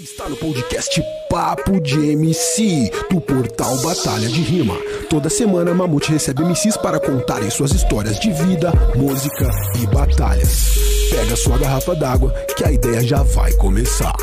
Está no podcast Papo de MC, do portal Batalha de Rima. Toda semana, Mamute recebe MCs para contarem suas histórias de vida, música e batalhas. Pega sua garrafa d'água, que a ideia já vai começar.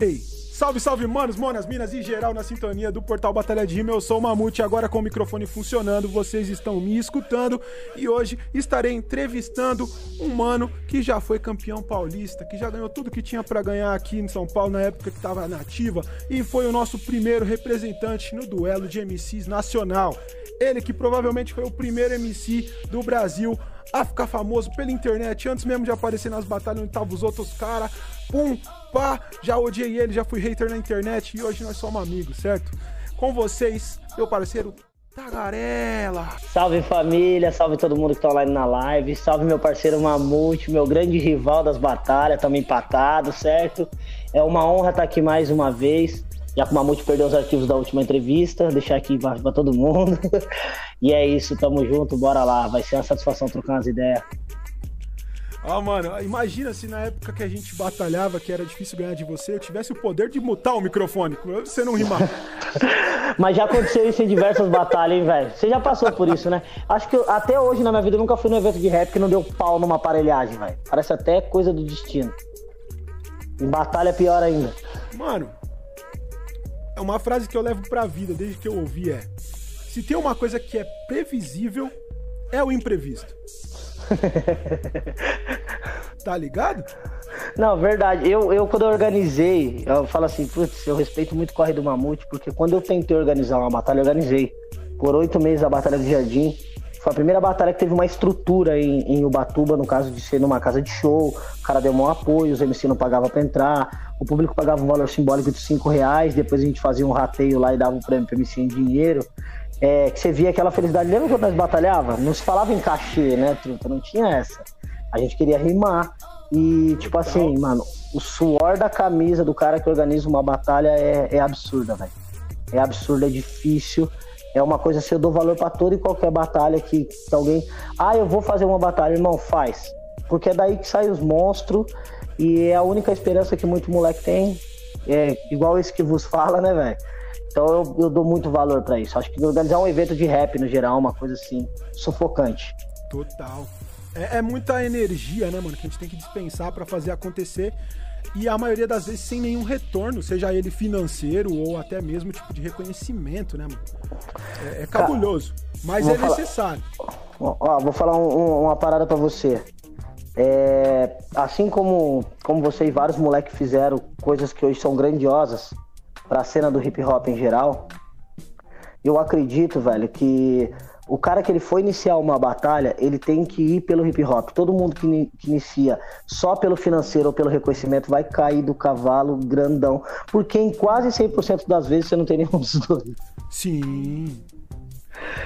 Ei, salve, salve, manos, monas, minas e geral na sintonia do portal Batalha de Rima. Eu sou o Mamute, agora com o microfone funcionando, vocês estão me escutando e hoje estarei entrevistando um mano que já foi campeão paulista, que já ganhou tudo que tinha para ganhar aqui em São Paulo na época que estava nativa e foi o nosso primeiro representante no duelo de MCs nacional. Ele que provavelmente foi o primeiro MC do Brasil a ficar famoso pela internet, antes mesmo de aparecer nas batalhas onde estavam os outros caras. Pum, pá, já odiei ele, já fui hater na internet e hoje nós somos amigos, certo? Com vocês, meu parceiro Tagarela. Salve família, salve todo mundo que tá online na live, salve meu parceiro Mamute, meu grande rival das batalhas, também empatado, certo? É uma honra estar aqui mais uma vez. Já que o Mamute perdeu os arquivos da última entrevista, deixar aqui embaixo pra todo mundo. e é isso, tamo junto, bora lá. Vai ser uma satisfação trocar umas ideias. Ah, mano, imagina se na época que a gente batalhava, que era difícil ganhar de você, eu tivesse o poder de mutar o microfone, você não rimar. Mas já aconteceu isso em diversas batalhas, hein, velho? Você já passou por isso, né? Acho que eu, até hoje na minha vida eu nunca fui num evento de rap que não deu pau numa aparelhagem, velho. Parece até coisa do destino. Em batalha é pior ainda. Mano, é uma frase que eu levo pra vida desde que eu ouvi é: se tem uma coisa que é previsível, é o imprevisto. tá ligado? Não, verdade. Eu, eu quando eu organizei, eu falo assim, putz, eu respeito muito o Corre do Mamute, porque quando eu tentei organizar uma batalha, eu organizei. Por oito meses a Batalha do Jardim. Foi a primeira batalha que teve uma estrutura em, em Ubatuba, no caso de ser numa casa de show. O cara deu um apoio, os MC não pagavam pra entrar. O público pagava um valor simbólico de cinco reais. Depois a gente fazia um rateio lá e dava um prêmio pro MC em dinheiro. É, que você via aquela felicidade. Lembra quando nós batalhava? Não se falava em cachê, né, truta? Não tinha essa. A gente queria rimar. E, tipo assim, mano, o suor da camisa do cara que organiza uma batalha é, é absurda, velho. É absurdo, é difícil. É uma coisa assim, eu dou valor para toda e qualquer batalha que, que alguém. Ah, eu vou fazer uma batalha, irmão, faz. Porque é daí que saem os monstros. E é a única esperança que muito moleque tem. É igual esse que vos fala, né, velho? Então eu, eu, dou muito valor para isso. Acho que organizar um evento de rap no geral é uma coisa assim, sufocante. Total. É, é muita energia, né, mano, que a gente tem que dispensar para fazer acontecer e a maioria das vezes sem nenhum retorno, seja ele financeiro ou até mesmo tipo de reconhecimento, né, mano? É, é cabuloso, mas é falar... necessário. Ó, vou falar um, uma parada para você. É, assim como, como você e vários moleques fizeram coisas que hoje são grandiosas para a cena do hip hop em geral, eu acredito, velho, que o cara que ele foi iniciar uma batalha, ele tem que ir pelo hip hop. Todo mundo que, que, inicia só pelo financeiro ou pelo reconhecimento vai cair do cavalo grandão, porque em quase 100% das vezes você não tem nenhum dos dois. Sim.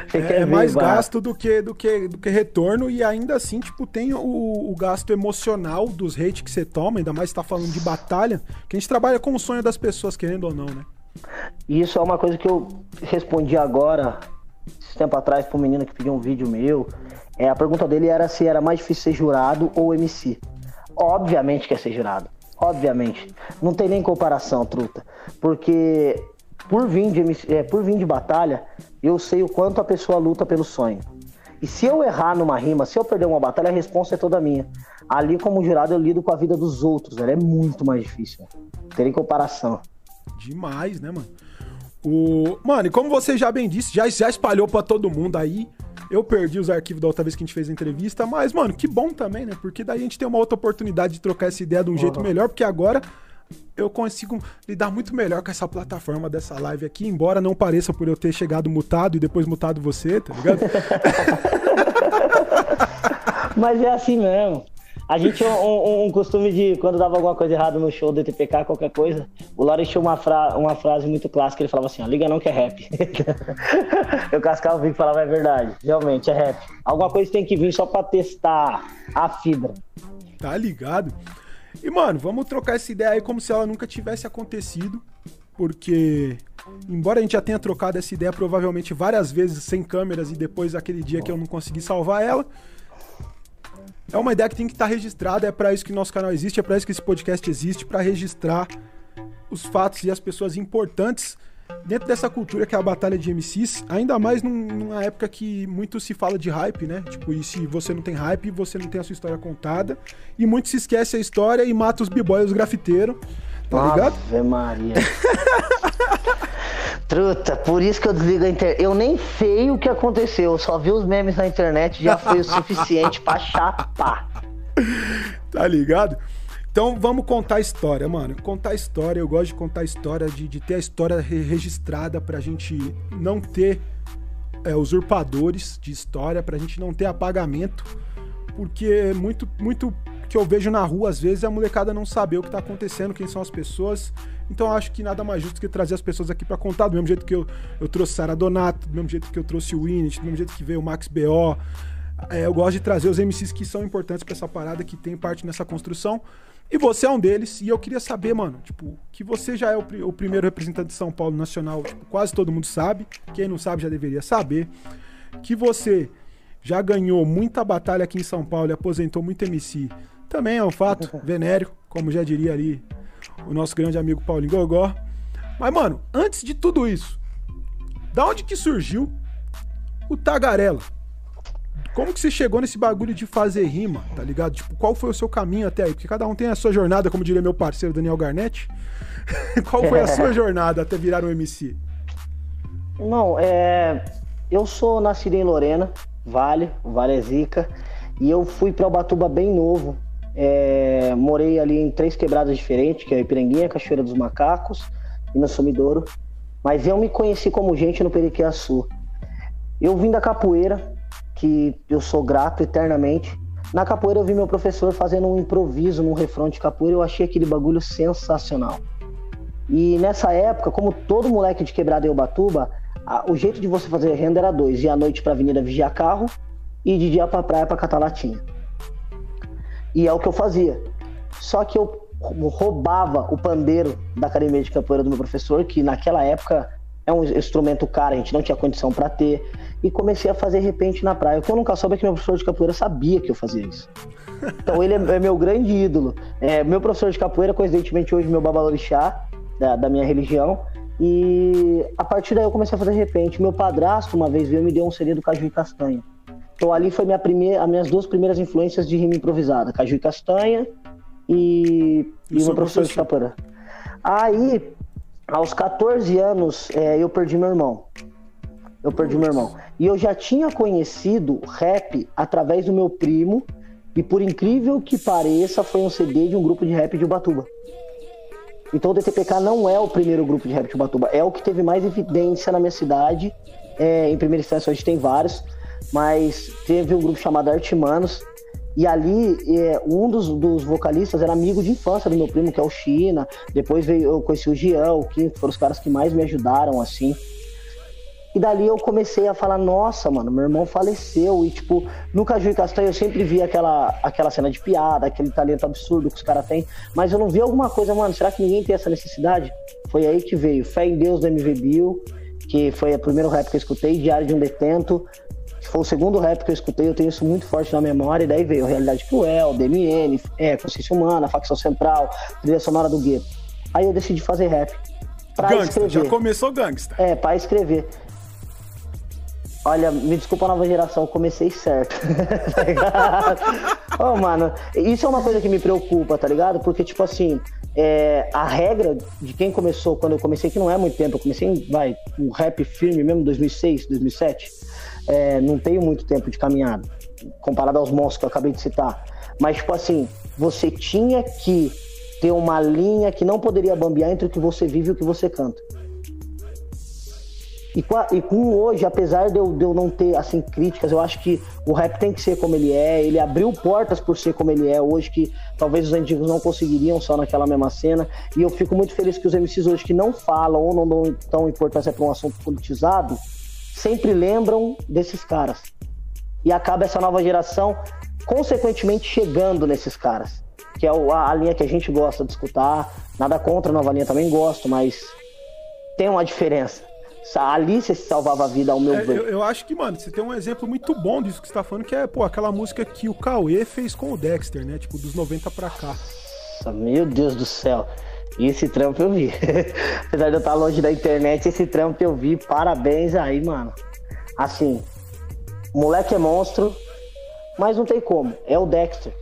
Você é, é mais gasto do que, do, que, do que retorno e ainda assim, tipo, tem o, o gasto emocional dos hate que você toma, ainda mais está falando de batalha, que a gente trabalha com o sonho das pessoas, querendo ou não, né? Isso é uma coisa que eu respondi agora esse tempo atrás para um menino que pediu um vídeo meu. É, a pergunta dele era se era mais difícil ser jurado ou MC. Obviamente que é ser jurado. Obviamente. Não tem nem comparação, truta. Porque por vir de, MC, é, por vir de batalha, eu sei o quanto a pessoa luta pelo sonho. E se eu errar numa rima, se eu perder uma batalha, a resposta é toda minha. Ali, como jurado, eu lido com a vida dos outros, velho. É muito mais difícil. Não tem comparação. Demais, né, mano? O... Mano, e como você já bem disse, já, já espalhou para todo mundo aí. Eu perdi os arquivos da outra vez que a gente fez a entrevista, mas, mano, que bom também, né? Porque daí a gente tem uma outra oportunidade de trocar essa ideia de um uhum. jeito melhor, porque agora eu consigo lidar muito melhor com essa plataforma dessa live aqui, embora não pareça por eu ter chegado mutado e depois mutado você, tá ligado? mas é assim mesmo. A gente tinha um, um, costume de, quando dava alguma coisa errada no show do ETPK, qualquer coisa, o Lore tinha uma, fra uma frase muito clássica, ele falava assim, ó, liga não que é rap. eu cascava o bico e falava, é verdade, realmente, é rap. Alguma coisa tem que vir só pra testar a fibra. Tá ligado? E, mano, vamos trocar essa ideia aí como se ela nunca tivesse acontecido. Porque, embora a gente já tenha trocado essa ideia provavelmente várias vezes sem câmeras e depois aquele dia que eu não consegui salvar ela, é uma ideia que tem que estar registrada, é para isso que nosso canal existe, é para isso que esse podcast existe, para registrar os fatos e as pessoas importantes dentro dessa cultura que é a batalha de MCs, ainda mais num, numa época que muito se fala de hype, né? Tipo, e se você não tem hype, você não tem a sua história contada. E muito se esquece a história e mata os b-boys, os grafiteiros. Tá ligado? Ave Maria. Truta, por isso que eu desligo a internet. Eu nem sei o que aconteceu, eu só vi os memes na internet, já foi o suficiente pra chapar. Tá ligado? Então vamos contar a história, mano. Contar a história, eu gosto de contar a história, de, de ter a história registrada pra gente não ter é, usurpadores de história, pra gente não ter apagamento. Porque é muito, muito que eu vejo na rua, às vezes, é a molecada não saber o que tá acontecendo, quem são as pessoas. Então acho que nada mais justo que trazer as pessoas aqui para contar, do mesmo jeito que eu, eu trouxe Sara Donato, do mesmo jeito que eu trouxe o Winnet, do mesmo jeito que veio o Max B.O. É, eu gosto de trazer os MCs que são importantes para essa parada, que tem parte nessa construção. E você é um deles, e eu queria saber, mano, tipo, que você já é o, o primeiro representante de São Paulo nacional, tipo, quase todo mundo sabe. Quem não sabe já deveria saber. Que você já ganhou muita batalha aqui em São Paulo e aposentou muito MC. Também é um fato venéreo, como já diria ali o nosso grande amigo Paulinho Gogó. Mas, mano, antes de tudo isso, da onde que surgiu o Tagarela? Como que você chegou nesse bagulho de fazer rima, tá ligado? Tipo, qual foi o seu caminho até aí? Porque cada um tem a sua jornada, como diria meu parceiro Daniel Garnett. qual foi a sua jornada até virar um MC? Não, é... Eu sou nascido em Lorena, Vale, Vale é Zica, e eu fui para Ubatuba bem novo. É... Morei ali em três quebradas diferentes, que é Ipiranguinha, Cachoeira dos Macacos e no Sumidouro. Mas eu me conheci como gente no Periquiaçu. Eu vim da capoeira, que eu sou grato eternamente. Na capoeira eu vi meu professor fazendo um improviso num refrão de capoeira, eu achei aquele bagulho sensacional. E nessa época, como todo moleque de quebrada em Ubatuba, a, o jeito de você fazer renda era dois: ir à noite pra avenida vigiar carro e de dia pra praia pra catar latinha. E é o que eu fazia. Só que eu roubava o pandeiro da academia de capoeira do meu professor, que naquela época é um instrumento caro, a gente não tinha condição para ter e comecei a fazer repente na praia. O que eu nunca soube é que meu professor de capoeira sabia que eu fazia isso. Então ele é, é meu grande ídolo. É, meu professor de capoeira, coincidentemente, hoje meu babalorixá, da, da minha religião. E a partir daí eu comecei a fazer repente. Meu padrasto, uma vez, veio e me deu um CD do Caju e Castanha. Então ali foi minha primeira, as minhas duas primeiras influências de rima improvisada, Caju e Castanha e, e, e meu professor de capoeira. Aí, aos 14 anos, é, eu perdi meu irmão. Eu perdi meu irmão. E eu já tinha conhecido rap através do meu primo, e por incrível que pareça, foi um CD de um grupo de rap de Ubatuba. Então o DTPK não é o primeiro grupo de rap de Ubatuba, é o que teve mais evidência na minha cidade. É, em primeira instância, hoje tem vários, mas teve um grupo chamado Artimanos, e ali, é, um dos, dos, vocalistas era amigo de infância do meu primo, que é o China. Depois veio, eu conheci o Gian, o Kim, que foram os caras que mais me ajudaram, assim. E dali eu comecei a falar, nossa, mano, meu irmão faleceu. E, tipo, no Caju e Castanho eu sempre vi aquela, aquela cena de piada, aquele talento absurdo que os caras têm. Mas eu não vi alguma coisa, mano, será que ninguém tem essa necessidade? Foi aí que veio Fé em Deus do MV Bill, que foi o primeiro rap que eu escutei, Diário de um Detento, que foi o segundo rap que eu escutei, eu tenho isso muito forte na memória. E daí veio Realidade Cruel, DMN, é, Consciência Humana, Facção Central, Trilha Sonora do Gueto. Aí eu decidi fazer rap. Pra gangsta, escrever. já começou gangsta. É, pra escrever. Olha, me desculpa a nova geração, comecei certo. tá ligado? oh, mano, isso é uma coisa que me preocupa, tá ligado? Porque, tipo assim, é, a regra de quem começou, quando eu comecei, que não é muito tempo, eu comecei, vai, um rap firme mesmo, 2006, 2007, é, não tenho muito tempo de caminhada, comparado aos monstros que eu acabei de citar. Mas, tipo assim, você tinha que ter uma linha que não poderia bambear entre o que você vive e o que você canta. E e com, hoje, apesar de eu, de eu não ter assim críticas, eu acho que o rap tem que ser como ele é. Ele abriu portas por ser como ele é hoje, que talvez os antigos não conseguiriam só naquela mesma cena. E eu fico muito feliz que os MCs hoje que não falam ou não dão tão importância para um assunto politizado, sempre lembram desses caras. E acaba essa nova geração, consequentemente, chegando nesses caras. Que é a, a linha que a gente gosta de escutar. Nada contra a nova linha, também gosto, mas tem uma diferença Ali você salvava a vida, ao meu é, ver. Eu, eu, acho que, mano, você tem um exemplo muito bom disso que você tá falando, que é, pô, aquela música que o Cauê fez com o Dexter, né? Tipo, dos 90 pra cá. Nossa, meu Deus do céu. E esse trampo eu vi. Apesar de eu estar longe da internet, esse trampo eu vi. Parabéns aí, mano. Assim, moleque é monstro, mas não tem como. É o Dexter.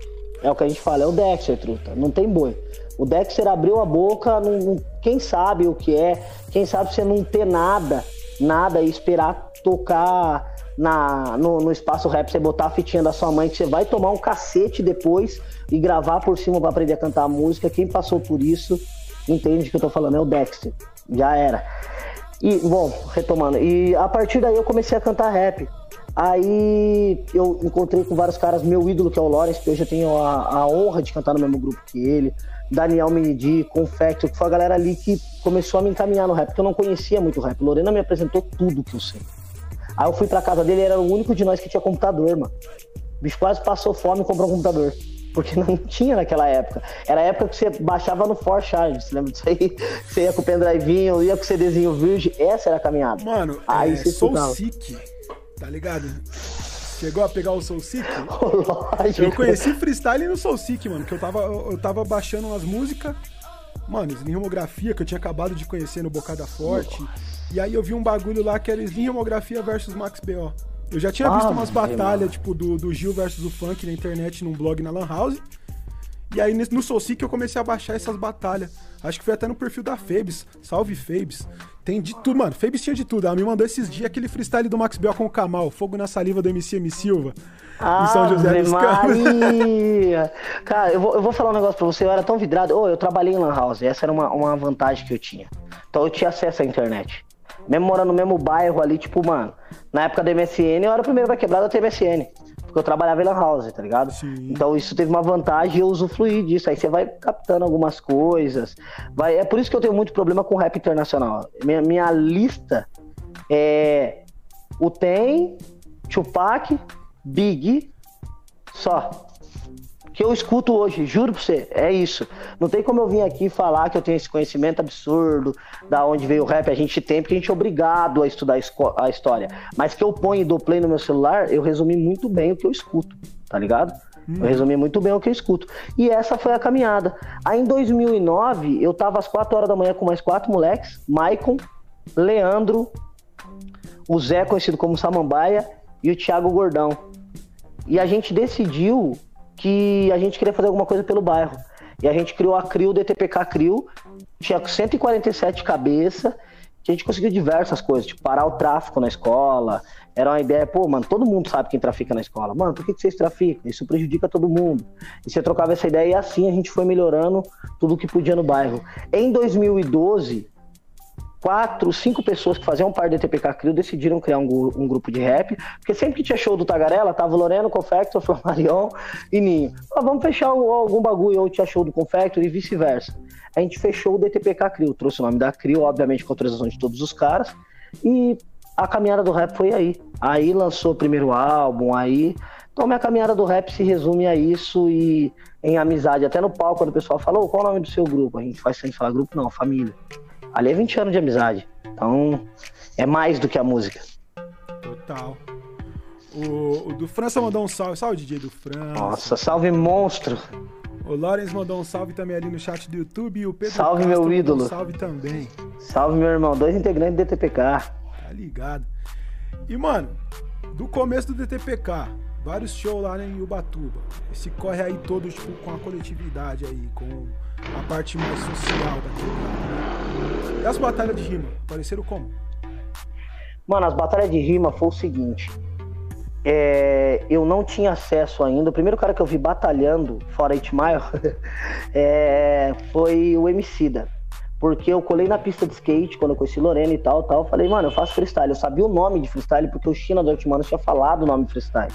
É o que a gente fala, é o Dexter, truta. Não tem boi. O Dexter abriu a boca, não, não, quem sabe o que é, quem sabe você não ter nada, nada e esperar tocar na, no, no, espaço rap, você botar a fitinha da sua mãe, que você vai tomar um cacete depois e gravar por cima para aprender a cantar a música. Quem passou por isso entende o que eu tô falando, é o Dexter. Já era. E, bom, retomando. E a partir daí eu comecei a cantar rap. Aí eu encontrei com vários caras, meu ídolo que é o Lawrence, que hoje eu tenho a, a honra de cantar no mesmo grupo que ele. Daniel Minidi, Confecto, que foi a galera ali que começou a me encaminhar no rap, porque eu não conhecia muito rap. Lorena me apresentou tudo que eu sei. Aí eu fui pra casa dele, ele era o único de nós que tinha computador, mano. O bicho quase passou fome e comprou um computador. Porque não tinha naquela época. Era a época que você baixava no Forcharge, você lembra disso aí? Você ia com o pendrivinho, ia com o CDzinho virgem, essa era a caminhada. Mano, aí é, você Soul Sick, tá ligado? Chegou a pegar o Soul Seek? Lógico. Eu conheci freestyle no Soul Seek, mano, que eu tava, eu tava baixando umas músicas, mano, Slim Homografia, que eu tinha acabado de conhecer no Bocada Forte. E aí eu vi um bagulho lá que era Slim Homografia versus Max B.O. Eu já tinha ah, visto umas batalhas, tipo, do, do Gil versus o Funk na internet, num blog na Lan House. E aí no Soul Seek eu comecei a baixar essas batalhas. Acho que foi até no perfil da Febes. Salve Febes. Tem de tudo, mano. Febes tinha de tudo. Ela me mandou esses dias aquele freestyle do Max Bell com o Kamal, Fogo na Saliva do MC M Silva. Ah, em São José dos Campos. Cara, eu vou, eu vou falar um negócio pra você. Eu era tão vidrado. Oh, eu trabalhei em Lan House. Essa era uma, uma vantagem que eu tinha. Então eu tinha acesso à internet. Mesmo morando no mesmo bairro ali, tipo, mano, na época da MSN, eu era o primeiro vai quebrar da MSN. Porque eu trabalhava em Lan House, tá ligado? Sim. Então isso teve uma vantagem e eu usufruí disso. Aí você vai captando algumas coisas. Vai... É por isso que eu tenho muito problema com rap internacional. Minha, minha lista é o Tem, Tupac, Big, só que eu escuto hoje, juro pra você, é isso. Não tem como eu vir aqui falar que eu tenho esse conhecimento absurdo, da onde veio o rap, a gente tem, porque a gente é obrigado a estudar a história. Mas que eu ponho e dou play no meu celular, eu resumi muito bem o que eu escuto, tá ligado? Hum. Eu resumi muito bem o que eu escuto. E essa foi a caminhada. Aí em 2009, eu tava às 4 horas da manhã com mais quatro moleques, Maicon, Leandro, o Zé, conhecido como Samambaia, e o Thiago Gordão. E a gente decidiu que a gente queria fazer alguma coisa pelo bairro. E a gente criou a CRIO, DTPK CRIO, tinha 147 cabeças, que a gente conseguiu diversas coisas, tipo parar o tráfico na escola. Era uma ideia, pô, mano, todo mundo sabe quem trafica na escola. Mano, por que, que vocês traficam? Isso prejudica todo mundo. E você trocava essa ideia e assim a gente foi melhorando tudo que podia no bairro. Em 2012, quatro, cinco pessoas que faziam parte do TPK Crio decidiram criar um, um, grupo de rap, porque sempre que tinha show do Tagarela, tava o Loreno, Confector, Flamarion e Ninho. Ah, vamos fechar algum bagulho, ou tinha show do Confector e vice-versa. A gente fechou o DTPK Crio, trouxe o nome da Crio, obviamente com autorização de todos os caras, e a caminhada do rap foi aí. Aí lançou o primeiro álbum, aí... Então minha caminhada do rap se resume a isso e em amizade, até no palco, quando o pessoal fala, oh, qual o nome do seu grupo? A gente faz sem falar grupo, não, família. Ali é 20 anos de amizade. Então, é mais do que a música. Total. O, o do França mandou um salve. Salve, DJ do França. Nossa, salve monstro. O Lawrence mandou um salve também ali no chat do YouTube. E o Pedro salve, Castro meu ídolo. Um salve também. Salve, meu irmão. Dois integrantes do DTPK. Tá ligado. E, mano, do começo do DTPK, vários shows lá em Ubatuba. Esse corre aí todo, tipo, com a coletividade aí, com a parte mais social daquilo. E as batalhas de rima, apareceram como? Mano, as batalhas de rima foi o seguinte. É, eu não tinha acesso ainda. O primeiro cara que eu vi batalhando, fora 8 Mile, é, foi o Emicida. Porque eu colei na pista de skate quando eu conheci Lorena e tal, tal. Falei, mano, eu faço freestyle. Eu sabia o nome de freestyle porque o China do Ultimano tinha falado o nome freestyle.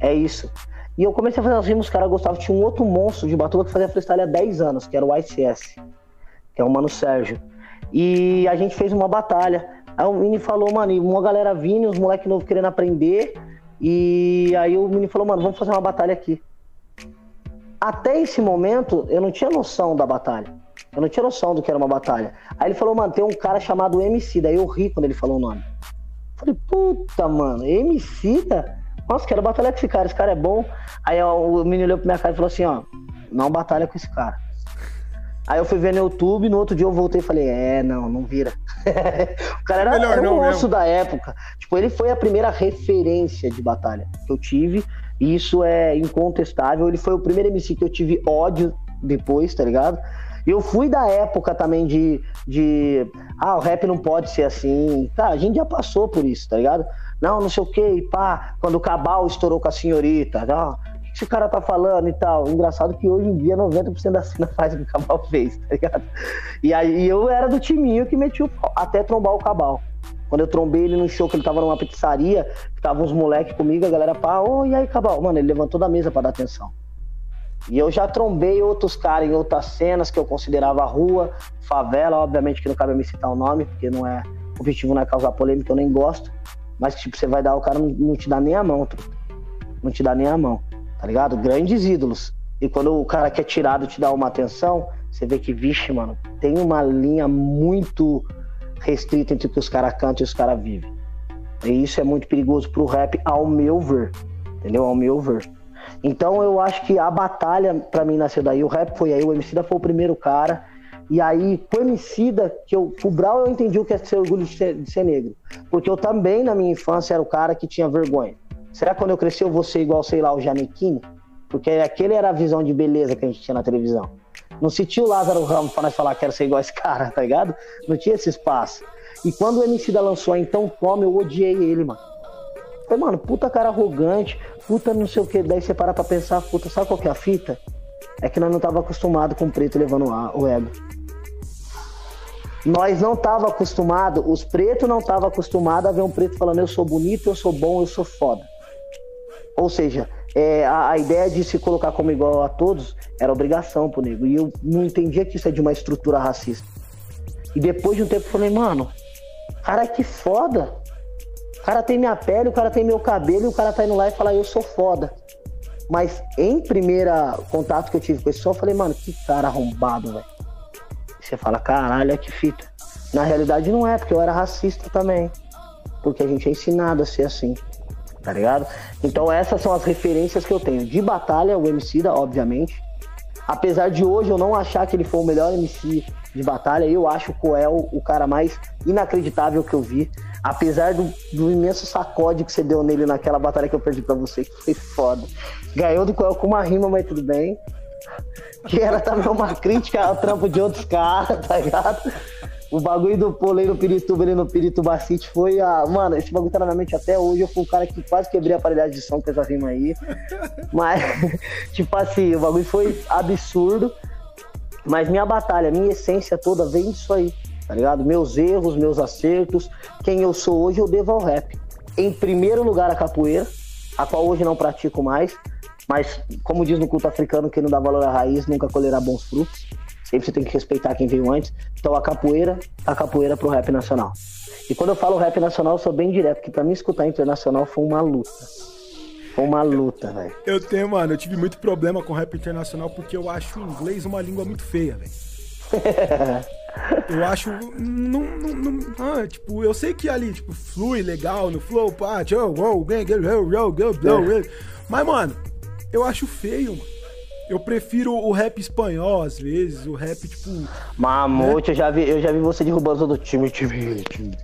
É isso. E eu comecei a fazer as rimas, os caras gostavam. Tinha um outro monstro de Batuba que fazia freestyle há 10 anos, que era o ICS, que é o Mano Sérgio. E a gente fez uma batalha. Aí o Mini falou, mano, e uma galera vindo, os moleques novos querendo aprender. E aí o Mini falou, mano, vamos fazer uma batalha aqui. Até esse momento, eu não tinha noção da batalha. Eu não tinha noção do que era uma batalha. Aí ele falou, mano, tem um cara chamado MC. Daí eu ri quando ele falou o nome. Falei, puta, mano, MC? Nossa, quero batalhar com esse cara, esse cara é bom. Aí ó, o menino olhou pra minha cara e falou assim, ó, não batalha com esse cara. Aí eu fui ver no YouTube, no outro dia eu voltei e falei, é, não, não vira. o cara era, Melhor era um osso da época. Tipo, ele foi a primeira referência de batalha que eu tive, e isso é incontestável. Ele foi o primeiro MC que eu tive ódio depois, tá ligado? Eu fui da época também de, de. Ah, o rap não pode ser assim. Tá, a gente já passou por isso, tá ligado? Não, não sei o que, pá. Quando o Cabal estourou com a senhorita, não, o que esse cara tá falando e tal? Engraçado que hoje em dia 90% da cena faz o que o Cabal fez, tá ligado? E aí eu era do timinho que metia o pau, até trombar o Cabal. Quando eu trombei ele no show, que ele tava numa pizzaria, que tava uns moleques comigo, a galera pá, ô, oh, e aí, Cabal? Mano, ele levantou da mesa para dar atenção. E eu já trombei outros caras em outras cenas que eu considerava rua, favela, obviamente que não cabe me citar o nome, porque não é. O objetivo não é causar polêmica, eu nem gosto. Mas tipo, você vai dar, o cara não, não te dá nem a mão, truta. Não te dá nem a mão, tá ligado? Grandes ídolos. E quando o cara que é tirado te dá uma atenção, você vê que, vixe, mano, tem uma linha muito restrita entre o que os caras cantam e os caras vivem. E isso é muito perigoso pro rap, ao meu ver. Entendeu? Ao meu ver. Então eu acho que a batalha para mim nasceu daí. O rap foi aí, o Emicida foi o primeiro cara. E aí, com Emicida, que eu, o Brau eu entendi o que é ser orgulho de ser, de ser, negro. Porque eu também, na minha infância, era o cara que tinha vergonha. Será que quando eu crescer eu vou ser igual, sei lá, o Janequine? Porque aquele era a visão de beleza que a gente tinha na televisão. Não se tinha o Lázaro Ramos pra nós falar que era ser igual esse cara, tá ligado? Não tinha esse espaço. E quando o Emicida lançou a Então Tome, eu odiei ele, mano. Falei, mano, puta cara arrogante, puta não sei o que. Daí você para pra pensar, puta, sabe qual que é a fita? É que nós não tava acostumado com o preto levando o ego. Nós não tava acostumado, os pretos não tava acostumado a ver um preto falando eu sou bonito, eu sou bom, eu sou foda. Ou seja, é, a, a, ideia de se colocar como igual a todos era obrigação pro nego. E eu não entendia que isso é de uma estrutura racista. E depois de um tempo eu falei, mano, cara, que foda cara tem minha pele, o cara tem meu cabelo e o cara tá indo lá e fala, eu sou foda. Mas em primeira contato que eu tive com esse som, eu falei, mano, que cara arrombado, velho. Você fala, caralho, que fita. Na realidade não é, porque eu era racista também. Porque a gente é ensinado a ser assim. Tá ligado? Então essas são as referências que eu tenho. De batalha, o MC da, obviamente. Apesar de hoje eu não achar que ele foi o melhor MC de batalha, eu acho o Coel o cara mais inacreditável que eu vi. Apesar do, do, imenso sacode que você deu nele naquela batalha que eu perdi pra você, que foi foda. Ganhou do Coel com uma rima, mas tudo bem. Que era também uma crítica ao trampo de outros caras, tá ligado? O bagulho do polei no Pirituba ali no Pirituba City foi a. Mano, esse bagulho tá na minha mente até hoje. Eu fui o cara que quase quebrei a aparelhagem de som com essa rima aí. Mas, tipo assim, o bagulho foi absurdo. Mas minha batalha, minha essência toda vem disso aí tá ligado? Meus erros, meus acertos, quem eu sou hoje eu devo ao rap. Em primeiro lugar a capoeira, a qual hoje não pratico mais, mas como diz no culto africano, quem não dá valor à raiz nunca colherá bons frutos. Sempre você tem que respeitar quem veio antes. Então a capoeira, a capoeira pro rap nacional. E quando eu falo rap nacional, eu sou bem direto, porque pra mim escutar internacional foi uma luta. Foi uma luta, velho. Eu tenho, mano, eu tive muito problema com rap internacional porque eu acho o inglês uma língua muito feia, velho. Eu acho. Não, não, não, ah, tipo, eu sei que ali, tipo, flui legal no flow, pá, mas, mano, eu acho feio, mano. Eu prefiro o rap espanhol, às vezes, o rap, tipo. Mamute, né? eu, já vi, eu já vi você derrubando todo time, time, time.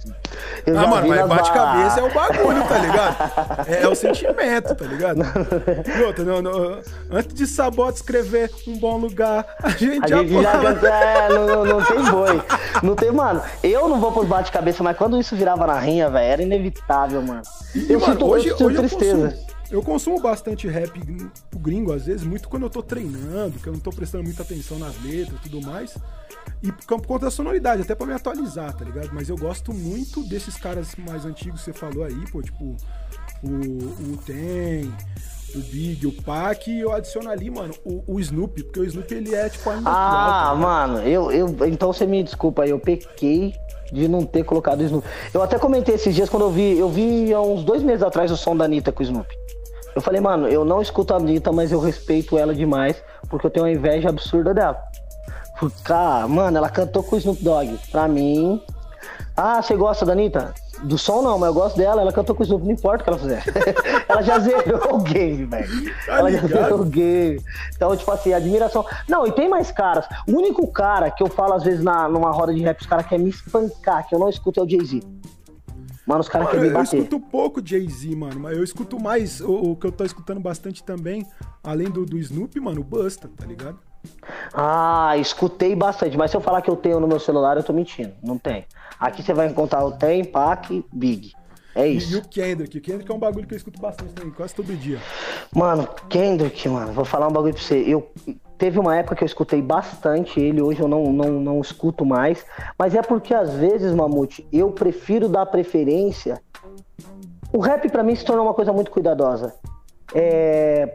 Eu ah, mano, mas bate-cabeça é o bagulho, tá ligado? É, é, o sentimento, tá ligado? E outra, não, não, antes de Sabota escrever um bom lugar, a gente, a já, já canta, é, não, não, tem boi. Não tem, mano, eu não vou pros bate-cabeça, mas quando isso virava na rinha, velho, era inevitável, mano. E, eu mano, sinto, hoje, eu sinto hoje tristeza. Eu eu consumo bastante rap pro gringo, às vezes, muito quando eu tô treinando, que eu não tô prestando muita atenção nas letras e tudo mais. E por conta da sonoridade, até pra me atualizar, tá ligado? Mas eu gosto muito desses caras mais antigos que você falou aí, pô, tipo, o, o Tem, o Big, o Pac, e eu adiciono ali, mano, o, o Snoopy, porque o Snoopy ele é tipo ainda. Ah, tá mano, eu, eu. Então você me desculpa aí, eu pequei de não ter colocado o Snoopy. Eu até comentei esses dias quando eu vi, eu vi há uns dois meses atrás o som da Anitta com o Snoopy. Eu falei, mano, eu não escuto a Anitta, mas eu respeito ela demais, porque eu tenho uma inveja absurda dela. Cara, mano, ela cantou com o Snoop Dogg. Pra mim. Ah, você gosta da Anitta? Do som não, mas eu gosto dela, ela cantou com o Snoop, não importa o que ela fizer. ela já zerou o game, velho. Tá ela ligado? já zerou o game. Então, tipo assim, admiração. Não, e tem mais caras. O único cara que eu falo, às vezes, na, numa roda de rap, os caras querem me espancar, que eu não escuto é o Jay-Z. Mano, os caras querem me bater. Eu escuto pouco Jay-Z, mano, mas eu escuto mais, o, o, que eu tô escutando bastante também, além do, do Snoop, mano, o Busta, tá ligado? Ah, escutei bastante, mas se eu falar que eu tenho no meu celular, eu tô mentindo. Não tem. Aqui você vai encontrar o Tem, Pac, Big. É isso. E, e, o Kendrick. O Kendrick é um bagulho que eu escuto bastante também, quase todo dia. Mano, Kendrick, mano, vou falar um bagulho pra você. Eu teve uma época que eu escutei bastante ele, hoje eu não, não, não escuto mais. Mas é porque às vezes, Mamute, eu prefiro dar preferência. O rap para mim se tornou uma coisa muito cuidadosa. É,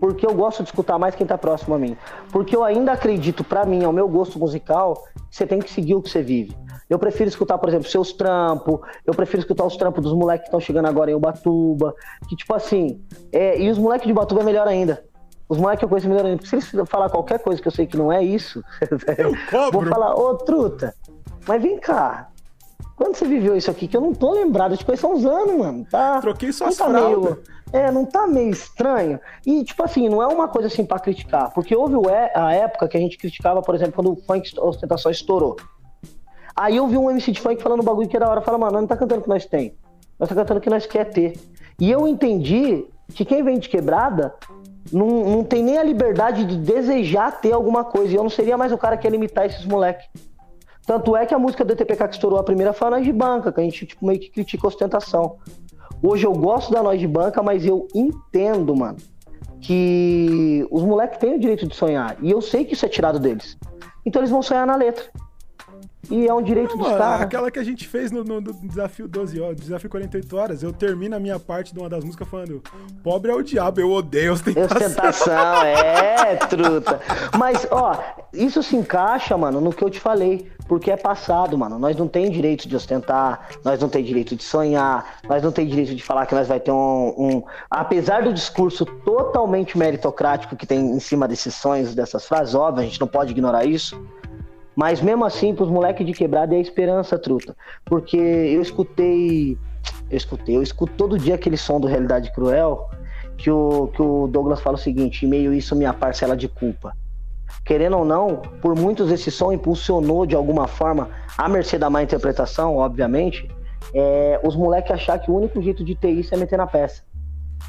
porque eu gosto de escutar mais quem tá próximo a mim. Porque eu ainda acredito, para mim, ao meu gosto musical, que você tem que seguir o que você vive. Eu prefiro escutar, por exemplo, seus trampos, eu prefiro escutar os trampos dos moleques que estão chegando agora em Ubatuba, que tipo assim, é, e os moleques de Ubatuba é melhor ainda. Os moleques que eu conheço melhor ainda. Se eles falar qualquer coisa que eu sei que não é isso, eu vou falar, ô truta, mas vem cá, quando você viveu isso aqui, que eu não tô lembrado, tipo, são uns anos, mano. Tá, Troquei suas tá meio, É, não tá meio estranho. E, tipo assim, não é uma coisa assim pra criticar. Porque houve a época que a gente criticava, por exemplo, quando o funk ostentação estourou. Aí eu vi um MC de funk falando um bagulho que era hora. Fala, mano, não tá cantando o que nós tem. Nós tá cantando o que nós quer ter. E eu entendi que quem vem de quebrada não, não tem nem a liberdade de desejar ter alguma coisa. E eu não seria mais o cara que ia limitar esses moleques. Tanto é que a música do ETPK que estourou a primeira foi a Nós de Banca, que a gente tipo, meio que critica a ostentação. Hoje eu gosto da Nós de Banca, mas eu entendo, mano, que os moleques têm o direito de sonhar. E eu sei que isso é tirado deles. Então eles vão sonhar na letra. E é um direito não, dos caras. Aquela que a gente fez no, no, no, desafio 12 horas, desafio 48 horas, eu termino a minha parte de uma das músicas falando: Pobre é o diabo, eu odeio ostentação. Ostentação, é, truta. Mas, ó, isso se encaixa, mano, no que eu te falei. Porque é passado, mano. Nós não tem direito de ostentar, nós não tem direito de sonhar, nós não tem direito de falar que nós vai ter um, um. Apesar do discurso totalmente meritocrático que tem em cima desses sonhos, dessas frases, óbvio, a gente não pode ignorar isso mas mesmo assim, pros moleques de quebrada é a esperança, truta. Porque eu escutei. Eu escutei, eu escuto todo dia aquele som do Realidade Cruel, que o, que o Douglas fala o seguinte: meio isso, minha parcela de culpa. Querendo ou não, por muitos esse som impulsionou de alguma forma, a mercê da má interpretação, obviamente, é, os moleques achar que o único jeito de ter isso é meter na peça.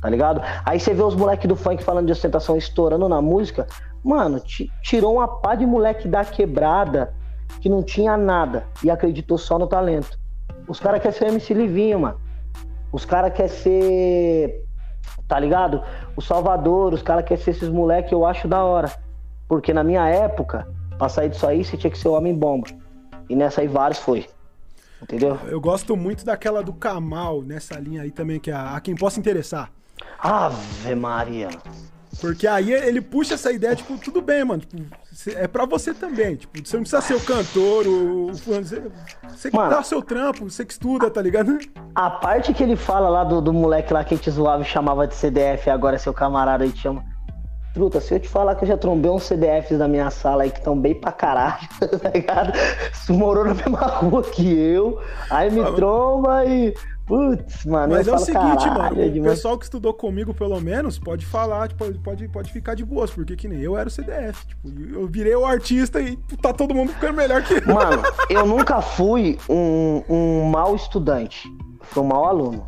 Tá ligado? Aí você vê os moleques do funk falando de ostentação estourando na música, Mano, tirou uma pá de moleque da quebrada que não tinha nada e acreditou só no talento. Os caras querem ser MC Livinho, mano. Os caras querem ser. Tá ligado? O Salvador, os caras querem ser esses moleques, eu acho da hora. Porque na minha época, pra sair disso aí, você tinha que ser o homem bomba. E nessa aí vários foi. Entendeu? Eu gosto muito daquela do Kamal, nessa linha aí também, que é a, a quem possa interessar. Ave Maria. Porque aí ele puxa essa ideia, tipo, tudo bem, mano. Tipo, é pra você também. Tipo, você não precisa ser o cantor, o. Você, você que dá o seu trampo, você que estuda, tá ligado? A parte que ele fala lá do, do moleque lá que a gente zoava e chamava de CDF, agora é seu camarada aí te chama. Truta, se eu te falar que eu já trombei uns CDFs na minha sala aí que estão bem pra caralho, tá ligado? Morou na mesma rua que eu, aí me ah, tromba e Putz, mano. Mas é o seguinte, mano. O pessoal que estudou comigo, pelo menos, pode falar, tipo, pode, pode ficar de boas, porque que nem eu era o CDF. Tipo, eu virei o artista e tá todo mundo ficando melhor que eu. Mano, eu nunca fui um, um mau estudante. Fui um mau aluno.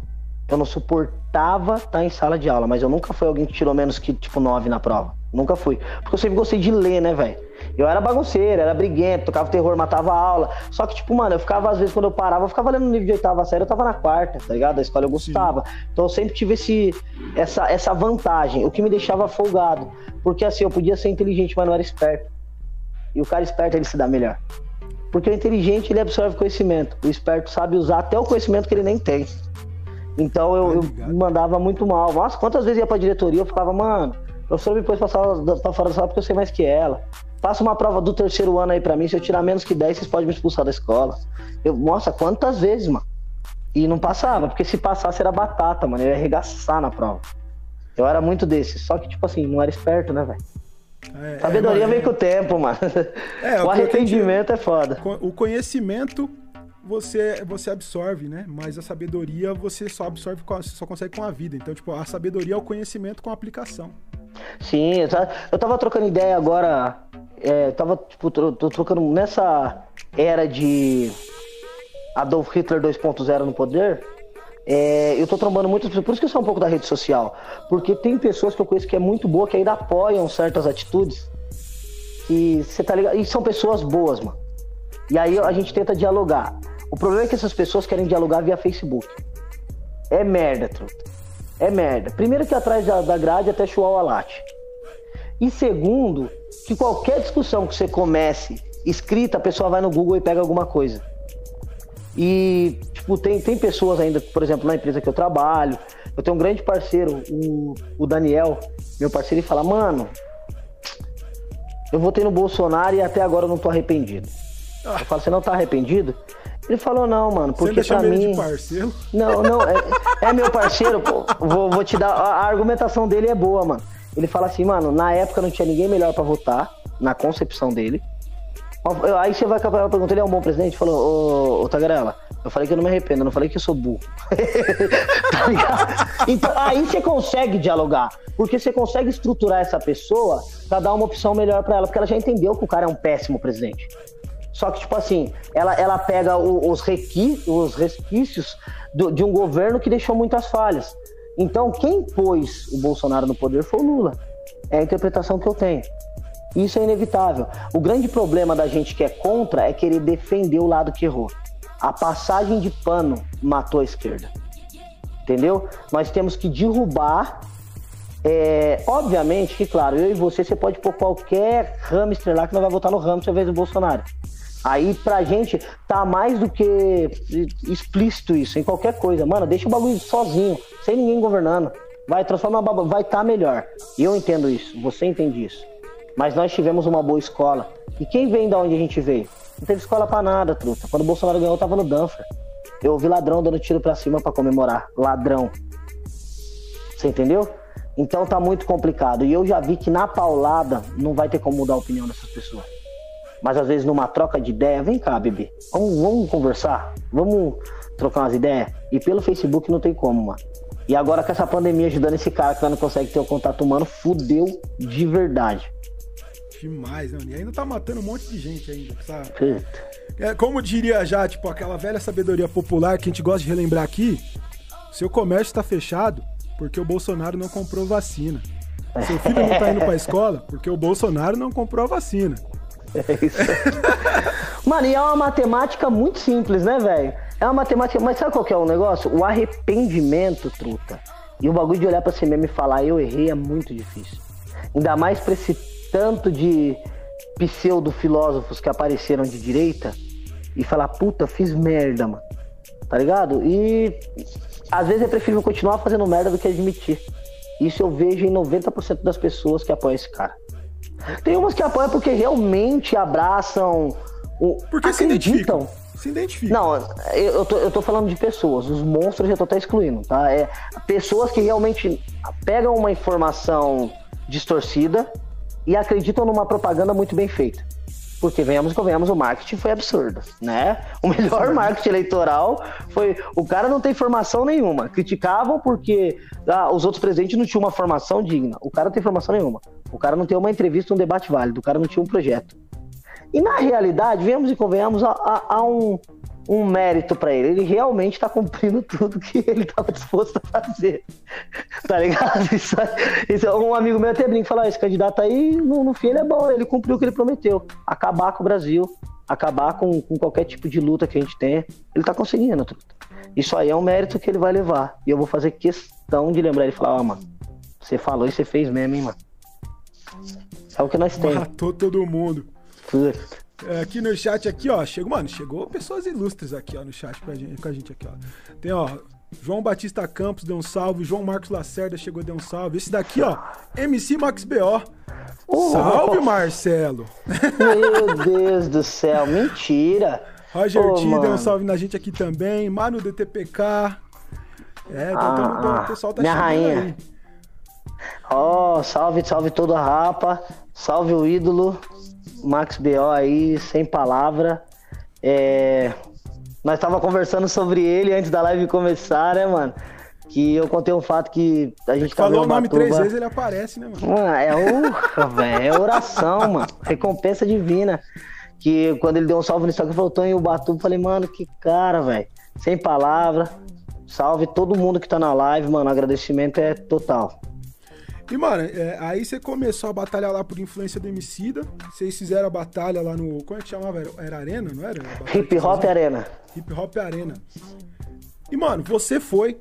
Eu não suportava estar em sala de aula, mas eu nunca fui alguém que tirou menos que, tipo, nove na prova. Nunca fui. Porque eu sempre gostei de ler, né, velho? Eu era bagunceiro, era briguento, tocava terror, matava a aula. Só que, tipo, mano, eu ficava, às vezes, quando eu parava, eu ficava lendo no livro de oitava série, eu tava na quarta, tá ligado? A escola eu gostava. Sim. Então eu sempre tive esse, essa, essa vantagem, o que me deixava folgado. Porque assim, eu podia ser inteligente, mas não era esperto. E o cara esperto, ele se dá melhor. Porque o inteligente, ele absorve conhecimento. O esperto sabe usar até o conhecimento que ele nem tem. Então eu, tá eu mandava muito mal. Nossa, quantas vezes ia pra diretoria, eu ficava, mano, o professor me pôs pra, sala, pra fora da sala porque eu sei mais que ela. Faça uma prova do terceiro ano aí para mim. Se eu tirar menos que 10, vocês podem me expulsar da escola. Eu, nossa, quantas vezes, mano? E não passava, porque se passasse era batata, mano. Eu ia arregaçar na prova. Eu era muito desse. Só que, tipo assim, não era esperto, né, velho? É, Sabedoria é, vem com o tempo, mano. É, o arrependimento é foda. O conhecimento você, você absorve, né? Mas a sabedoria você só absorve, com a, só consegue com a vida. Então, tipo, a sabedoria é o conhecimento com a aplicação. Sim, eu tava trocando ideia agora. É, tava, tipo, tô trocando nessa era de Adolf Hitler 2.0 no poder. É, eu tô trombando pessoas, por isso que eu sou um pouco da rede social. Porque tem pessoas que eu conheço que é muito boa, que ainda apoiam certas atitudes. E você tá ligado? E são pessoas boas, mano. E aí a gente tenta dialogar. O problema é que essas pessoas querem dialogar via Facebook. É merda, truta. É merda. Primeiro que atrás da grade até chuar o alate. E segundo, que qualquer discussão que você comece escrita, a pessoa vai no Google e pega alguma coisa. E, tipo, tem, tem pessoas ainda, por exemplo, na empresa que eu trabalho, eu tenho um grande parceiro, o, o Daniel, meu parceiro, ele fala, mano, eu votei no Bolsonaro e até agora eu não tô arrependido. Eu falo, você não tá arrependido? Ele falou, não, mano, porque você pra mim. De parceiro? Não, não, é, é meu parceiro, pô. Vou, vou te dar. A, argumentação dele é boa, mano. Ele fala assim, mano, na época não tinha ninguém melhor para votar, na concepção dele. Aí você vai acabar perguntando, ele é um bom presidente? Falou, ô, ô Tagarela, eu falei que eu não me arrependo, eu não falei que eu sou burro. tá ligado? Então, aí você consegue dialogar, porque você consegue estruturar essa pessoa para dar uma opção melhor para ela, porque ela já entendeu que o cara é um péssimo presidente. Só que, tipo assim, ela, ela pega o, os, requi, os resquícios do, de um governo que deixou muitas falhas. Então, quem pôs o Bolsonaro no poder foi o Lula. É a interpretação que eu tenho. Isso é inevitável. O grande problema da gente que é contra é querer defender o lado que errou. A passagem de pano matou a esquerda. Entendeu? Nós temos que derrubar. É, obviamente que, claro, eu e você, você pode pôr qualquer hamster lá que não vai votar no hamster ao invés do Bolsonaro. Aí pra gente tá mais do que explícito isso, em qualquer coisa. Mano, deixa o bagulho sozinho, sem ninguém governando. Vai transformar, vai estar tá melhor. Eu entendo isso, você entende isso. Mas nós tivemos uma boa escola. E quem vem da onde a gente veio? Não teve escola para nada, truta. Quando o Bolsonaro ganhou, eu tava no Danfer. Eu ouvi ladrão dando tiro para cima para comemorar. Ladrão. Você entendeu? Então tá muito complicado. E eu já vi que na paulada não vai ter como mudar a opinião dessas pessoas. Mas às vezes numa troca de ideia, vem cá, bebê. Vamos, vamos conversar? Vamos trocar umas ideias? E pelo Facebook não tem como, mano. E agora com essa pandemia ajudando esse cara que não consegue ter o contato humano, fudeu de verdade demais, mano. E ainda tá matando um monte de gente ainda, sabe? É, como diria já, tipo, aquela velha sabedoria popular que a gente gosta de relembrar aqui, seu comércio está fechado porque o Bolsonaro não comprou vacina. Seu filho não tá indo pra escola porque o Bolsonaro não comprou a vacina. É isso. Mano, e é uma matemática muito simples, né, velho? É uma matemática, mas sabe qual que é o negócio? O arrependimento, truta. E o bagulho de olhar pra si mesmo e falar, eu errei, é muito difícil. Ainda mais pra esse tanto de pseudo-filósofos que apareceram de direita e falar, puta, fiz merda, mano. Tá ligado? E às vezes é preferível continuar fazendo merda do que admitir. Isso eu vejo em 90% das pessoas que apoiam esse cara. Tem umas que apoiam porque realmente abraçam. O, porque acreditam. Se identificam. Não, eu tô, eu tô falando de pessoas. Os monstros eu tô até excluindo, tá? É, pessoas que realmente pegam uma informação distorcida e acreditam numa propaganda muito bem feita. Porque venhamos e convenhamos, o marketing foi absurdo, né? O melhor marketing eleitoral foi. O cara não tem formação nenhuma. Criticavam porque ah, os outros presidentes não tinham uma formação digna. O cara não tem formação nenhuma. O cara não tem uma entrevista, um debate válido. O cara não tinha um projeto. E na realidade, venhamos e convenhamos, há, um, um mérito para ele. Ele realmente está cumprindo tudo que ele estava disposto a fazer. Tá ligado? Isso, isso, um amigo meu até brinca fala: esse candidato aí, no, no fim, ele é bom, ele cumpriu o que ele prometeu. Acabar com o Brasil, acabar com, com qualquer tipo de luta que a gente tenha. Ele está conseguindo, tudo. Isso aí é um mérito que ele vai levar. E eu vou fazer questão de lembrar ele e falar: ó, mano, você falou e você fez mesmo, hein, mano. É o que nós temos. Matou todo mundo. Puta. É, aqui no chat, aqui, ó, chegou, mano, chegou pessoas ilustres aqui, ó, no chat pra gente, com a gente aqui, ó. Tem, ó, João Batista Campos deu um salve, João Marcos Lacerda chegou deu um salve. Esse daqui, ó, MC Max BO. Oh. Salve, Marcelo! Meu Deus do céu, mentira! Roger oh, T deu um salve na gente aqui também, Mano DTPK. É, então ah, tamo, o pessoal tá minha rainha. aí. Ó, oh, salve, salve todo a rapa, salve o ídolo. Max BO aí, sem palavra. É... Nós tava conversando sobre ele antes da live começar, né, mano? Que eu contei um fato que a gente tava Falou o nome três vezes, ele aparece, né, mano? mano é, urra, véio, é oração, mano. Recompensa divina. Que quando ele deu um salve no Instagram, voltou em Ubatuba, falei, mano, que cara, velho. Sem palavra. Salve todo mundo que tá na live, mano. Agradecimento é total. E, mano, é, aí você começou a batalhar lá por influência do Emicida. Vocês fizeram a batalha lá no. Como é que chamava? Era Arena, não era? Hip Hop Arena. Hip Hop Arena. E, mano, você foi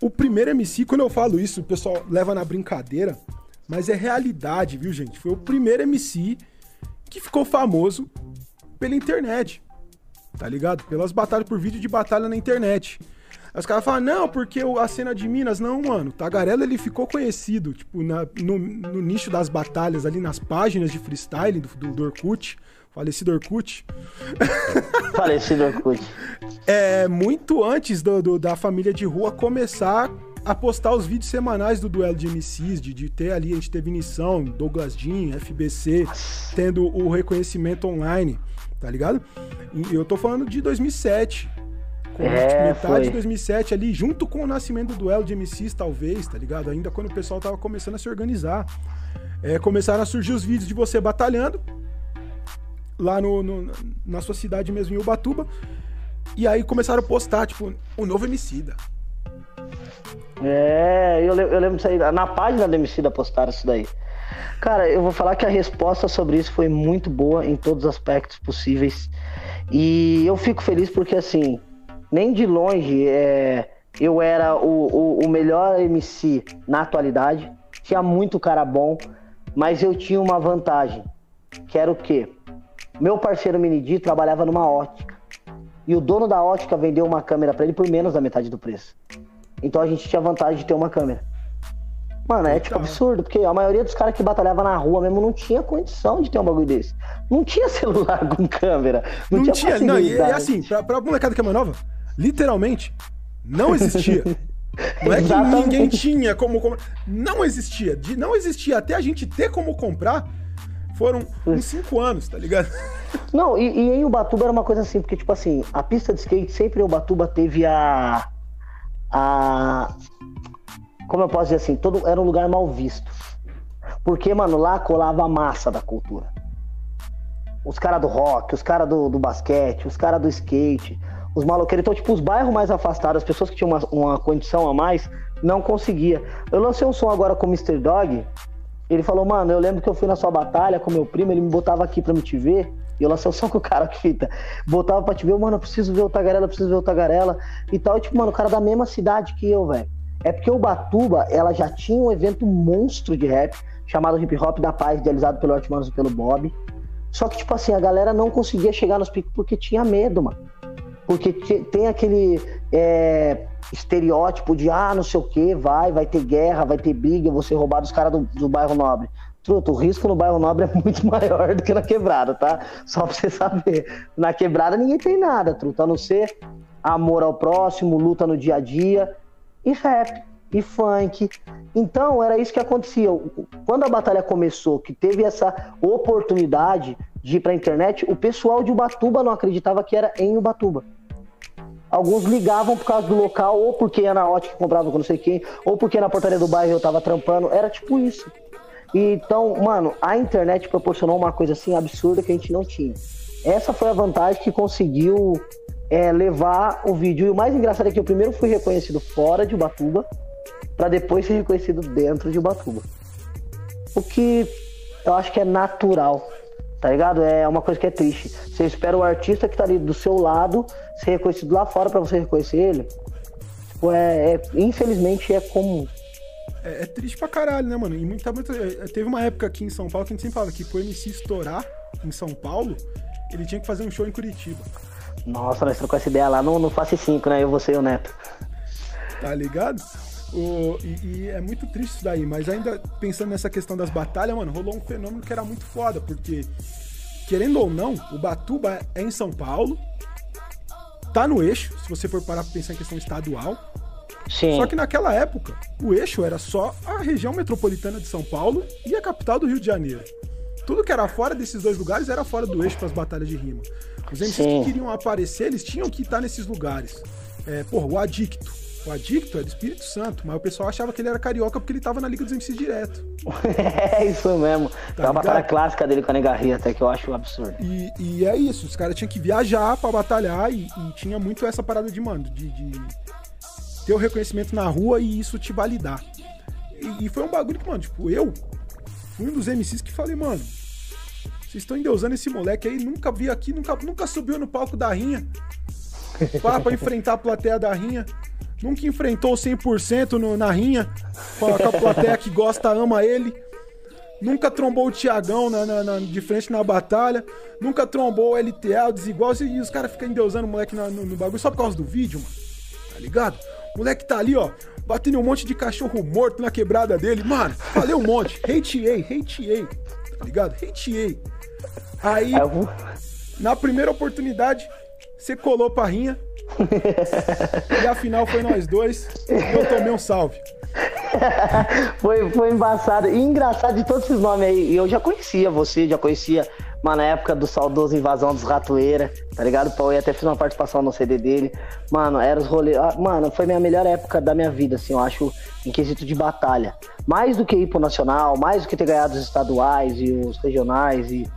o primeiro MC. Quando eu falo isso, o pessoal leva na brincadeira. Mas é realidade, viu, gente? Foi o primeiro MC que ficou famoso pela internet. Tá ligado? Pelas batalhas por vídeo de batalha na internet. Aí os caras falam, não, porque a cena de Minas, não, mano. Tagarela ele ficou conhecido, tipo, na, no, no, nicho das batalhas, ali nas páginas de freestyle do, do, do Orkut. Falecido Orkut. Falecido Orkut. É, muito antes do, do, da família de rua começar a postar os vídeos semanais do duelo de MCs, de, de ter ali, a gente teve Vinição, Douglas Jean, FBC, tendo o reconhecimento online, tá ligado? E eu tô falando de 2007, é, metade foi. de 2007 ali, junto com o nascimento do duelo de MCs, talvez, tá ligado? Ainda quando o pessoal tava começando a se organizar. É, começaram a surgir os vídeos de você batalhando lá no, no, na sua cidade mesmo, em Ubatuba. E aí começaram a postar, tipo, o novo Emicida. É, eu, eu lembro disso aí. Na página do Emicida postaram isso daí. Cara, eu vou falar que a resposta sobre isso foi muito boa em todos os aspectos possíveis. E eu fico feliz porque, assim, nem de longe é, eu era o, o, o, melhor MC na atualidade. Tinha muito cara bom, mas eu tinha uma vantagem, que era o quê? Meu parceiro Minidi trabalhava numa ótica. E o dono da ótica vendeu uma câmera para ele por menos da metade do preço. Então a gente tinha vantagem de ter uma câmera. Mano, é tipo absurdo, porque a maioria dos caras que batalhava na rua mesmo não tinha condição de ter um bagulho desse. Não tinha celular com câmera. Não, não tinha, tinha não, e é assim, pra, pra molecada que é mais nova, literalmente, não existia. Não é que ninguém tinha como comprar. Não existia. De não existia até a gente ter como comprar, foram uns 5 anos, tá ligado? Não, e, e, em Ubatuba era uma coisa assim, porque, tipo assim, a pista de skate sempre em Ubatuba teve a. A. Como eu posso dizer assim? Todo, era um lugar mal visto. Porque, mano, lá colava a massa da cultura. Os caras do rock, os caras do, do basquete, os caras do skate, os maloqueiros. Então, tipo, os bairros mais afastados, as pessoas que tinham uma, uma condição a mais, não conseguia. Eu lancei um som agora com o Mr. Dog. Ele falou, mano, eu lembro que eu fui na sua batalha com meu primo, ele me botava aqui pra me te ver. E eu lancei o som com o cara que fita. Botava pra te ver, mano, eu preciso ver o Tagarela, eu preciso ver o Tagarela. E tal. E, tipo, mano, o cara da mesma cidade que eu, velho. É porque o Batuba, ela já tinha um evento monstro de rap, chamado Hip Hop da Paz, idealizado pelo Artmanos e pelo Bob. Só que, tipo assim, a galera não conseguia chegar nos picos porque tinha medo, mano. Porque tem aquele é, estereótipo de, ah, não sei o que, vai, vai ter guerra, vai ter briga, você roubar dos caras do, do bairro nobre. Truto, o risco no bairro nobre é muito maior do que na quebrada, tá? Só pra você saber. Na quebrada ninguém tem nada, truto, a não ser amor ao próximo, luta no dia a dia e rap e funk. Então era isso que acontecia. Quando a batalha começou, que teve essa oportunidade de ir pra internet, o pessoal de Ubatuba não acreditava que era em Ubatuba. Alguns ligavam por causa do local, ou porque ia na ótica que comprava com não sei quem, ou porque na portaria do bairro eu tava trampando. Era tipo isso. Então, mano, a internet proporcionou uma coisa assim absurda que a gente não tinha. Essa foi a vantagem que conseguiu é, levar o vídeo. E o mais engraçado é que eu primeiro fui reconhecido fora de Ubatuba, para depois ser reconhecido dentro de Ubatuba. O que eu acho que é natural, tá ligado? É uma coisa que é triste. Você espera o artista que tá ali do seu lado ser reconhecido lá fora para você reconhecer ele. Tipo, é, é, infelizmente é comum. É, é, triste pra caralho, né, mano? E muita, muita, é, teve uma época aqui em São Paulo que a gente sempre falava que pro MC estourar em São Paulo, ele tinha que fazer um show em Curitiba. Nossa, nós trocamos essa ideia lá no, no Face 5, né? Eu, você e o Neto. Tá ligado? O, e, e, é muito triste isso daí, mas ainda pensando nessa questão das batalhas, mano, rolou um fenômeno que era muito foda, porque, querendo ou não, o Batuba é em São Paulo, tá no eixo, se você for parar pra pensar em questão estadual. Sim. Só que naquela época, o eixo era só a região metropolitana de São Paulo e a capital do Rio de Janeiro. tudo que era fora desses dois lugares era fora do eixo para as batalhas de rima. Os MCs Sim. que queriam aparecer, eles tinham que estar nesses lugares. É, porra, o Adicto. O Adicto é do Espírito Santo, mas o pessoal achava que ele era carioca porque ele tava na Liga dos MCs direto. é isso mesmo. Tá Tem uma batalha clássica dele com a Negarria até que eu acho absurdo. E, e é isso, os caras tinham que viajar para batalhar e, e, tinha muito essa parada de, mano, de, de ter o reconhecimento na rua e isso te validar. E, e, foi um bagulho que, mano, tipo, eu fui um dos MCs que falei, mano, vocês estão endeusando esse moleque aí, nunca vi aqui, nunca, nunca subiu no palco da rinha. Para pra enfrentar a plateia da rinha. Nunca enfrentou 100% no, na rinha com a, plateia que gosta, ama ele. Nunca trombou o Tiagão na, na, na, de frente na batalha. Nunca trombou o LTA, o Desigual. E os caras ficam endeusando o moleque no, no, bagulho só por causa do vídeo, mano. Tá ligado? O moleque tá ali, ó, batendo um monte de cachorro morto na quebrada dele. Mano, falei um monte. Hateei, hateei. Tá ligado? Hateei. Aí, na primeira oportunidade, você colou pra rinha. E afinal foi nós dois. Eu tomei um salve. foi, foi embaçado. E engraçado de todos esses nomes aí. Eu já conhecia você, já conhecia, mano, na época do saudoso Invasão dos Ratoeira, tá ligado? O Paulo até fez uma participação no CD dele. Mano, era os rolês. Ah, mano, foi minha melhor época da minha vida, assim, eu acho, em quesito de batalha. Mais do que ir pro Nacional, mais do que ter ganhado os estaduais e os regionais e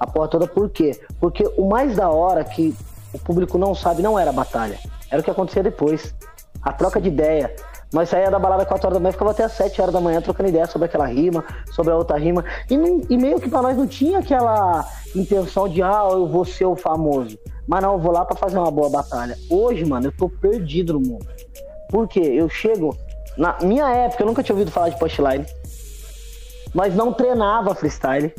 a porra toda. Por quê? Porque o mais da hora que o público não sabe não era a batalha. Era o que acontecia depois. A troca de ideia. Nós saía da balada 4 horas da manhã, ficava até as 7 horas da manhã trocando ideia sobre aquela rima, sobre a outra rima. E, não, e meio que pra nós não tinha aquela intenção de, ah, eu vou ser o famoso. Mas não, eu vou lá pra fazer uma boa batalha. Hoje, mano, eu tô perdido no mundo. Por quê? Eu chego. Na minha época, eu nunca tinha ouvido falar de punchline. Nós não treinava freestyle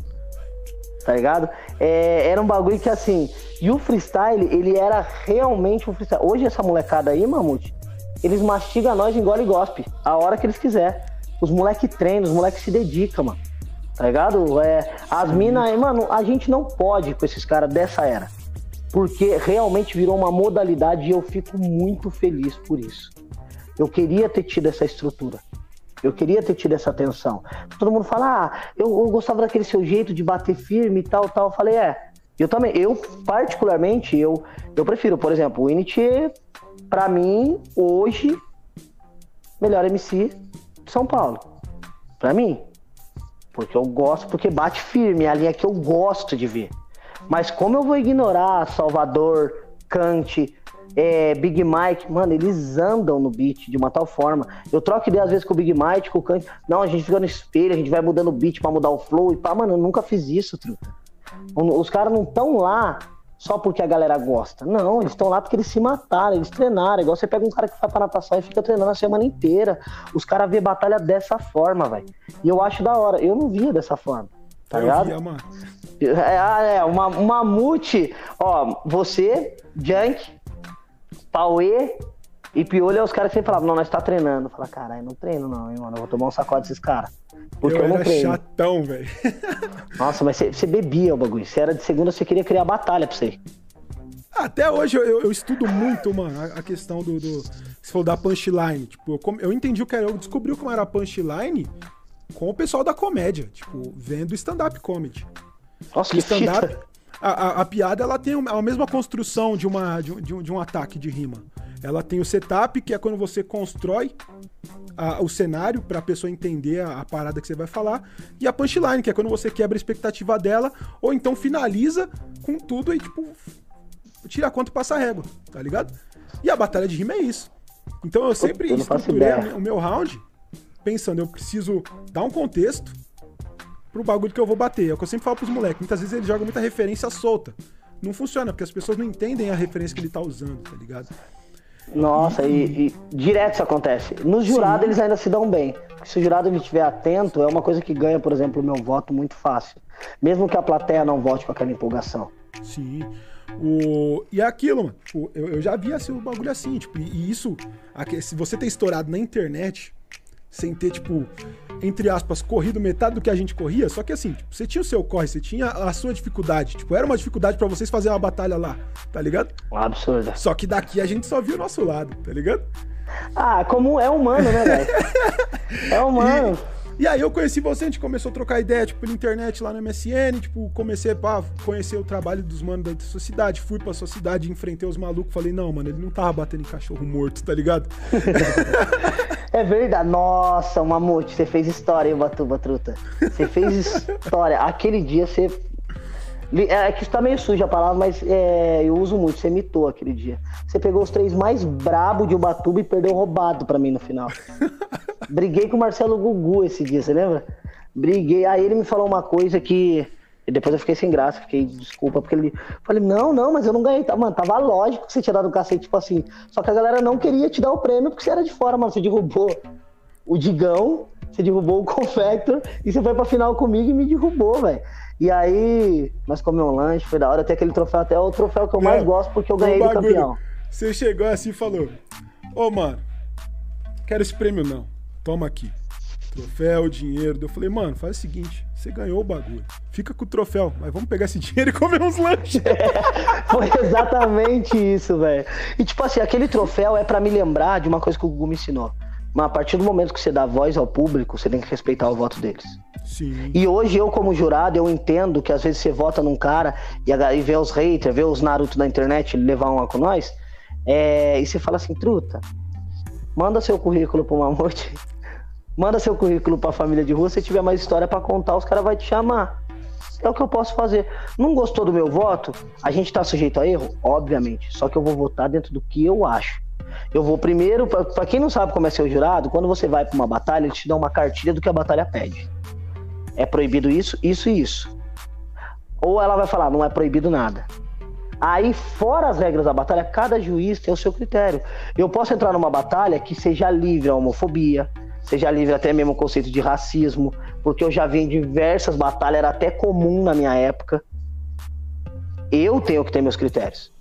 tá ligado? É, era um bagulho que assim. E o freestyle, ele era realmente um freestyle. Hoje essa molecada aí, Mamute, eles mastigam nós, engole e gospe. A hora que eles quiser. Os moleques treinam, os moleques se dedicam, mano. Tá ligado? É, as minas, mano, a gente não pode com esses caras dessa era. Porque realmente virou uma modalidade e eu fico muito feliz por isso. Eu queria ter tido essa estrutura. Eu queria ter tido essa atenção. Todo mundo fala, ah, eu, eu gostava daquele seu jeito de bater firme e tal, tal. Eu falei, é. Eu também, eu particularmente, eu, eu prefiro, por exemplo, o Init, pra mim, hoje, melhor MC de São Paulo. Pra mim. Porque eu gosto, porque bate firme, é a linha que eu gosto de ver. Mas como eu vou ignorar Salvador, Kant, é, Big Mike, mano, eles andam no beat de uma tal forma. Eu troco ideia às vezes com o Big Mike, com o Kant. Não, a gente fica no espelho, a gente vai mudando o beat pra mudar o flow e pá, mano, eu nunca fiz isso, truta. Os caras não estão lá só porque a galera gosta. Não, eles estão lá porque eles se mataram, eles treinaram. Igual você pega um cara que vai pra natação e fica treinando a semana inteira. Os caras vê batalha dessa forma, velho. E eu acho da hora. Eu não via dessa forma. Tá eu ligado? Via, mano. É, ah, é, uma, uma mamute. Ó, você, Junk, Pauê e Piolho é os caras que sempre falavam, não, nós tá treinando. Fala, caralho, não treino não, hein, mano. Eu vou tomar um sacode desses caras. Porque eu, eu não era treino. chatão, velho. Nossa, mas você, bebia o bagulho. Você era de segunda, você queria criar batalha pra você. Até hoje eu, eu, eu estudo muito, mano, a, a, questão do, do. Você falou da punchline. Tipo, eu, eu entendi o que era. Eu descobri como era a punchline com o pessoal da comédia. Tipo, vendo stand-up comedy. Nossa, que stand-up a, a, a, piada ela tem a mesma construção de, uma, de, um, de um ataque de rima. Ela tem o setup, que é quando você constrói a, o cenário para a pessoa entender a, a, parada que você vai falar, e a punchline, que é quando você quebra a expectativa dela, ou então finaliza com tudo e, tipo, tira a conta e passa a régua, tá ligado? E a batalha de rima é isso. Então eu sempre eu estruturei o meu round pensando, eu preciso dar um contexto, pro bagulho que eu vou bater. É o que eu sempre falo pros moleques. Muitas vezes ele joga muita referência solta. Não funciona, porque as pessoas não entendem a referência que ele tá usando, tá ligado? Nossa, e, e direto isso acontece. Nos jurados eles ainda se dão bem. Se o jurado ele estiver atento, é uma coisa que ganha, por exemplo, o meu voto muito fácil. Mesmo que a plateia não vote com aquela empolgação. Sim. O... E é aquilo, mano. Tipo, eu, já vi assim, o bagulho assim, tipo, e isso, se você ter estourado na internet, sem ter, tipo, entre aspas, corrido metade do que a gente corria. Só que assim, tipo, você tinha o seu corre, você tinha a sua dificuldade. Tipo, era uma dificuldade para vocês fazerem uma batalha lá, tá ligado? Absurdo. Só que daqui a gente só viu o nosso lado, tá ligado? Ah, como é humano, né, velho? é humano. E aí eu conheci você, a gente começou a trocar ideia, tipo, pela internet lá no MSN, tipo, comecei a conhecer o trabalho dos manos da sua cidade, fui pra sua cidade, enfrentei os malucos, falei, não, mano, ele não tava batendo em cachorro morto, tá ligado? é verdade. Nossa, Mamute, você fez história, hein, Batuba Truta? Você fez história. Aquele dia você é que está meio suja a palavra, mas é, eu uso muito. Você mitou aquele dia. Você pegou os três mais brabo de Ubatuba e perdeu roubado para mim no final. Briguei com o Marcelo Gugu esse dia, você lembra? Briguei. Aí ele me falou uma coisa que. E depois eu fiquei sem graça, fiquei desculpa, porque ele. Falei, não, não, mas eu não ganhei. Tá, mano, tava lógico que você tinha dado um cacete, tipo assim. Só que a galera não queria te dar o prêmio porque você era de fora, mano. Você derrubou o Digão, você derrubou o Confector e você foi pra final comigo e me derrubou, velho. E aí, nós comemos um lanche, foi da hora. Até aquele troféu, até o troféu que eu mais gosto, porque eu ganhei do campeão. Você chegou assim e falou: Ô, oh, mano, quero esse prêmio não. Toma aqui. Troféu, dinheiro. Eu falei, mano, faz o seguinte: você ganhou o bagulho. Fica com o troféu, mas vamos pegar esse dinheiro e comer uns lanches. É, foi exatamente isso, velho. E tipo assim, aquele troféu é para me lembrar de uma coisa que o Gugu me ensinou. Mas a partir do momento que você dá voz ao público, você tem que respeitar o voto deles. Sim. E hoje eu, como jurado, eu entendo que às vezes você vota num cara e, vê os haters, vê os Naruto da internet levar uma com nós, é, e você fala assim, truta, manda seu currículo pro Mamute, manda seu currículo pra família de rua, se tiver mais história para contar, os caras vão te chamar. É o que eu posso fazer. Não gostou do meu voto? A gente tá sujeito a erro? Obviamente. Só que eu vou votar dentro do que eu acho. Eu vou primeiro, para quem não sabe como é ser jurado, quando você vai para uma batalha, eles te dão uma cartilha do que a batalha pede. É proibido isso, isso e isso. Ou ela vai falar, não é proibido nada. Aí, fora as regras da batalha, cada juiz tem o seu critério. Eu posso entrar numa batalha que seja livre a homofobia, seja livre até mesmo o conceito de racismo, porque eu já vi em diversas batalhas, era até comum na minha época. Eu tenho que ter meus critérios.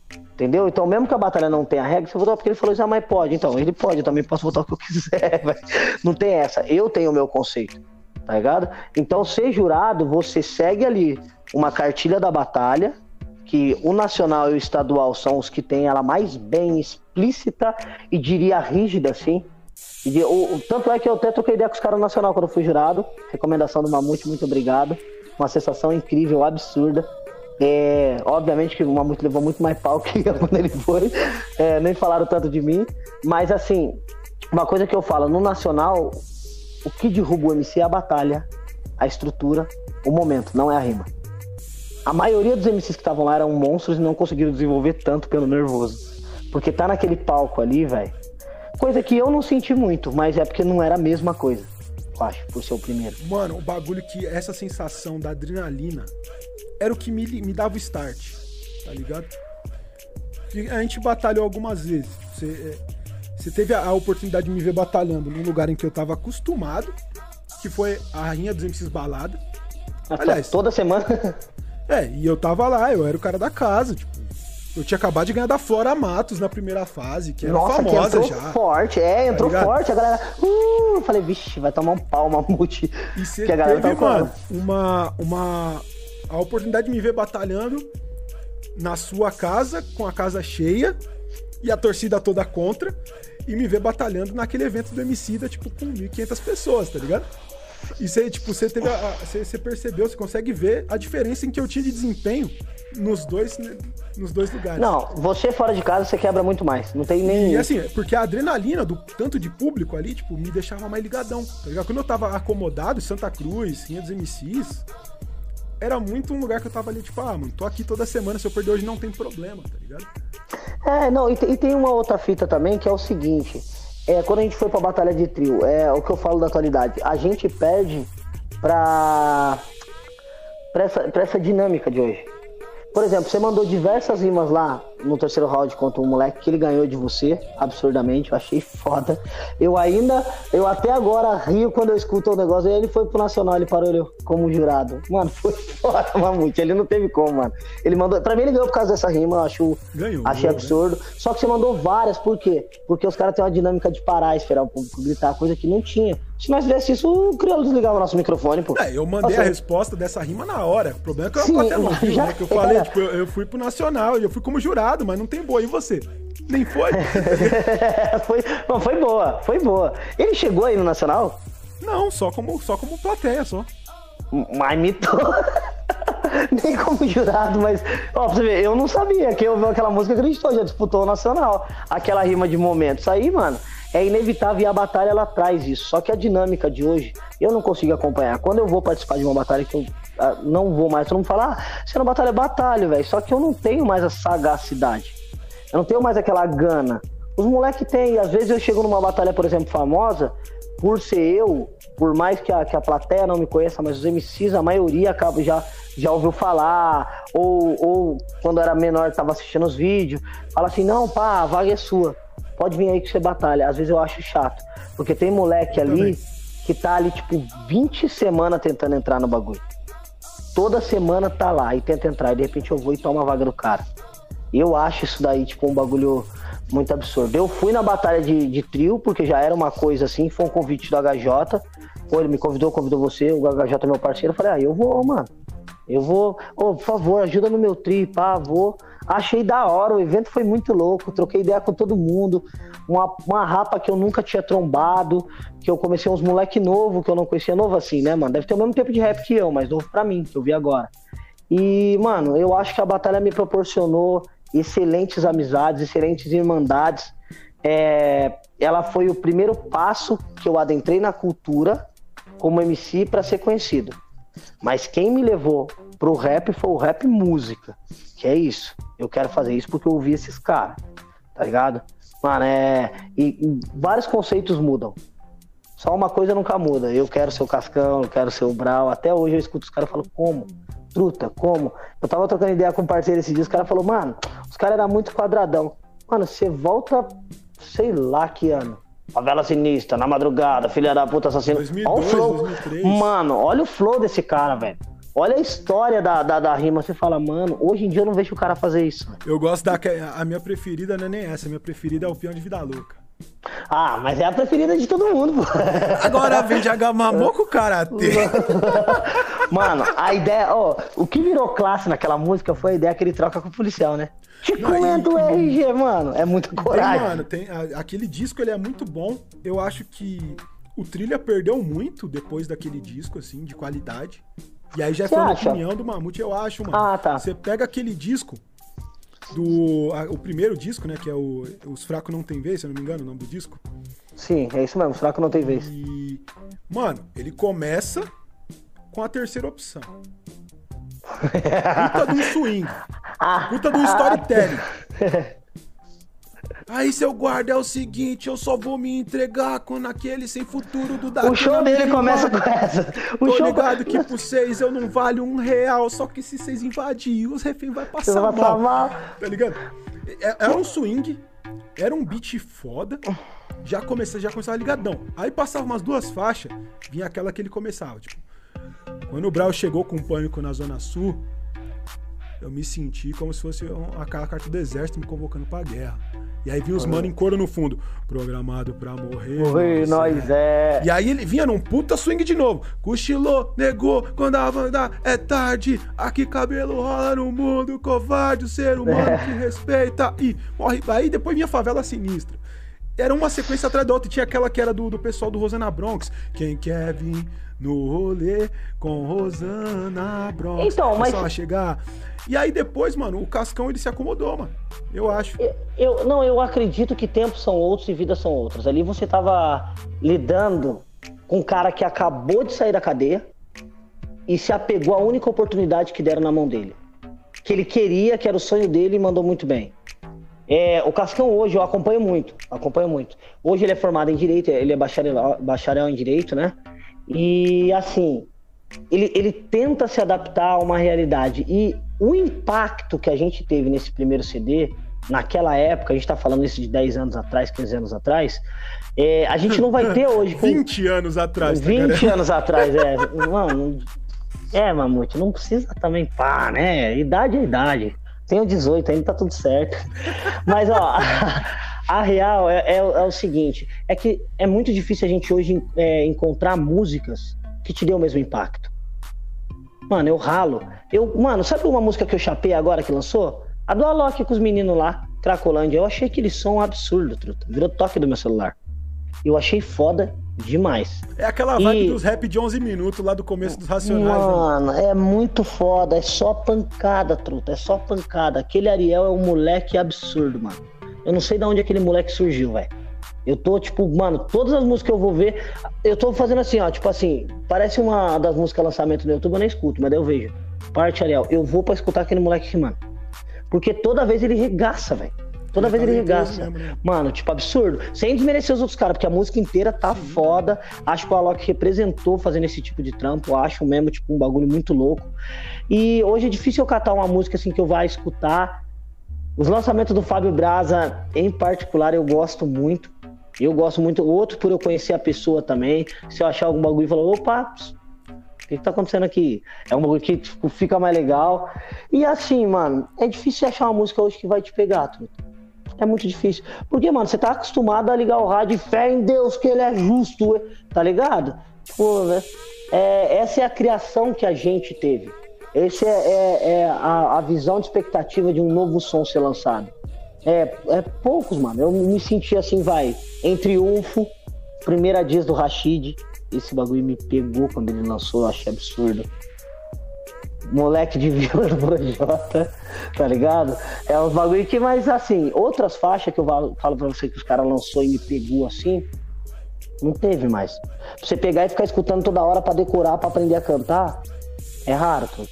Entendeu? Então, mesmo que a batalha não tenha regra, você votou porque ele falou isso, ah, mas pode. Então, ele pode, eu também posso votar o que eu quiser. Não tem essa. Eu tenho o meu conceito, tá ligado? Então, ser jurado, você segue ali uma cartilha da batalha, que o nacional e o estadual são os que têm ela mais bem explícita e diria rígida, assim. E, o, tanto é que eu até troquei ideia com os caras nacional quando eu fui jurado. Recomendação do Mamute, muito obrigado. Uma sensação incrível, absurda. É, obviamente que o Mamute levou muito mais pau que eu quando ele foi. É, nem falaram tanto de mim. Mas assim, uma coisa que eu falo, no Nacional, o que derruba o MC é a batalha, a estrutura, o momento, não é a rima. A maioria dos MCs que estavam lá eram monstros e não conseguiram desenvolver tanto pelo nervoso. Porque tá naquele palco ali, velho. Coisa que eu não senti muito, mas é porque não era a mesma coisa. Eu acho, por ser o primeiro. Mano, o bagulho que essa sensação da adrenalina era o que me, me dava o start, tá ligado? E a gente batalhou algumas vezes. Você, é, você teve a, a, oportunidade de me ver batalhando num lugar em que eu tava acostumado, que foi a Rainha dos MCs Balada. Aliás, toda semana. É, e eu tava lá, eu era o cara da casa, tipo, eu tinha acabado de ganhar da Flora Matos na primeira fase, que era Nossa, famosa que entrou já. forte, é, entrou tá forte. A galera, uh, eu falei, vixe, vai tomar um pau, mamute. E você que a galera teve, mano, uma, uma, a oportunidade de me ver batalhando na sua casa, com a casa cheia e a torcida toda contra, e me ver batalhando naquele evento do Emicida, tipo, com 1.500 pessoas, tá ligado? E você, tipo, você teve a, você, você percebeu, você consegue ver a diferença em que eu tinha de desempenho nos dois, nos dois lugares. Não, você fora de casa você quebra muito mais. Não tem nem. E assim, porque a adrenalina do tanto de público ali, tipo, me deixava mais ligadão. Tá ligado? Quando eu tava acomodado em Santa Cruz, Rinha dos MCs, era muito um lugar que eu tava ali, tipo, ah, mano, tô aqui toda semana, se eu perder hoje não tem problema, tá ligado? É, não, e, e tem uma outra fita também que é o seguinte. É, quando a gente foi pra batalha de trio, é o que eu falo da atualidade, a gente perde pra, pra, essa, pra essa dinâmica de hoje. Por exemplo, você mandou diversas rimas lá no terceiro round contra um moleque que ele ganhou de você, absurdamente, eu achei foda. Eu ainda, eu até agora rio quando eu escuto o negócio. E ele foi pro Nacional, ele parou ele como jurado. Mano, foi foda, Mamute. Ele não teve como, mano. Ele mandou. Pra mim, ele ganhou por causa dessa rima, eu acho. Ganhou, achei ganhou, absurdo. Né? Só que você mandou várias, por quê? Porque os caras têm uma dinâmica de parar, esperar o público gritar, coisa que não tinha. Se nós fizesse isso, o Crioulo desligava o nosso microfone, pô. É, eu mandei Nossa, a resposta dessa rima na hora. O problema é que eu Sim, até não viu, né? Que eu falei, tipo, eu, eu fui pro Nacional, eu fui como jurado, mas não tem boa. E você? Nem foi? foi, bom, foi boa, foi boa. Ele chegou aí no Nacional? Não, só como, só como plateia, só. Mas mitou. Nem como jurado, mas. Ó, pra você ver, eu não sabia. Quem ouviu aquela música acreditou, já disputou o Nacional. Aquela rima de momentos aí, mano, é inevitável e a batalha ela traz isso. Só que a dinâmica de hoje, eu não consigo acompanhar. Quando eu vou participar de uma batalha que eu ah, não vou mais, todo mundo fala, ah, se não batalha é batalha, velho. Só que eu não tenho mais a sagacidade. Eu não tenho mais aquela gana. Os moleques têm, às vezes eu chego numa batalha, por exemplo, famosa, por ser eu, por mais que a, que a plateia não me conheça, mas os MCs, a maioria acaba já, já ouviu falar, ou, ou quando era menor estava assistindo os vídeos, fala assim, não, pá, a vaga é sua, pode vir aí que você batalha. Às vezes eu acho chato, porque tem moleque ali que tá ali, tipo, 20 semanas tentando entrar no bagulho. Toda semana tá lá e tenta entrar, e de repente eu vou e tomo a vaga do cara. Eu acho isso daí, tipo, um bagulho muito absurdo. Eu fui na batalha de, de trio, porque já era uma coisa assim, foi um convite do HJ. Pô, ele me convidou, convidou você, o HJ é meu parceiro. Eu falei, ah, eu vou, mano. Eu vou, oh, por favor, ajuda no meu trio, pá, vou. Achei da hora, o evento foi muito louco, troquei ideia com todo mundo. Uma, uma rapa que eu nunca tinha trombado, que eu comecei uns moleque novo, que eu não conhecia novo assim, né, mano? Deve ter o mesmo tempo de rap que eu, mas novo pra mim, que eu vi agora. E, mano, eu acho que a batalha me proporcionou excelentes amizades, excelentes irmandades. É, ela foi o primeiro passo que eu adentrei na cultura como MC para ser conhecido. Mas quem me levou pro rap foi o rap música, que é isso. Eu quero fazer isso porque eu ouvi esses caras, tá ligado? Mano, é. E, e, vários conceitos mudam. Só uma coisa nunca muda. Eu quero ser o Cascão, eu quero ser o Brau. Até hoje eu escuto os caras falando como? truta, como? Eu tava trocando ideia com um parceiro esse dia, os caras falou, mano, os caras eram muito quadradão. Mano, você volta, sei lá que ano. Favela Sinistra, na madrugada, filha da puta assassino. 2002, olha o flow. 2003. Mano, olha o flow desse cara, velho. Olha a história da, da, da, rima. Você fala, mano, hoje em dia eu não vejo o cara fazer isso. Eu gosto da. A minha preferida não é nem essa. A minha preferida é o Peão de Vida Louca. Ah, mas é a preferida de todo mundo, pô. Agora vem de Agamamoco Karatê. Mano, a ideia, ó, o que virou classe naquela música foi a ideia que ele troca com o policial, né? Te comendo o RG, mano. É muito coragem. Tem, mano, tem, a, aquele disco ele é muito bom. Eu acho que o Trilha perdeu muito depois daquele disco, assim, de qualidade. E aí já foi uma opinião do Mamute, eu acho, mano. Ah, tá. Você pega aquele disco, do a, o primeiro disco, né? Que é o Os Fracos Não Tem Vez, se eu não me engano, o nome do disco. Sim, é isso mesmo, Os Fracos Não Tem Vez. E, mano, ele começa com a terceira opção. Puta do swing. Puta do storytelling. Aí, seu guarda, é o seguinte, eu só vou me entregar com aquele sem futuro do Davi. O show dele começa com essa. O Tô show ligado que por vocês eu não valho um real, só que se vocês invadirem, os reféns vai passar vai mal. mal. Tá ligado? É, era um swing, era um beat foda, já começava, já começava ligadão. Aí passava umas duas faixas, vinha aquela que ele começava, tipo... Quando o Brau chegou com pânico na Zona Sul, eu me senti como se fosse aquela carta do exército me convocando pra guerra. E aí vinha os mano em coro no fundo. Programado pra morrer. Morrer, nós é. é. E aí ele vinha num puta swing de novo. Cochilou, negou, quando a banda é tarde. Aqui cabelo rola no mundo, covarde, o ser humano é. que respeita. E morre. Aí depois vinha favela sinistra. Era uma sequência atrás da outra. Tinha aquela que era do, do pessoal do Rosana Bronx. Quem quer vir no rolê com Rosana Bronx. Então, mas. Só chegar. E aí depois, mano, o Cascão ele se acomodou, mano. Eu acho. Eu, eu, não, eu acredito que tempos são outros e vidas são outras. Ali você tava lidando com um cara que acabou de sair da cadeia e se apegou à única oportunidade que deram na mão dele. Que ele queria, que era o sonho dele e mandou muito bem. É, o Cascão hoje eu acompanho muito, acompanho muito. Hoje ele é formado em Direito, ele é bacharel, bacharel em Direito, né? E assim, ele, ele tenta se adaptar a uma realidade. E o impacto que a gente teve nesse primeiro CD, naquela época, a gente está falando isso de 10 anos atrás, 15 anos atrás, é, a gente não vai ter hoje. Com... 20 anos atrás, 20 tá anos atrás, é. Mano, é, Mamute, não precisa também pá, né? Idade é idade. Tenho 18, ainda tá tudo certo. Mas, ó, a, real é, é, é, o seguinte: é que é muito difícil a gente hoje é, encontrar músicas que te dê o mesmo impacto. Mano, eu ralo. Eu, mano, sabe uma música que eu chapei agora que lançou? A do Alok com os meninos lá, Cracolândia. Eu achei aquele som absurdo, truta. Virou toque do meu celular. Eu achei foda Demais. É aquela vibe e... dos rap de 11 minutos lá do começo dos Racionais. Né? Mano, né? é muito foda. É só pancada, truta. É só pancada. Aquele Ariel é um moleque absurdo, mano. Eu não sei de onde aquele moleque surgiu, velho. Eu tô, tipo, mano, todas as músicas que eu vou ver, eu tô fazendo assim, ó, tipo assim, parece uma das músicas lançamento no YouTube, eu nem escuto, mas daí eu vejo. Parte Ariel, eu vou pra escutar aquele moleque aqui, mano. Porque toda vez ele regaça, velho. Toda vez ele regaça. Né? Mano, tipo, absurdo. Sem desmerecer os outros caras, porque a música inteira tá Sim. foda. Acho que o Alok representou fazendo esse tipo de trampo. Acho mesmo, tipo, um bagulho muito louco. E hoje é difícil eu catar uma música assim que eu vá escutar. Os lançamentos do Fábio Braza, em particular, eu gosto muito. Eu gosto muito. Outro por eu conhecer a pessoa também. Se eu achar algum bagulho e falar, opa, o que, que tá acontecendo aqui? É um bagulho que tipo, fica mais legal. E assim, mano, é difícil achar uma música hoje que vai te pegar. É muito difícil. Porque, mano, você tá acostumado a ligar o rádio e fé em Deus que ele é justo, tá ligado? Tipo, né? É, essa é a criação que a gente teve. Essa é, é, é a, a, visão de expectativa de um novo som ser lançado. É, é poucos, mano. Eu me senti assim, vai, em triunfo, primeira dias do Rashid. Esse bagulho me pegou quando ele lançou, eu achei absurdo. Moleque de Vila do Projota, tá ligado? É uns bagulho que, mas assim, outras faixas que eu falo pra você que os caras lançou e me pegou assim, não teve mais. Pra você pegar e ficar escutando toda hora para decorar, para aprender a cantar, é raro, tudo.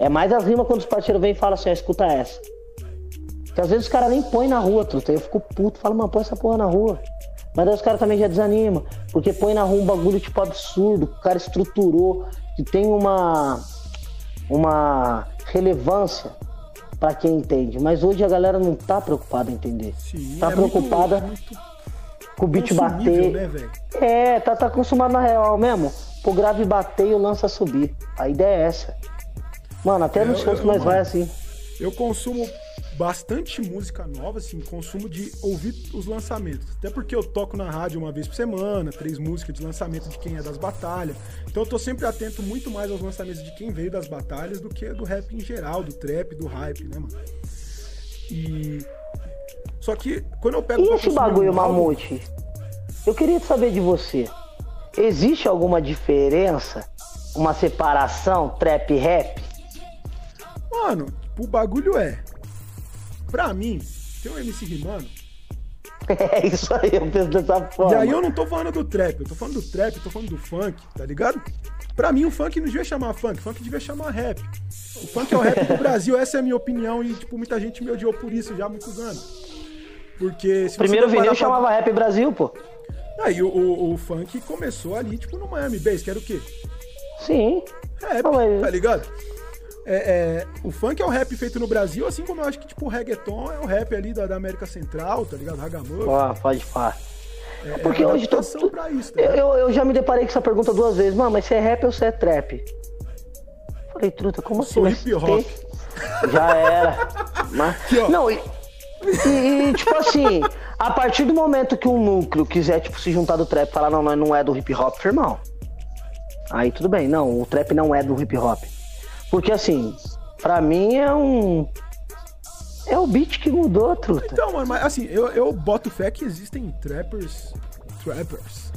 É mais as rimas quando os parceiros vêm e falam assim, escuta essa. Que às vezes os caras nem põem na rua, truta. Eu fico puto, falo, mano, põe essa porra na rua. Mas daí os caras também já desanimam, porque põe na rua um bagulho tipo absurdo, o cara estruturou, que tem uma, uma relevância para quem entende. Mas hoje a galera não tá preocupada em entender. Sim, tá é preocupada muito, muito com o beat bater. Né, é, tá, tá acostumado na real mesmo. Pro grave bater e o lança subir. A ideia é essa. Mano, até é, nos shows que nós vai assim. Eu consumo bastante música nova, assim, consumo de ouvir os lançamentos. Até porque eu toco na rádio uma vez por semana, três músicas de lançamento de quem é das batalhas. Então eu tô sempre atento muito mais aos lançamentos de quem veio das batalhas do que do rap em geral, do trap, do hype, né, mano? E. Só que quando eu pego. E esse bagulho, Mamute? Eu queria saber de você. Existe alguma diferença? Uma separação trap rap? Mano, o bagulho é Pra mim, tem um MC rimando. É isso aí, eu penso dessa forma. E aí eu não tô falando do trap, eu tô falando do trap, eu tô falando do funk, tá ligado? Pra mim o funk não devia chamar funk, funk devia chamar rap. O funk é o rap do Brasil, essa é a minha opinião e, tipo, muita gente me odiou por isso já há muitos anos. Porque se Primeiro vinil pra... chamava Rap Brasil, pô. Aí o, o, o, funk começou ali, tipo, no Miami Bass, que era o quê? Sim. Rap, mas... tá ligado? É, é, o funk é o rap feito no Brasil, assim como eu acho que tipo, o reggaeton é o rap ali da, da América Central, tá ligado? Ragamuffin. Ah, pode falar. É, é Porque é hoje tô, pra isso, tá eu, eu já me deparei com essa pergunta duas vezes, mano, mas você é rap ou você é trap? Falei, truta, como assim? Sou hip hop. Já era. Mas... Aqui, não, e, e, tipo assim, a partir do momento que um núcleo quiser tipo, se juntar do trap e falar, não, não é do hip hop, irmão. Aí tudo bem, não, o trap não é do hip hop. Porque assim, pra mim é um. É o beat que mudou, truta. Então, mano, mas assim, eu, eu boto fé que existem trappers, trappers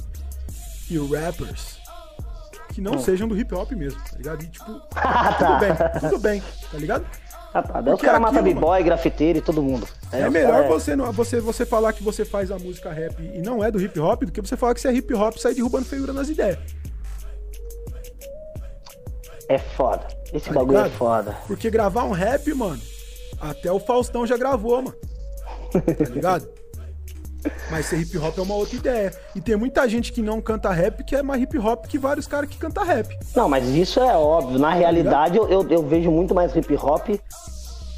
e rappers que não hum. sejam do hip hop mesmo, tá ligado? E tipo, ah, tá. tudo bem, tudo bem, tá ligado? Ah, tá. Daí os caras matam b-boy, grafiteiro e todo mundo. É, é melhor você, não, você, você falar que você faz a música rap e não é do hip hop do que você falar que você é hip hop e sair derrubando feiura nas ideias. É foda. Esse tá bagulho é ligado? é foda. Porque gravar um rap, mano, até o Faustão já gravou, mano. Tá ligado? Mas ser hip hop é uma outra ideia. E tem muita gente que não canta rap que é mais hip hop que vários caras que cantam rap. Não, mas isso é óbvio. Na tá realidade, eu, eu, eu, vejo muito mais hip hop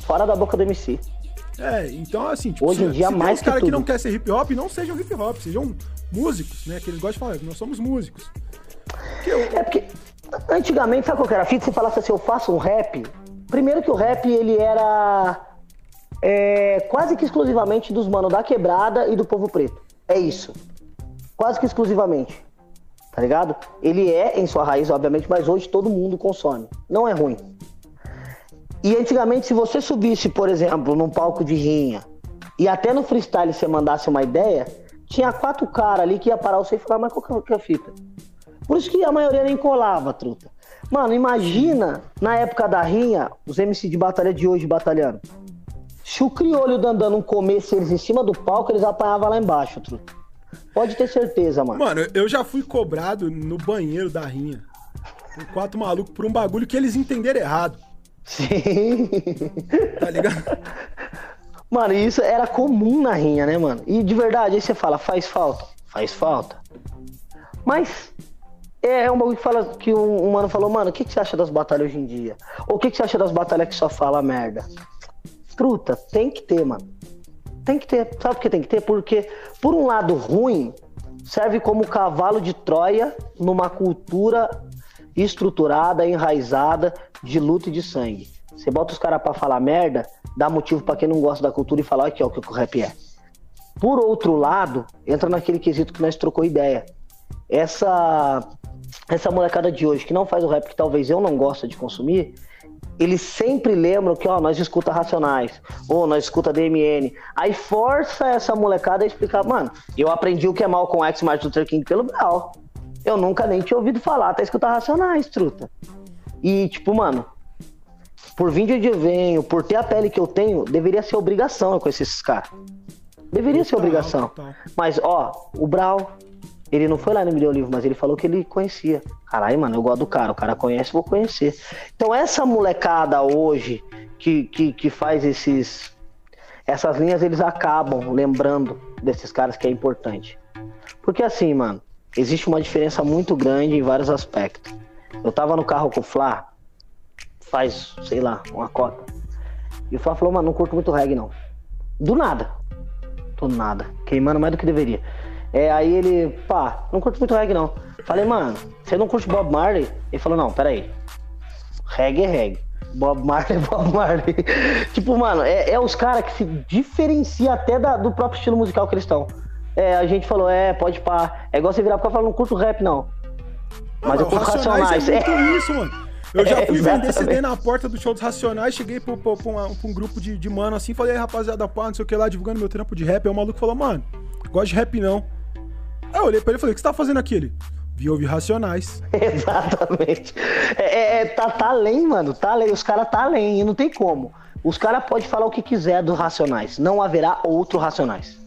fora da boca do MC. É, então assim, tipo, hoje em dia se mais que caras que não querem ser hip hop, não sejam hip hop, sejam músicos, né? Que eles gostam de falar, nós somos músicos. eu... É porque Antigamente, sabe qual era a fita? Se você falasse assim, eu faço um rap. Primeiro que o rap, ele era é, quase que exclusivamente dos manos da quebrada e do povo preto. É isso. Quase que exclusivamente. Tá ligado? Ele é em sua raiz, obviamente, mas hoje todo mundo consome. Não é ruim. E antigamente, se você subisse, por exemplo, num palco de rinha e até no freestyle você mandasse uma ideia, tinha quatro caras ali que ia parar você e falar, mas qual que é a fita? Por isso que a maioria nem colava, truta. Mano, imagina na época da rinha, os MC de batalha de hoje batalhando. Se o criolho dando um começo eles em cima do palco, eles apanhavam lá embaixo, truta. Pode ter certeza, mano. Mano, eu já fui cobrado no banheiro da rinha. Por quatro malucos por um bagulho que eles entenderam errado. Sim. Tá ligado? Mano, isso era comum na rinha, né, mano? E de verdade, aí você fala, faz falta? Faz falta. Mas é um bagulho que fala que um, um mano falou, mano, o que, que você acha das batalhas hoje em dia? Ou o que, que você acha das batalhas que só fala merda? Truta, tem que ter, mano. Tem que ter. Sabe por que tem que ter? Porque, por um lado ruim, serve como cavalo de Troia numa cultura estruturada, enraizada de luta e de sangue. Você bota os caras pra falar merda, dá motivo para quem não gosta da cultura e falar aqui, ó, o que o rap é. Por outro lado, entra naquele quesito que nós trocou ideia. Essa essa molecada de hoje que não faz o rap que talvez eu não gosta de consumir, eles sempre lembram que, ó, nós escuta Racionais, ou nós escuta DMN. Aí força essa molecada a explicar, mano, eu aprendi o que é mal com X Martin Luther King pelo Brau. Eu nunca nem tinha ouvido falar, até escutar Racionais, truta. E, tipo, mano, por vir de onde eu venho, por ter a pele que eu tenho, deveria ser obrigação conhecer esses caras. Deveria ser obrigação. Mas, ó, o Brau, ele não foi lá e me deu o livro, mas ele falou que ele conhecia. Caralho, mano, eu gosto do cara. O cara conhece, vou conhecer. Então, essa molecada hoje que, que, que faz esses. Essas linhas, eles acabam lembrando desses caras que é importante. Porque assim, mano, existe uma diferença muito grande em vários aspectos. Eu tava no carro com o Flá, faz, sei lá, uma cota. E o Flá falou, mano, não curto muito reggae, não. Do nada. Do nada. Queimando mais do que deveria. É, aí ele, pá, não curto muito reggae não. Falei, mano, você não curte Bob Marley? Ele falou, não, peraí. Reggae é reggae. Bob Marley é Bob Marley. tipo, mano, é, é os caras que se diferencia até da, do próprio estilo musical que eles estão. É, a gente falou, é, pode pá. É igual você virar pra falar, não curto rap, não. Mas eu curto Racionais. É muito é. isso, mano. Eu já fui é, vender CD na porta do show dos Racionais, cheguei pra, pra, pra, um, pra um grupo de, de mano assim, falei, rapaziada, pá, não sei o que lá, divulgando meu trampo de rap. Aí o maluco falou, mano, gosto de rap não. Aí eu olhei pra ele e falei, o que você tá fazendo aqui? Ele, vi ouvir Racionais. Exatamente. É, é, é, tá, tá além, mano, tá além. Os caras tá além e não tem como. Os caras podem falar o que quiser dos Racionais. Não haverá outro Racionais.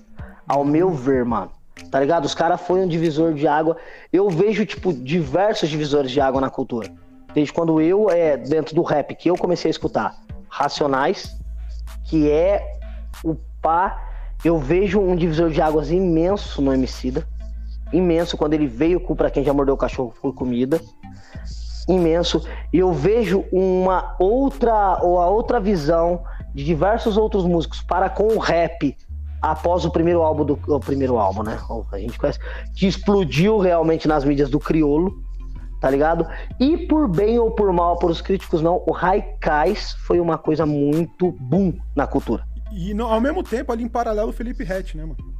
Ao meu ver, mano. Tá ligado? Os caras foram um divisor de água. Eu vejo, tipo, diversos divisores de água na cultura. Desde quando eu, é, dentro do rap, que eu comecei a escutar Racionais, que é o pá. Eu vejo um divisor de águas imenso no Emicida imenso. Quando ele veio com para quem já mordeu o cachorro por comida. Imenso. E eu vejo uma outra ou a outra visão de diversos outros músicos para com o rap após o primeiro álbum do o primeiro álbum né? A gente conhece que explodiu realmente nas mídias do criolo tá ligado? E por bem ou por mal por os críticos não o Raikais foi uma coisa muito boom na cultura. E ao mesmo tempo ali em paralelo o Felipe Rett né mano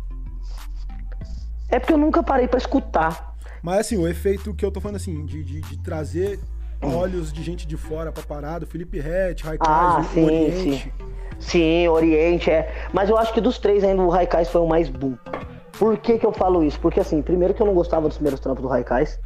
é porque eu nunca parei para escutar. Mas assim, o efeito que eu tô falando assim, de, de, de trazer olhos de gente de fora pra parada, Felipe Rett, Raikais, ah, sim, Oriente. Sim. sim, Oriente, é. Mas eu acho que dos três ainda o Raikais foi o mais boom. Por que, que eu falo isso? Porque assim, primeiro que eu não gostava dos primeiros trampos do Raikais.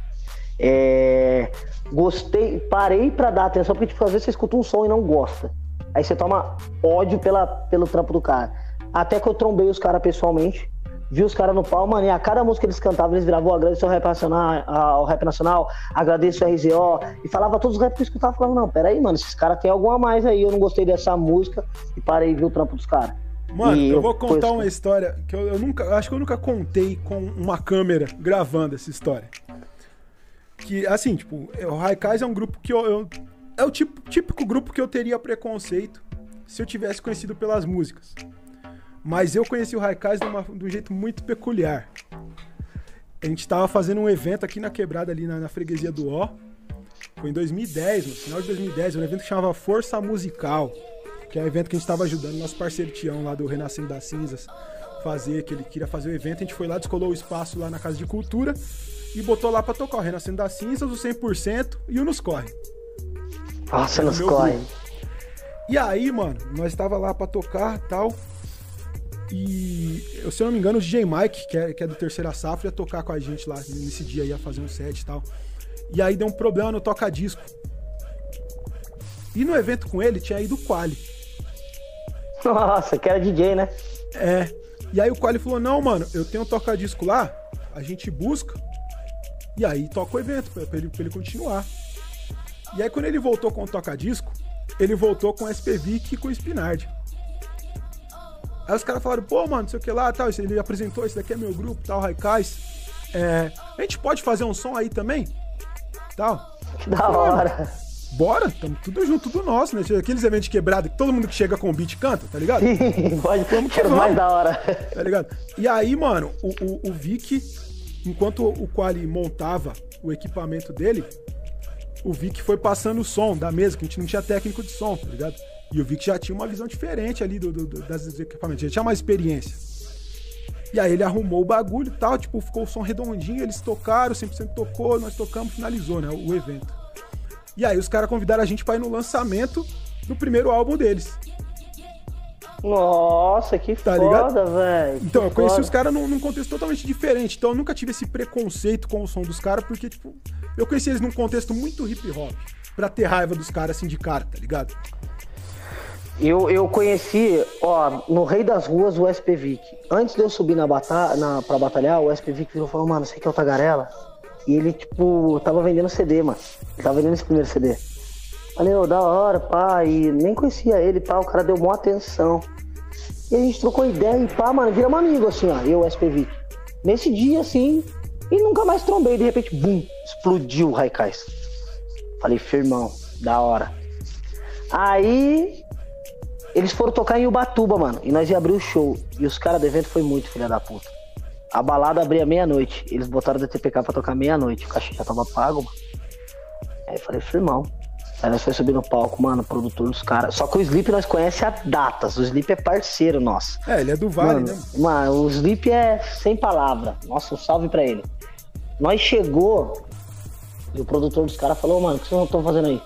É... Gostei, parei para dar atenção, porque tipo, às vezes você escuta um som e não gosta. Aí você toma ódio pela, pelo trampo do cara. Até que eu trombei os caras pessoalmente vi os caras no pau, mano, e a cada música que eles cantavam, eles viravam, agradeço ao rap nacional, ao rap nacional, agradeço ao RZO, e falava todos os rap que eu escutava, falava, não, peraí, mano, esses caras têm alguma a mais aí, eu não gostei dessa música, e parei e vi o trampo dos caras. Mano, e eu vou contar uma história que eu, eu, nunca, acho que eu nunca contei com uma câmera gravando essa história. Que, assim, tipo, o Raikais é um grupo que eu, eu é o tipo, típico grupo que eu teria preconceito se eu tivesse conhecido pelas músicas. Mas eu conheci o Raikais de, uma, de um jeito muito peculiar. A gente estava fazendo um evento aqui na quebrada, ali na, na freguesia do Ó. Foi em 2010, no final de 2010, um evento que chamava Força Musical, que é um evento que a gente estava ajudando nosso parceiro Tião lá do Renascendo das Cinzas fazer, que ele queria fazer o evento. A gente foi lá, descolou o espaço lá na Casa de Cultura e botou lá para tocar o Renascendo das Cinzas, o 100% e o Nos Corre. Nossa, Nos Corre. E aí, mano, nós estava lá para tocar tal. E, se eu não me engano, o DJ Mike, que é, que é do Terceira Safra, ia tocar com a gente lá nesse dia, ia fazer um set e tal. E aí deu um problema no toca-disco. E no evento com ele tinha ido o Quali. Nossa, que era DJ, né? É. E aí o Quali falou: Não, mano, eu tenho um toca-disco lá, a gente busca. E aí toca o evento pra ele, pra ele continuar. E aí quando ele voltou com o toca-disco, ele voltou com o SPVIC e com o Spinard. Aí os caras falaram, pô, mano, não sei o que lá, tal. Ele apresentou, esse daqui é meu grupo, tal, Raikais. É, a gente pode fazer um som aí também? Tal. Da hora. Bora, tamo tudo junto, tudo nosso, né? Aqueles eventos quebrados que todo mundo que chega com o beat canta, tá ligado? Sim, pode, vamos que vamos, mais da hora. Tá ligado? E aí, mano, o, o, o Vic, enquanto o Quali montava o equipamento dele, o Vic foi passando o som da mesa, que a gente não tinha técnico de som, tá ligado? E eu vi que já tinha uma visão diferente ali do, do, do das equipamentos, já tinha mais experiência. E aí ele arrumou o bagulho e tal, tipo, ficou o som redondinho, eles tocaram, 100% tocou, nós tocamos, finalizou, né, o evento. E aí os caras convidaram a gente para ir no lançamento do primeiro álbum deles. Nossa, que tá foda, velho. Então, eu conheci foda. os caras num, num, contexto totalmente diferente. Então, eu nunca tive esse preconceito com o som dos caras, porque, tipo, eu conheci eles num contexto muito hip hop. Pra ter raiva dos caras assim de cara, tá ligado? Eu, eu conheci, ó, no Rei das Ruas, o SPVIC. Antes de eu subir na batalha, na, pra batalhar, o SPVIC virou e falou, mano, você que é o Tagarela? E ele, tipo, tava vendendo CD, mano. Ele tava vendendo esse primeiro CD. Falei, ô, da hora, pá, e nem conhecia ele, pá, o cara deu boa atenção. E a gente trocou ideia e pá, mano, viramos amigo, assim, ó, eu, SPVIC. Nesse dia, assim, e nunca mais trombei, de repente, bum, explodiu o Raikais. Falei, firmão, da hora. Aí eles foram tocar em Ubatuba, mano. E nós ia abrir o show. E os caras do evento foi muito filha da puta. A balada abria meia-noite. Eles botaram o DTPK pra tocar meia-noite. O cachê já tava pago, mano. Aí eu falei, firmão. Aí nós foi subir no palco, mano, produtor dos caras. Só que o Sleep nós conhece a datas. O Sleep é parceiro nosso. É, ele é do Vale, mano, né? Mano, o Sleep é sem palavra. Nossa, um salve pra ele. Nós chegou e o produtor dos caras falou, mano, o que vocês não estão fazendo aí?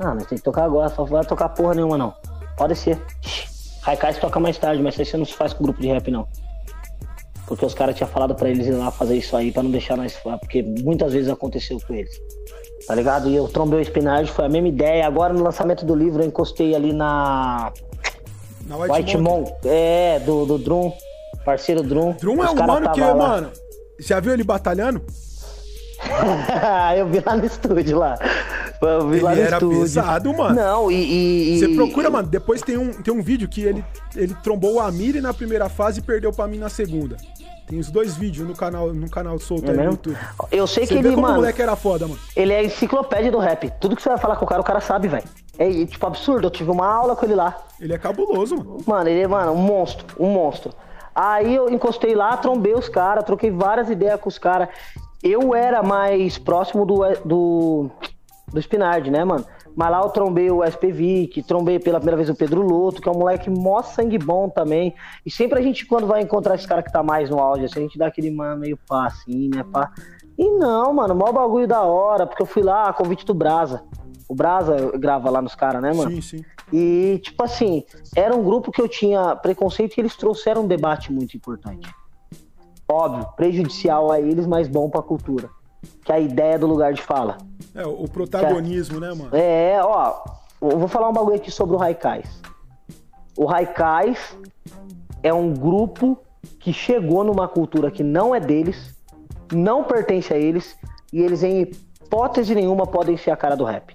Ah, nós tem que tocar agora, só vai tocar porra nenhuma não. Pode ser. Raikais toca mais tarde, mas isso aí você não se faz com grupo de rap, não. Porque os caras tinham falado para eles ir lá fazer isso aí, para não deixar nós fora, porque muitas vezes aconteceu com eles. Tá ligado? E eu trombei o Spinard, foi a mesma ideia. Agora no lançamento do livro eu encostei ali na. Na White, White Mon. É, do, do Drum. Parceiro Drum. Drum é um mano que, lá. mano. Já viu ele batalhando? eu vi lá no estúdio lá. Eu vi ele lá no era estúdio. pesado, mano. Não, e. e Você procura, mano. Depois tem um, tem um vídeo que ele, ele trombou o Amiri na primeira fase e perdeu pra mim na segunda. Tem os dois vídeos no canal, no canal solto é aí no YouTube. Eu sei você que ele, como mano. o moleque era foda, mano. Ele é enciclopédia do rap. Tudo que você vai falar com o cara, o cara sabe, velho. É tipo absurdo. Eu tive uma aula com ele lá. Ele é cabuloso, mano. Mano, ele é, mano, um monstro. Um monstro. Aí eu encostei lá, trombei os caras, troquei várias ideias com os caras. Eu era mais próximo do, do, do Spinard, né, mano? Mas lá eu trombei o SPV, trombei pela primeira vez o Pedro Loto, que é um moleque mó sangue bom também. E sempre a gente, quando vai encontrar esse cara que tá mais no áudio, assim, a gente dá aquele mano meio pá, assim, né, pá. E não, mano, mó bagulho da hora, porque eu fui lá a convite do Brasa. O Brasa grava lá nos caras, né, mano? Sim, sim. E, tipo assim, era um grupo que eu tinha preconceito e eles trouxeram um debate muito importante óbvio, prejudicial a eles, mas bom pra cultura. Que é a ideia do lugar de fala. É, o protagonismo, é, né, mano? É, ó, eu vou falar um bagulho aqui sobre o Raikais. O Raikais é um grupo que chegou numa cultura que não é deles, não pertence a eles, e eles, em hipótese nenhuma, podem ser a cara do rap.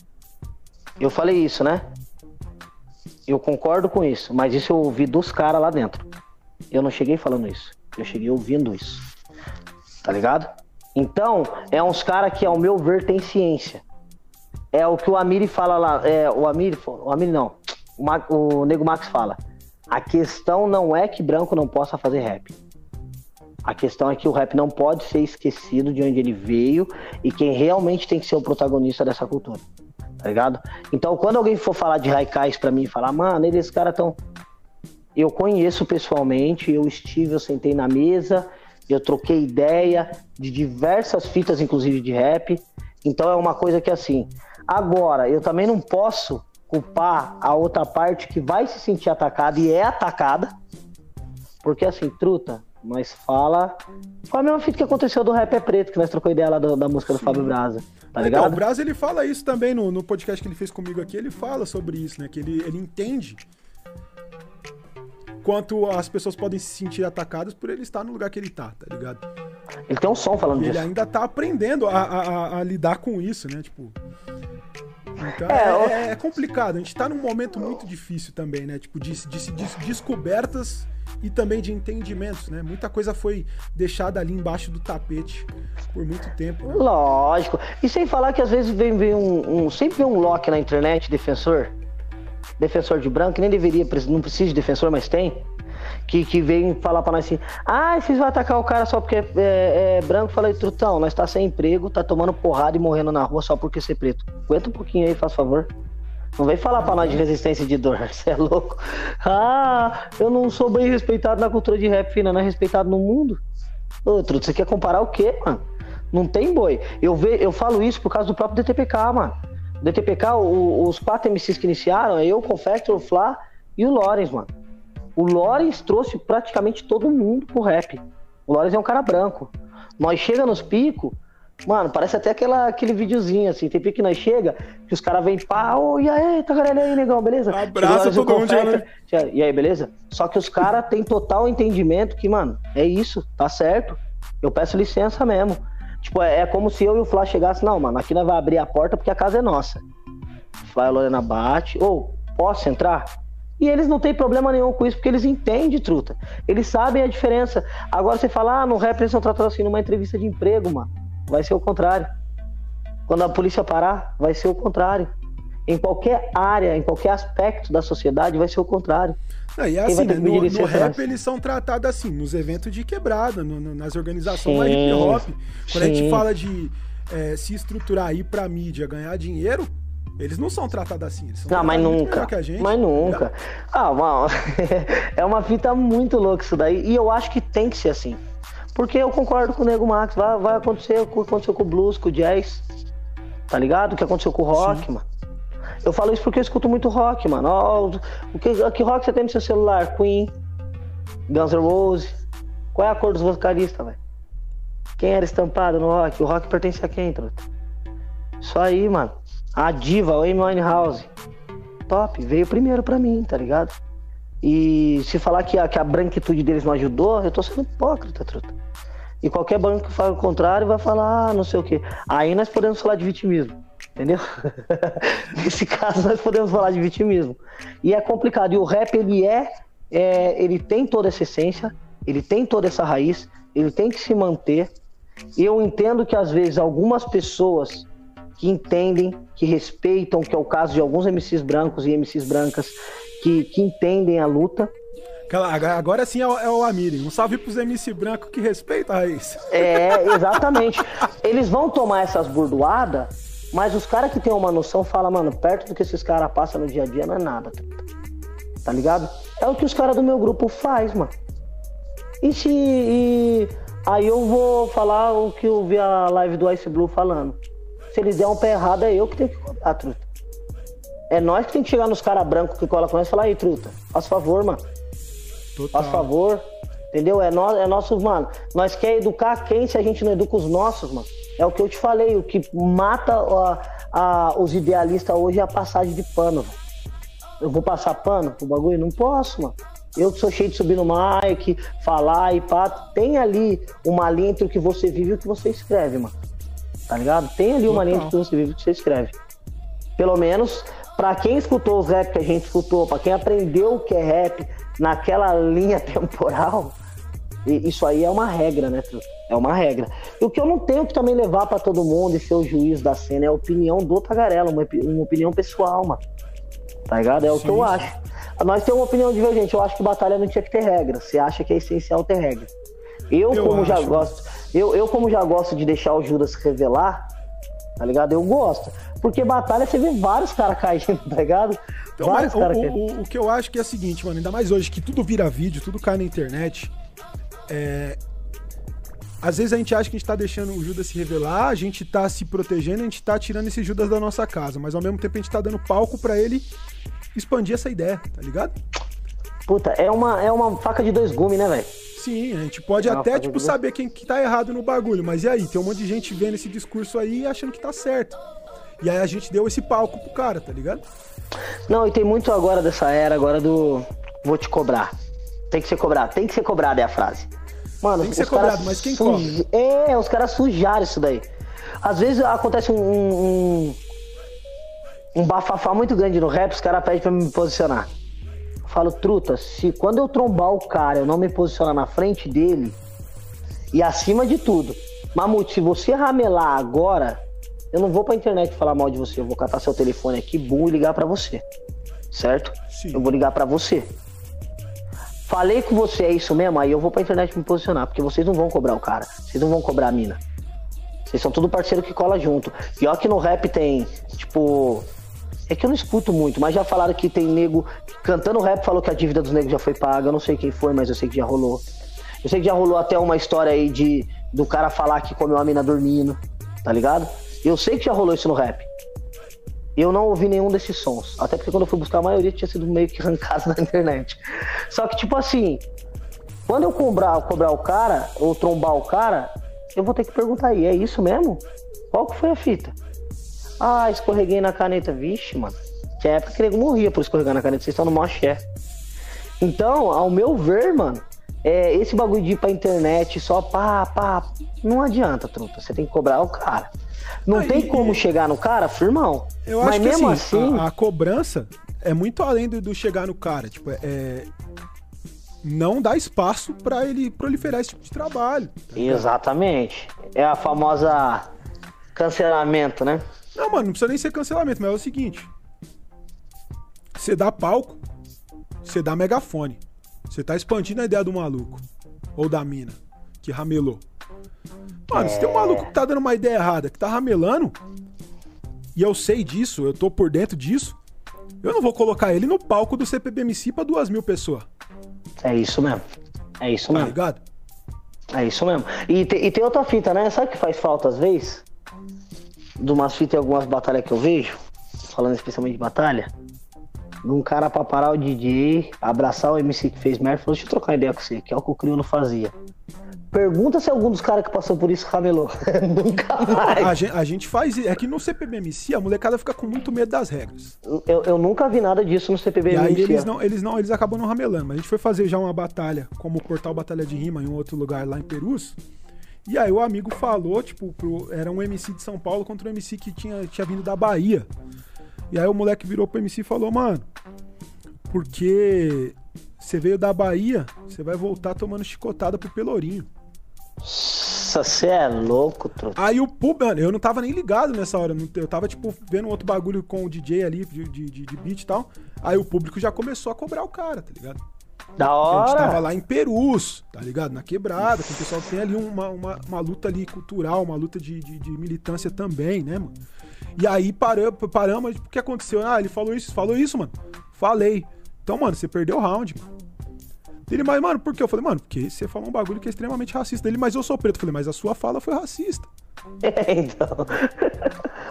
Eu falei isso, né? Eu concordo com isso, mas isso eu ouvi dos caras lá dentro. Eu não cheguei falando isso. Eu cheguei ouvindo isso. Tá ligado? Então, é uns caras que, ao meu ver, tem ciência. É o que o Amiri fala lá. É, o Amiri, o Amiri não. O, Ma, o Nego Max fala. A questão não é que branco não possa fazer rap. A questão é que o rap não pode ser esquecido de onde ele veio e quem realmente tem que ser o protagonista dessa cultura. Tá ligado? Então, quando alguém for falar de Raikais pra mim e falar, mano, eles caras tão eu conheço pessoalmente, eu estive, eu sentei na mesa, eu troquei ideia de diversas fitas, inclusive de rap. Então é uma coisa que assim. Agora, eu também não posso culpar a outra parte que vai se sentir atacada e é atacada Porque assim, truta, nós fala. Qual a mesma fita que aconteceu do Rap é Preto, que nós trocou ideia lá do, da música do Fábio Braza. Tá ligado? Então, o Braza ele fala isso também no, no podcast que ele fez comigo aqui, ele fala sobre isso, né? Que ele, ele entende quanto as pessoas podem se sentir atacadas por ele estar no lugar que ele tá, tá ligado? Ele tem um som falando e disso. Ele ainda tá aprendendo a, a, a, lidar com isso, né? Tipo. Então é, é, é, complicado. A gente tá num momento muito difícil também, né? Tipo, de, de, de descobertas e também de entendimentos, né? Muita coisa foi deixada ali embaixo do tapete por muito tempo. Né? Lógico. E sem falar que às vezes vem, vem um, um, sempre vem um lock na internet, defensor, defensor de branco, que nem deveria, não precisa de defensor, mas tem. Que, que vem falar pra nós assim: ah, vocês vão atacar o cara só porque é, é, é branco. Falei, Trutão, nós tá sem emprego, tá tomando porrada e morrendo na rua só porque ser preto. Aguenta um pouquinho aí, faz favor. Não vem falar pra nós de resistência de dor, você é louco. Ah, eu não sou bem respeitado na cultura de rap, fina, não é respeitado no mundo. Outro, você quer comparar o quê, mano? Não tem boi. Eu, ve, eu falo isso por causa do próprio DTPK, mano. O DTPK, o, os quatro MCs que iniciaram, é eu, Confector, o Flá e o Lorenz, mano. O Lorenz trouxe praticamente todo mundo pro rap. O Lorenz é um cara branco. Nós chega nos picos, Mano, parece até aquela, aquele videozinho, assim. Tem que nós chega, que os caras vêm pá, ô, e aí, tá galera aí, negão, beleza? Abraça todo mundo, né? E aí, beleza? Só que os caras têm total entendimento que, mano, é isso, tá certo. Eu peço licença mesmo. Tipo, é, é como se eu e o Flá chegasse, não, mano, aqui nós vamos abrir a porta porque a casa é nossa. Flá a Lorena bate, ou, posso entrar? E eles não têm problema nenhum com isso, porque eles entendem, truta. Eles sabem a diferença. Agora você fala, ah, no rap eles são tratados assim numa entrevista de emprego, mano vai ser o contrário. Quando a polícia parar, vai ser o contrário. Em qualquer área, em qualquer aspecto da sociedade, vai ser o contrário. Não, e assim, né, no, no rap eles são tratados assim, nos eventos de quebrada, no, no, nas organizações mais hip hop. Quando sim. a gente fala de é, se estruturar aí pra mídia, ganhar dinheiro, eles não são tratados assim. Eles são não, mas nunca. Gente, mas nunca. Ah, mano, é uma fita muito louca isso daí. E eu acho que tem que ser assim. Porque eu concordo com o Nego Max. Vai, vai acontecer o que aconteceu com o blues, com o jazz. Tá ligado? O que aconteceu com o rock, Sim. mano. Eu falo isso porque eu escuto muito rock, mano. O que, que rock você tem no seu celular? Queen, Guns N' Roses. Qual é a cor dos vocalistas, velho? Quem era estampado no rock? O rock pertence a quem, truta? Isso aí, mano. A diva, o Amy Winehouse. Top, veio primeiro pra mim, tá ligado? E se falar que a, que a branquitude deles não ajudou, eu tô sendo hipócrita, truta. E qualquer banco que fale o contrário vai falar, ah, não sei o quê. Aí nós podemos falar de vitimismo, entendeu? Nesse caso nós podemos falar de vitimismo. E é complicado. E o rap, ele é, é, ele tem toda essa essência, ele tem toda essa raiz, ele tem que se manter. Eu entendo que às vezes algumas pessoas que entendem, que respeitam, que é o caso de alguns MCs brancos e MCs brancas, que, que entendem a luta, Agora sim é o, é o Amiri. Um salve pros MC branco que respeita a raiz. É, exatamente. Eles vão tomar essas burdoadas, mas os caras que têm uma noção falam, mano, perto do que esses caras passam no dia a dia não é nada. Tá ligado? É o que os caras do meu grupo faz, mano. E se. E... Aí eu vou falar o que eu vi a live do Ice Blue falando. Se eles der um pé errado, é eu que tenho que cobrar, truta. É nós que tem que chegar nos caras brancos que cola com nós e falar, aí, truta, faz favor, mano. Total. Faz favor. Entendeu? É, no, é nosso, mano. Nós quer educar quem se a gente não educa os nossos, mano? É o que eu te falei. O que mata a, a, os idealistas hoje é a passagem de pano, velho. Eu vou passar pano pro bagulho? Não posso, mano. Eu que sou cheio de subir no mic, falar e pá. Tem ali uma linha entre o que você vive e o que você escreve, mano. Tá ligado? Tem ali uma linha entre o que você vive e o que você escreve. Pelo menos, para quem escutou os rap que a gente escutou, para quem aprendeu o que é rap, naquela linha temporal, isso aí é uma regra, né, É uma regra. E o que eu não tenho que também levar para todo mundo e ser o juiz da cena é a opinião do Tagarela, uma, uma opinião pessoal, mano. Tá ligado? É o sim, que eu acho. Nós temos uma opinião divergente. Eu acho que batalha não tinha que ter regra. Você acha que é essencial ter regra. Eu, eu como acho. já gosto, eu, eu como já gosto de deixar o Judas revelar, tá ligado? Eu gosto. Porque batalha você vê vários caras caindo, tá ligado? Então, vários mas, o, o, o, que eu acho que é o seguinte, mano, ainda mais hoje que tudo vira vídeo, tudo cai na internet. É... Às vezes a gente acha que a gente tá deixando o Judas se revelar, a gente tá se protegendo, a gente tá tirando esse Judas da nossa casa, mas ao mesmo tempo a gente tá dando palco para ele expandir essa ideia, tá ligado? Puta, é uma, é uma faca de dois gumes, né, velho? Sim, a gente pode é até, tipo, saber quem que tá errado no bagulho, mas e aí? Tem um monte de gente vendo esse discurso aí e achando que tá certo. E aí a gente deu esse palco pro cara, tá ligado? Não, e tem muito agora dessa era agora do vou te cobrar. Tem que ser cobrado, tem que ser cobrado é a frase. Mano, tem que ser cobrado, mas quem suj... É, os caras sujaram isso daí. Às vezes acontece um, um, um bafafá muito grande no rap, os caras pedem pra me posicionar. Falo, truta, se quando eu trombar o cara, eu não me posicionar na frente dele, e acima de tudo, Mamute, se você ramelar agora, eu não vou pra internet falar mal de você, eu vou catar seu telefone aqui, bum, e ligar para você. Certo? Sim. Eu vou ligar para você. Falei com você, é isso mesmo? Aí eu vou pra internet me posicionar, porque vocês não vão cobrar o cara, vocês não vão cobrar a mina. Vocês são tudo parceiro que cola junto. Pior que no rap tem, tipo. É que eu não escuto muito, mas já falaram que tem nego cantando rap falou que a dívida dos negros já foi paga. Eu não sei quem foi, mas eu sei que já rolou. Eu sei que já rolou até uma história aí de do cara falar que comeu a mina dormindo, tá ligado? Eu sei que já rolou isso no rap. Eu não ouvi nenhum desses sons. Até porque quando eu fui buscar a maioria tinha sido meio que arrancado na internet. Só que, tipo assim, quando eu cobrar, cobrar o cara, ou trombar o cara, eu vou ter que perguntar aí, é isso mesmo? Qual que foi a fita? Ah, escorreguei na caneta. Vixe, mano. Tinha época que ele morria por escorregar na caneta, vocês estão no mó Então, ao meu ver, mano, é, esse bagulho de ir pra internet só pá, pá, não adianta, truta. Você tem que cobrar o cara. Não tem como chegar no cara, firmão. Eu Mas acho mesmo que assim, assim... A, a, cobrança é muito além do, do chegar no cara. Tipo, é, não dá espaço para ele proliferar esse tipo de trabalho. Tá Exatamente. É a famosa cancelamento, né? Não, mano, não precisa nem ser cancelamento, mas é o seguinte. Você dá palco, você dá megafone. Você tá expandindo a ideia do maluco. Ou da mina, que ramelou. Mano, se tem um maluco que tá dando uma ideia errada, que tá ramelando, e eu sei disso, eu tô por dentro disso, eu não vou colocar ele no palco do CPBMC pra duas mil pessoas. É isso mesmo. É isso tá mesmo. ligado? É isso mesmo. E, te, e tem outra fita, né? Sabe o que faz falta às vezes? De umas fitas e algumas batalhas que eu vejo, falando especialmente de batalha, de um cara pra parar o DJ, abraçar o MC que fez merda e falou, deixa eu trocar ideia com você, que é o que o Criolo fazia. Pergunta se algum dos caras que passou por isso ramelou. Nunca mais. A gente, a gente, faz. É que no CPBMC a molecada fica com muito medo das regras. Eu, eu nunca vi nada disso no CPBMC. E aí eles não, eles não, eles acabam não ramelando. Mas a gente foi fazer já uma batalha, como o Portal Batalha de Rima, em um outro lugar lá em Perus. E aí o amigo falou, tipo, pro, era um MC de São Paulo contra um MC que tinha, tinha vindo da Bahia. E aí o moleque virou pro MC e falou, mano, porque você veio da Bahia, você vai voltar tomando chicotada pro Pelourinho. Nossa, você é louco, truta. Aí o público, mano, eu não tava nem ligado nessa hora. Eu tava, tipo, vendo outro bagulho com o DJ ali, de, de, de beat e tal. Aí o público já começou a cobrar o cara, tá ligado? Da hora. A gente tava lá em Perus, tá ligado? Na quebrada, com o pessoal que tem ali uma, uma, uma luta ali cultural, uma luta de, de, de, militância também, né, mano? E aí paramos, paramos, o que aconteceu? Ah, ele falou isso, falou isso, mano. Falei. Então, mano, você perdeu o round, mano. Ele, mas, mano, por quê? Eu falei, mano, porque você falou um bagulho que é extremamente racista. Ele, mas eu sou preto. Eu falei, mas a sua fala foi racista. É, então.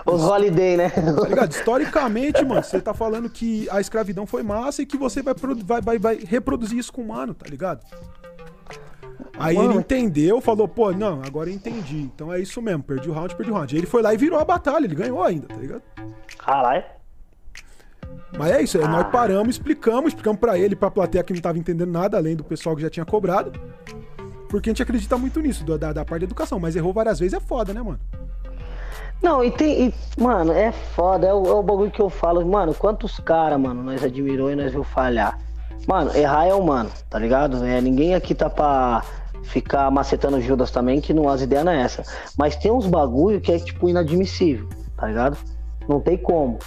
Os holiday, né? Tá ligado? Historicamente, mano, você tá falando que a escravidão foi massa e que você vai, vai, vai, vai reproduzir isso com o mano, tá ligado? Aí mano. ele entendeu, falou, pô, não, agora eu entendi. Então é isso mesmo, perdi o round, perdi o round. Aí ele foi lá e virou a batalha, ele ganhou ainda, tá ligado? Caralho. Mas é isso, ah. nós paramos, explicamos, explicamos para ele, pra plateia que não tava entendendo nada, além do pessoal que já tinha cobrado. Porque a gente acredita muito nisso, da, da parte da educação, mas errou várias vezes é foda, né, mano? Não, e tem. E, mano, é foda, é o, é o bagulho que eu falo, mano, quantos caras, mano, nós admirou e nós viu falhar. Mano, errar é humano, tá ligado? É, ninguém aqui tá pra ficar macetando Judas também, que não as ideias não é essa. Mas tem uns bagulho que é, tipo, inadmissível, tá ligado? Não tem como.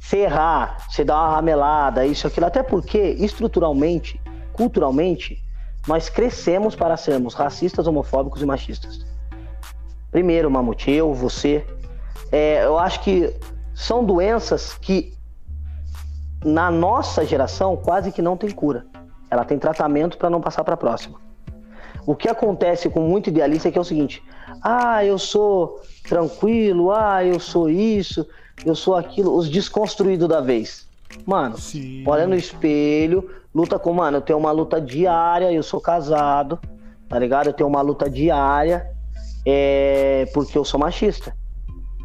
Você errar, você dar uma ramelada, isso, aquilo. Até porque, estruturalmente, culturalmente, nós crescemos para sermos racistas, homofóbicos e machistas. Primeiro, Mamute, eu, você. É, eu acho que são doenças que, na nossa geração, quase que não tem cura. Ela tem tratamento para não passar para a próxima. O que acontece com muito idealista é que é o seguinte: ah, eu sou tranquilo, ah, eu sou isso, eu sou aquilo, os desconstruídos da vez. Mano, Sim. olha no espelho, Luta com, mano, eu tenho uma luta diária, eu sou casado, tá ligado? Eu tenho uma luta diária, é, porque eu sou machista.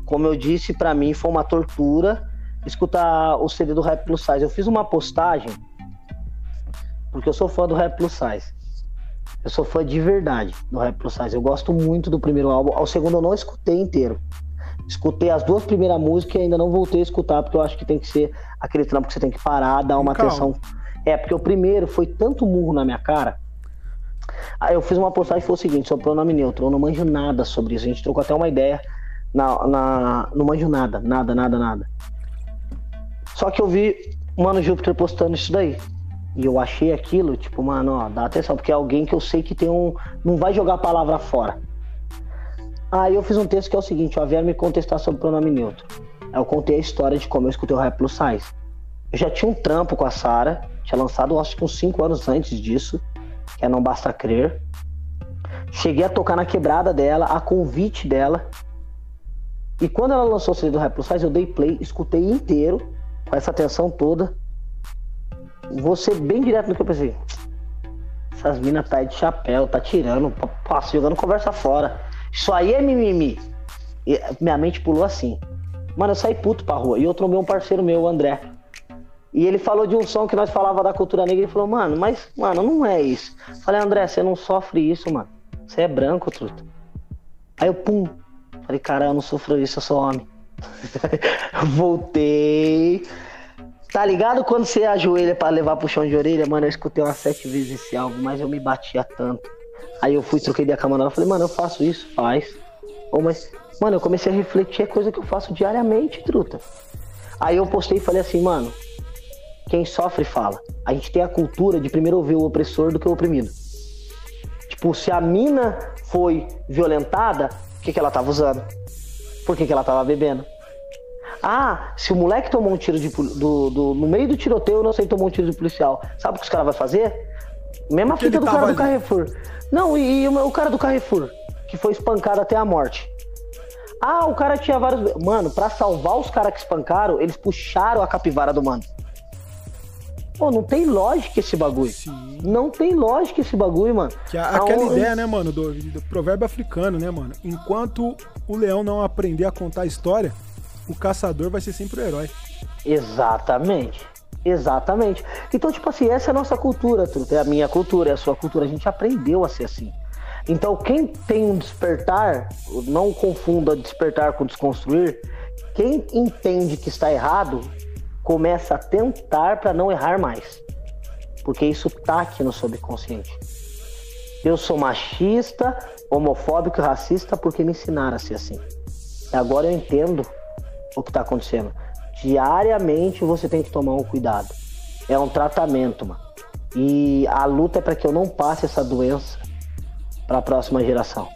Como eu disse, para mim foi uma tortura escutar o CD do Rap Plus Size. Eu fiz uma postagem, porque eu sou fã do Rap Plus Size. Eu sou fã de verdade do Rap Plus Size. Eu gosto muito do primeiro álbum. Ao segundo eu não escutei inteiro. Escutei as duas primeiras músicas e ainda não voltei a escutar, porque eu acho que tem que ser aquele trampo que você tem que parar, dar uma Calma. atenção. É, porque o primeiro foi tanto murro na minha cara. Aí eu fiz uma postagem que foi o seguinte, sobre pronome neutro. Eu não manjo nada sobre isso. A gente trocou até uma ideia. Na, na, não manjo nada, nada, nada, nada. Só que eu vi Mano Júpiter postando isso daí. E eu achei aquilo, tipo, mano, ó, dá atenção, porque é alguém que eu sei que tem um. Não vai jogar a palavra fora. Aí eu fiz um texto que é o seguinte: ó, vieram me contestar sobre pronome neutro. Aí eu contei a história de como eu escutei o rap plus size. Eu já tinha um trampo com a Sara, tinha lançado acho que uns 5 anos antes disso, que é Não Basta Crer. Cheguei a tocar na quebrada dela, a convite dela. E quando ela lançou o CD do Rap Plus Size, eu dei play, escutei inteiro, com essa atenção toda. Vou ser bem direto no que eu pensei. Essas minas tá aí de chapéu, tá tirando, passa jogando conversa fora. Isso aí é mimimi. E minha mente pulou assim. Mano, eu saí puto pra rua. E eu trombei um parceiro meu, o André. E ele falou de um som que nós falava da cultura negra. Ele falou, mano, mas, mano, não é isso. Falei, André, você não sofre isso, mano. Você é branco, truta. Aí eu, pum. Falei, cara, eu não sofro isso, eu sou homem. Voltei. Tá ligado quando você ajoelha para levar pro chão de orelha? Mano, eu escutei umas sete vezes esse álbum, mas eu me batia tanto. Aí eu fui, troquei ideia com a Manuela, falei, mano, eu faço isso, faz. Oh, mas, mano, eu comecei a refletir, é coisa que eu faço diariamente, truta. Aí eu postei e falei assim, mano, quem sofre fala. A gente tem a cultura de primeiro ouvir o opressor do que o oprimido. Tipo, se a mina foi violentada, o que, que ela tava usando? Por que, que ela tava bebendo? Ah, se o moleque tomou um tiro de, do, do, no meio do tiroteio, não sei tomou um tiro de policial. Sabe o que os caras vão fazer? Mesma fita do cara ali. do Carrefour. Não, e, e o, cara do Carrefour, que foi espancado até a morte. Ah, o cara tinha vários. Mano, para salvar os caras que espancaram, eles puxaram a capivara do mano. Pô, não tem lógica esse bagulho. Sim. Não tem lógica esse bagulho, mano. Que a, aquela Aonde... ideia, né, mano, do, do, provérbio africano, né, mano? Enquanto o leão não aprender a contar a história, o caçador vai ser sempre o herói. Exatamente. Exatamente. Então, tipo assim, essa é a nossa cultura. É a minha cultura, é a sua cultura. A gente aprendeu a ser assim. Então, quem tem um despertar, não confunda despertar com desconstruir. Quem entende que está errado, começa a tentar para não errar mais. Porque isso tá aqui no subconsciente. Eu sou machista, homofóbico e racista porque me ensinaram a ser assim. Agora eu entendo o que está acontecendo diariamente você tem que tomar um cuidado. É um tratamento, mano. E a luta é para que eu não passe essa doença para a próxima geração.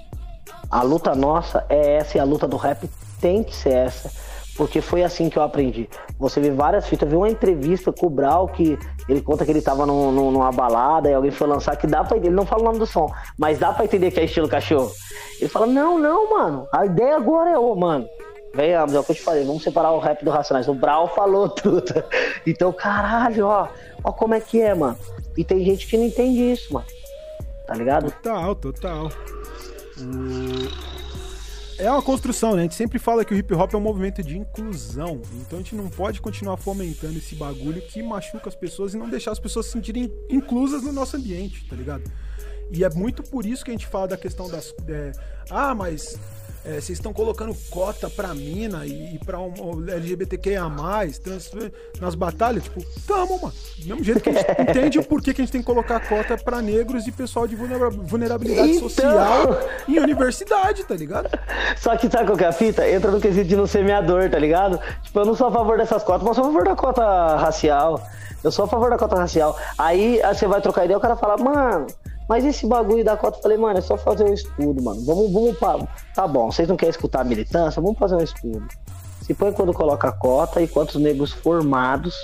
A luta nossa é essa e a luta do rap tem que ser essa, porque foi assim que eu aprendi. Você vê várias fitas, eu vi uma entrevista com o Brau que ele conta que ele tava num, numa balada e alguém foi lançar que dá para ele não fala o nome do som, mas dá para entender que é estilo cachorro. Ele fala: "Não, não, mano. A ideia agora é, ô, mano, Venhamos, é o que eu te falei, vamos separar o rap do Racionais. O Brau falou tudo. Então, caralho, ó, ó como é que é, mano. E tem gente que não entende isso, mano. Tá ligado? Total, total. É uma construção, né? A gente sempre fala que o hip hop é um movimento de inclusão. Então a gente não pode continuar fomentando esse bagulho que machuca as pessoas e não deixar as pessoas se sentirem inclusas no nosso ambiente, tá ligado? E é muito por isso que a gente fala da questão das. É, ah, mas é, vocês estão colocando cota pra mina e, e pra um, LGBTQIA, trans, nas batalhas, tipo, tamo, mano. Do mesmo jeito que a gente entende o porquê que a gente tem que colocar cota pra negros e pessoal de vulnerabilidade então... social em universidade, tá ligado? Só que sabe qual que é a fita? Entra no quesito de não semeador, tá ligado? Tipo, eu não sou a favor dessas cotas, mas sou a favor da cota racial. Eu sou a favor da cota racial. Aí, aí você vai trocar ideia, o cara fala, mano, mas esse bagulho da cota, eu falei, mano, é só fazer um estudo, mano. Vamos, vamos pra... Tá bom, vocês não querem escutar a militância? Vamos fazer um estudo. Se põe quando coloca a cota e quantos negros formados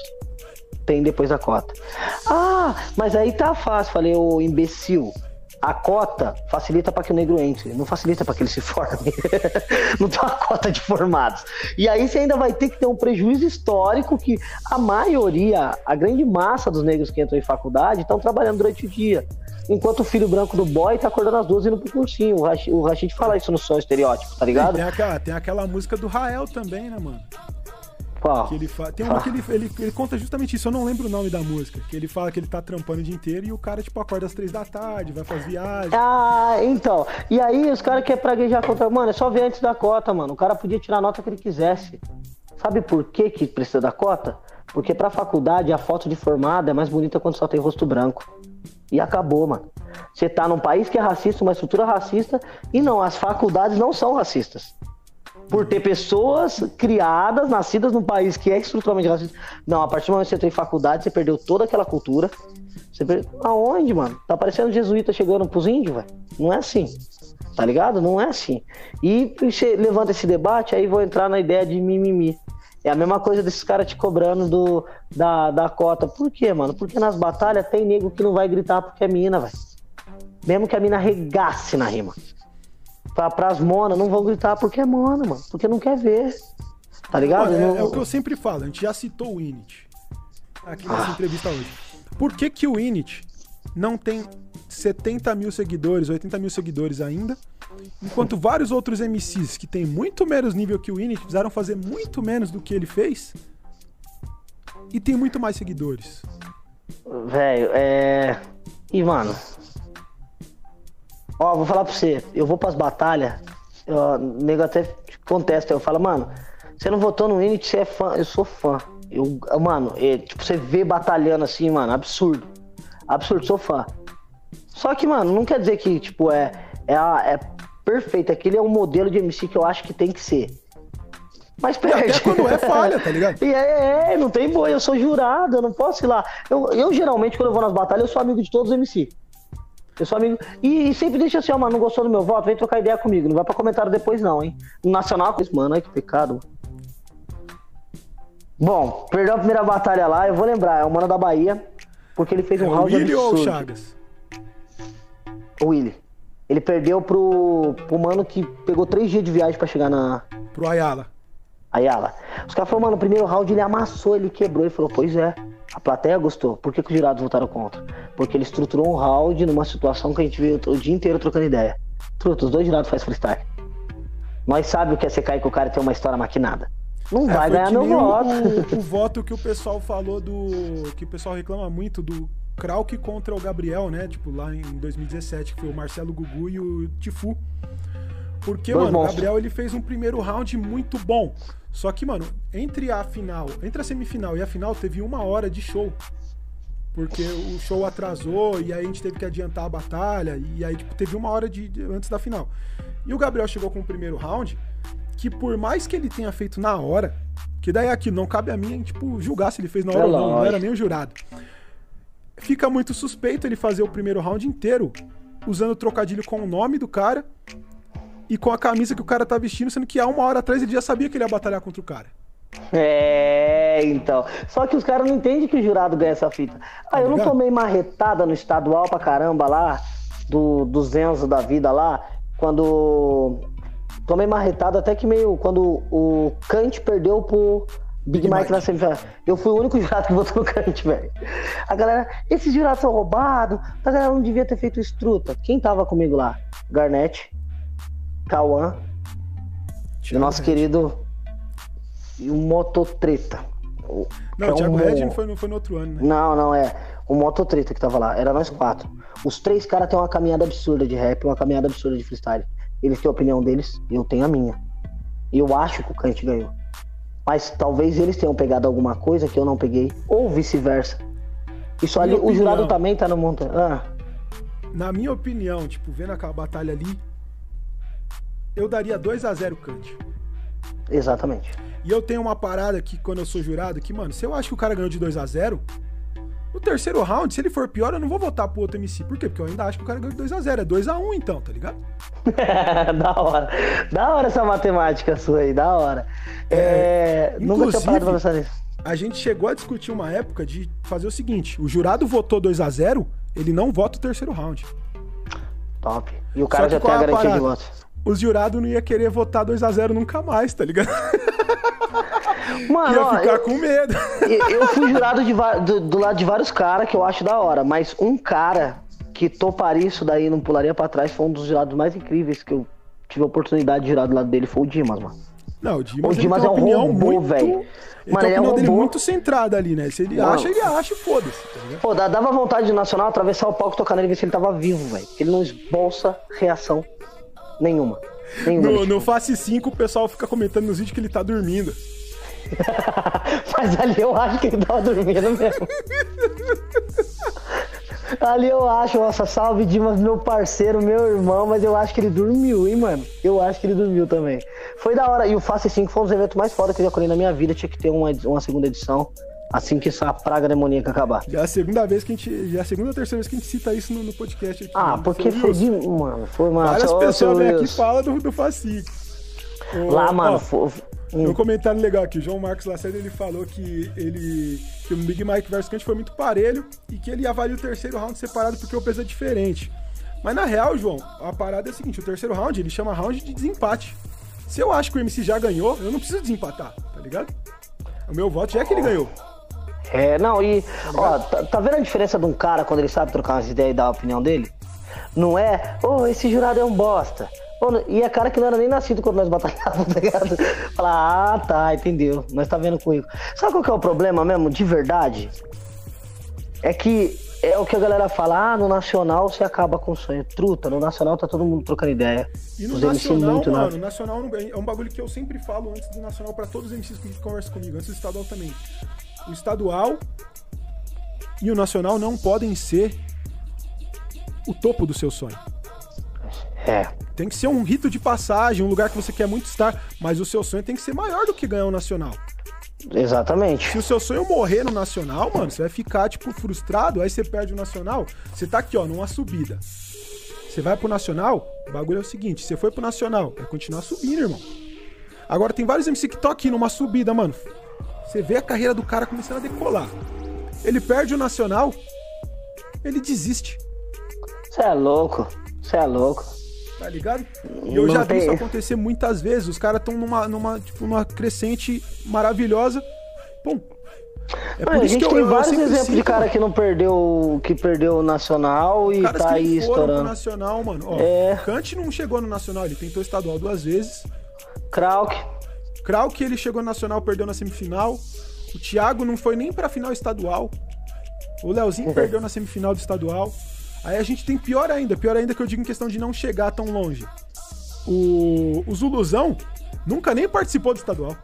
tem depois da cota. Ah, mas aí tá fácil. Falei, ô imbecil. A cota facilita para que o negro entre, não facilita para que ele se forme. não tem uma cota de formados. E aí você ainda vai ter que ter um prejuízo histórico que a maioria, a grande massa dos negros que entram em faculdade estão trabalhando durante o dia. Enquanto o filho branco do boy tá acordando às duas indo pro cursinho. O Rashid, fala isso no som estereótipo, tá ligado? Tem aquela, tem aquela música do Rael também, né, mano? Qual? Que ele fa... Tem uma que ele, ele, ele, conta justamente isso, eu não lembro o nome da música. Que ele fala que ele tá trampando o dia inteiro e o cara, tipo, acorda às três da tarde, vai fazer viagem. Ah, então. E aí os caras querem praguejar contra. Mano, é só ver antes da cota, mano. O cara podia tirar a nota que ele quisesse. Sabe por que, que precisa da cota? Porque pra faculdade a foto de formada é mais bonita quando só tem rosto branco. E acabou, mano. Você tá num país que é racista, uma estrutura racista, e não, as faculdades não são racistas por ter pessoas criadas, nascidas num país que é estruturalmente racista. Não, a partir do momento que você tem faculdade, você perdeu toda aquela cultura. Você perdeu... Aonde, mano? Tá parecendo jesuíta chegando pros índios, velho. Não é assim. Tá ligado? Não é assim. E você levanta esse debate, aí vou entrar na ideia de mimimi. É a mesma coisa desses caras te cobrando do, da, da cota. Por quê, mano? Porque nas batalhas tem nego que não vai gritar porque é mina, velho. Mesmo que a mina regasse na rima pra, pras monas, não vão gritar porque é mona, mano. Porque não quer ver. Tá ligado? é, não... é, o que eu sempre falo, a gente já citou o Init aqui nessa ah. entrevista hoje. Por que, que o Init não tem 70 mil seguidores, 80 mil seguidores ainda, enquanto vários outros MCs que tem muito menos nível que o Init precisaram fazer muito menos do que ele fez e tem muito mais seguidores? Velho, é. E, mano, Ó, vou falar pra você, eu vou pras batalhas, o nego até contesta, eu falo, mano, você não votou no Init, você é fã, eu sou fã. Eu, mano, é, tipo, você vê batalhando assim, mano, absurdo. Absurdo, sou fã. Só que, mano, não quer dizer que, tipo, é, é, é perfeito. Aquele é um modelo de MC que eu acho que tem que ser. Mas perde. Até quando é falha, tá ligado? e é, é, não tem boi, eu sou jurado, eu não posso ir lá. Eu, eu geralmente, quando eu vou nas batalhas, eu sou amigo de todos os MC. Eu sou amigo. E, e, sempre deixa assim, ó, mano, não gostou do meu voto? Vem trocar ideia comigo. Não vai pra comentário depois, não, hein? No Nacional, mano, ai que pecado. Bom, perdeu a primeira batalha lá, eu vou lembrar, é o Mano da Bahia, porque ele fez um é round absurdo. ou Chagas? O Willy. Ele perdeu pro, pro mano que pegou três dias de viagem para chegar na. Pro Ayala. Ayala. Os caras falaram, mano, o primeiro round ele amassou, ele quebrou. Ele falou, pois é. A plateia gostou. Por que, que os jurados votaram contra? Porque ele estruturou um round numa situação que a gente viu o dia inteiro trocando ideia. Truto, os dois jurados fazem freestyle. Nós sabemos o que é você cair com o cara e ter uma história maquinada. Não é, vai ganhar meu voto. O, o, voto que o pessoal falou do. Que o pessoal reclama muito do Krauk contra o Gabriel, né? Tipo, lá em 2017, que foi o Marcelo Gugu e o Tifu. Porque, Dois mano, o Gabriel ele fez um primeiro round muito bom. Só que, mano, entre a final, entre a semifinal e a final, teve uma hora de show. Porque o show atrasou e aí a gente teve que adiantar a batalha. E aí, tipo, teve uma hora de, antes da final. E o Gabriel chegou com o primeiro round, que por mais que ele tenha feito na hora, que daí aqui não cabe a mim, tipo, julgar se ele fez na hora é ou não, não era nem o jurado. Fica muito suspeito ele fazer o primeiro round inteiro usando trocadilho com o nome do cara e com a camisa que o cara tá vestindo, sendo que há uma hora atrás ele já sabia que ele ia batalhar contra o cara. É, então. Só que os caras não entendem que o jurado ganha essa fita. Ah, eu não tomei marretada no estadual pra caramba lá, do, do Zenzo da vida lá, quando. Tomei marretada até que meio. Quando o Kant perdeu pro Big, Big Mike, Mike na semifinal. Eu fui o único jurado que votou no Kant, velho. A galera, esses jurados são roubados, a galera não devia ter feito estruta. Quem tava comigo lá? Garnett, Cauã e o nosso querido o Mototreta. Não, é o Thiago um... Red não foi, não foi no outro ano, né? Não, não, é. O Mototreta que tava lá. Era nós quatro. Os três caras têm uma caminhada absurda de rap, uma caminhada absurda de freestyle. Eles têm a opinião deles, eu tenho a minha. E eu acho que o Kant ganhou. Mas talvez eles tenham pegado alguma coisa que eu não peguei, ou vice-versa. Isso ali, opinião, o jurado também tá no monte. Ah. Na minha opinião, tipo, vendo aquela batalha ali, eu daria 2 a 0 Kant. Exatamente. E eu tenho uma parada que quando eu sou jurado, que, mano, se eu acho que o cara ganhou de 2 a 0 no terceiro round, se ele for pior, eu não vou votar pro outro MC. Por quê? Porque eu ainda acho que o cara ganhou de 2 a 0 É 2 a 1 então, tá ligado? da hora. Da hora essa matemática sua aí, da hora. É, é, nunca tinha parado pra pensar nisso. A gente chegou a discutir uma época de fazer o seguinte: o jurado votou 2 a 0 ele não vota o terceiro round. Top. E o cara já tem a garantia de voto. Os jurados não ia querer votar 2x0 nunca mais, tá ligado? Mano, ia ficar eu, com medo. Eu fui jurado de, do, do lado de vários caras que eu acho da hora, mas um cara que toparia isso daí não pularia para trás foi um dos jurados mais incríveis que eu tive a oportunidade de jurar do lado dele, foi o Dimas, mano. Não, o Dimas, o Dimas é um robô, velho. Mano, ele é um dele muito centrada ali, né? Se ele Mano. acha, ele acha e foda-se. Tá Pô, dava vontade de Nacional atravessar o palco, tocar nele e ver se ele tava vivo, velho. Ele não esbolsa reação nenhuma. nenhuma no, no Face 5, o pessoal fica comentando nos vídeos que ele tá dormindo. Mas ali eu acho que ele tava dormindo mesmo. Ali eu acho, nossa, salve Dimas, meu parceiro, meu irmão, mas eu acho que ele dormiu, hein, mano? Eu acho que ele dormiu também. Foi da hora. E o Face 5 foi um dos eventos mais foda que eu já colhei na minha vida. Tinha que ter uma, uma segunda edição. Assim que essa praga demoníaca acabar. Já é a segunda vez que a gente. Já é a segunda ou terceira vez que a gente cita isso no, no podcast aqui. Ah, porque foi de. Mano, foi uma. Várias pessoas vêm aqui e falam do, do 5. Lá, mano, ó, foi, um comentário legal aqui, o João Marcos Lacerda ele falou que ele que o Big Mike versus Kant foi muito parelho e que ele avalia o terceiro round separado porque o peso é diferente. Mas na real, João, a parada é a seguinte, o terceiro round ele chama round de desempate. Se eu acho que o MC já ganhou, eu não preciso desempatar, tá ligado? O meu voto já é que ele ganhou. É, não, e tá ó, tá, tá, vendo a diferença de um cara quando ele sabe trocar umas ideias e dar a opinião dele? Não é, ô, oh, esse jurado é um bosta. E é cara que não era nem nascido quando nós batalhávamos, tá ligado? Falar, ah, tá, entendeu. Nós tá vendo comigo. Sabe qual que é o problema mesmo, de verdade? É que é o que a galera fala, ah, no Nacional você acaba com o sonho. Truta, no Nacional tá todo mundo trocando ideia. E no Nacional, muito, mano, né? Nacional é um bagulho que eu sempre falo antes do Nacional para todos os MCs que conversam comigo, antes do Estadual também. O Estadual e o Nacional não podem ser o topo do seu sonho. É. Tem que ser um rito de passagem, um lugar que você quer muito estar, mas o seu sonho tem que ser maior do que ganhar o nacional. Exatamente. Se o seu sonho morrer no nacional, mano, você vai ficar, tipo, frustrado, aí você perde o nacional, você tá aqui, ó, numa subida. Você vai pro nacional, o bagulho é o seguinte, você foi pro nacional, vai continuar subindo, irmão. Agora tem vários MC que estão aqui numa subida, mano. Você vê a carreira do cara começando a decolar. Ele perde o nacional, ele desiste. Você é louco, você é louco. Tá ligado? E eu já vi isso acontecer muitas vezes. Os caras estão numa, numa, tipo, numa crescente maravilhosa. Pum. É Mano, a gente tem eu, vários eu exemplos de cara mano. que não perdeu, que perdeu o Nacional e Caras tá aí estourando. Nacional, mano. Ó, é. Kant não chegou no Nacional, ele tentou estadual duas vezes. Krauk. Krauk, ele chegou no Nacional, perdeu na semifinal. O Thiago não foi nem pra final estadual. O Leozinho uhum. perdeu na semifinal do estadual. Aí a gente tem pior ainda, pior ainda que eu digo em questão de não chegar tão longe. O, o Zuluzão nunca nem participou do estadual,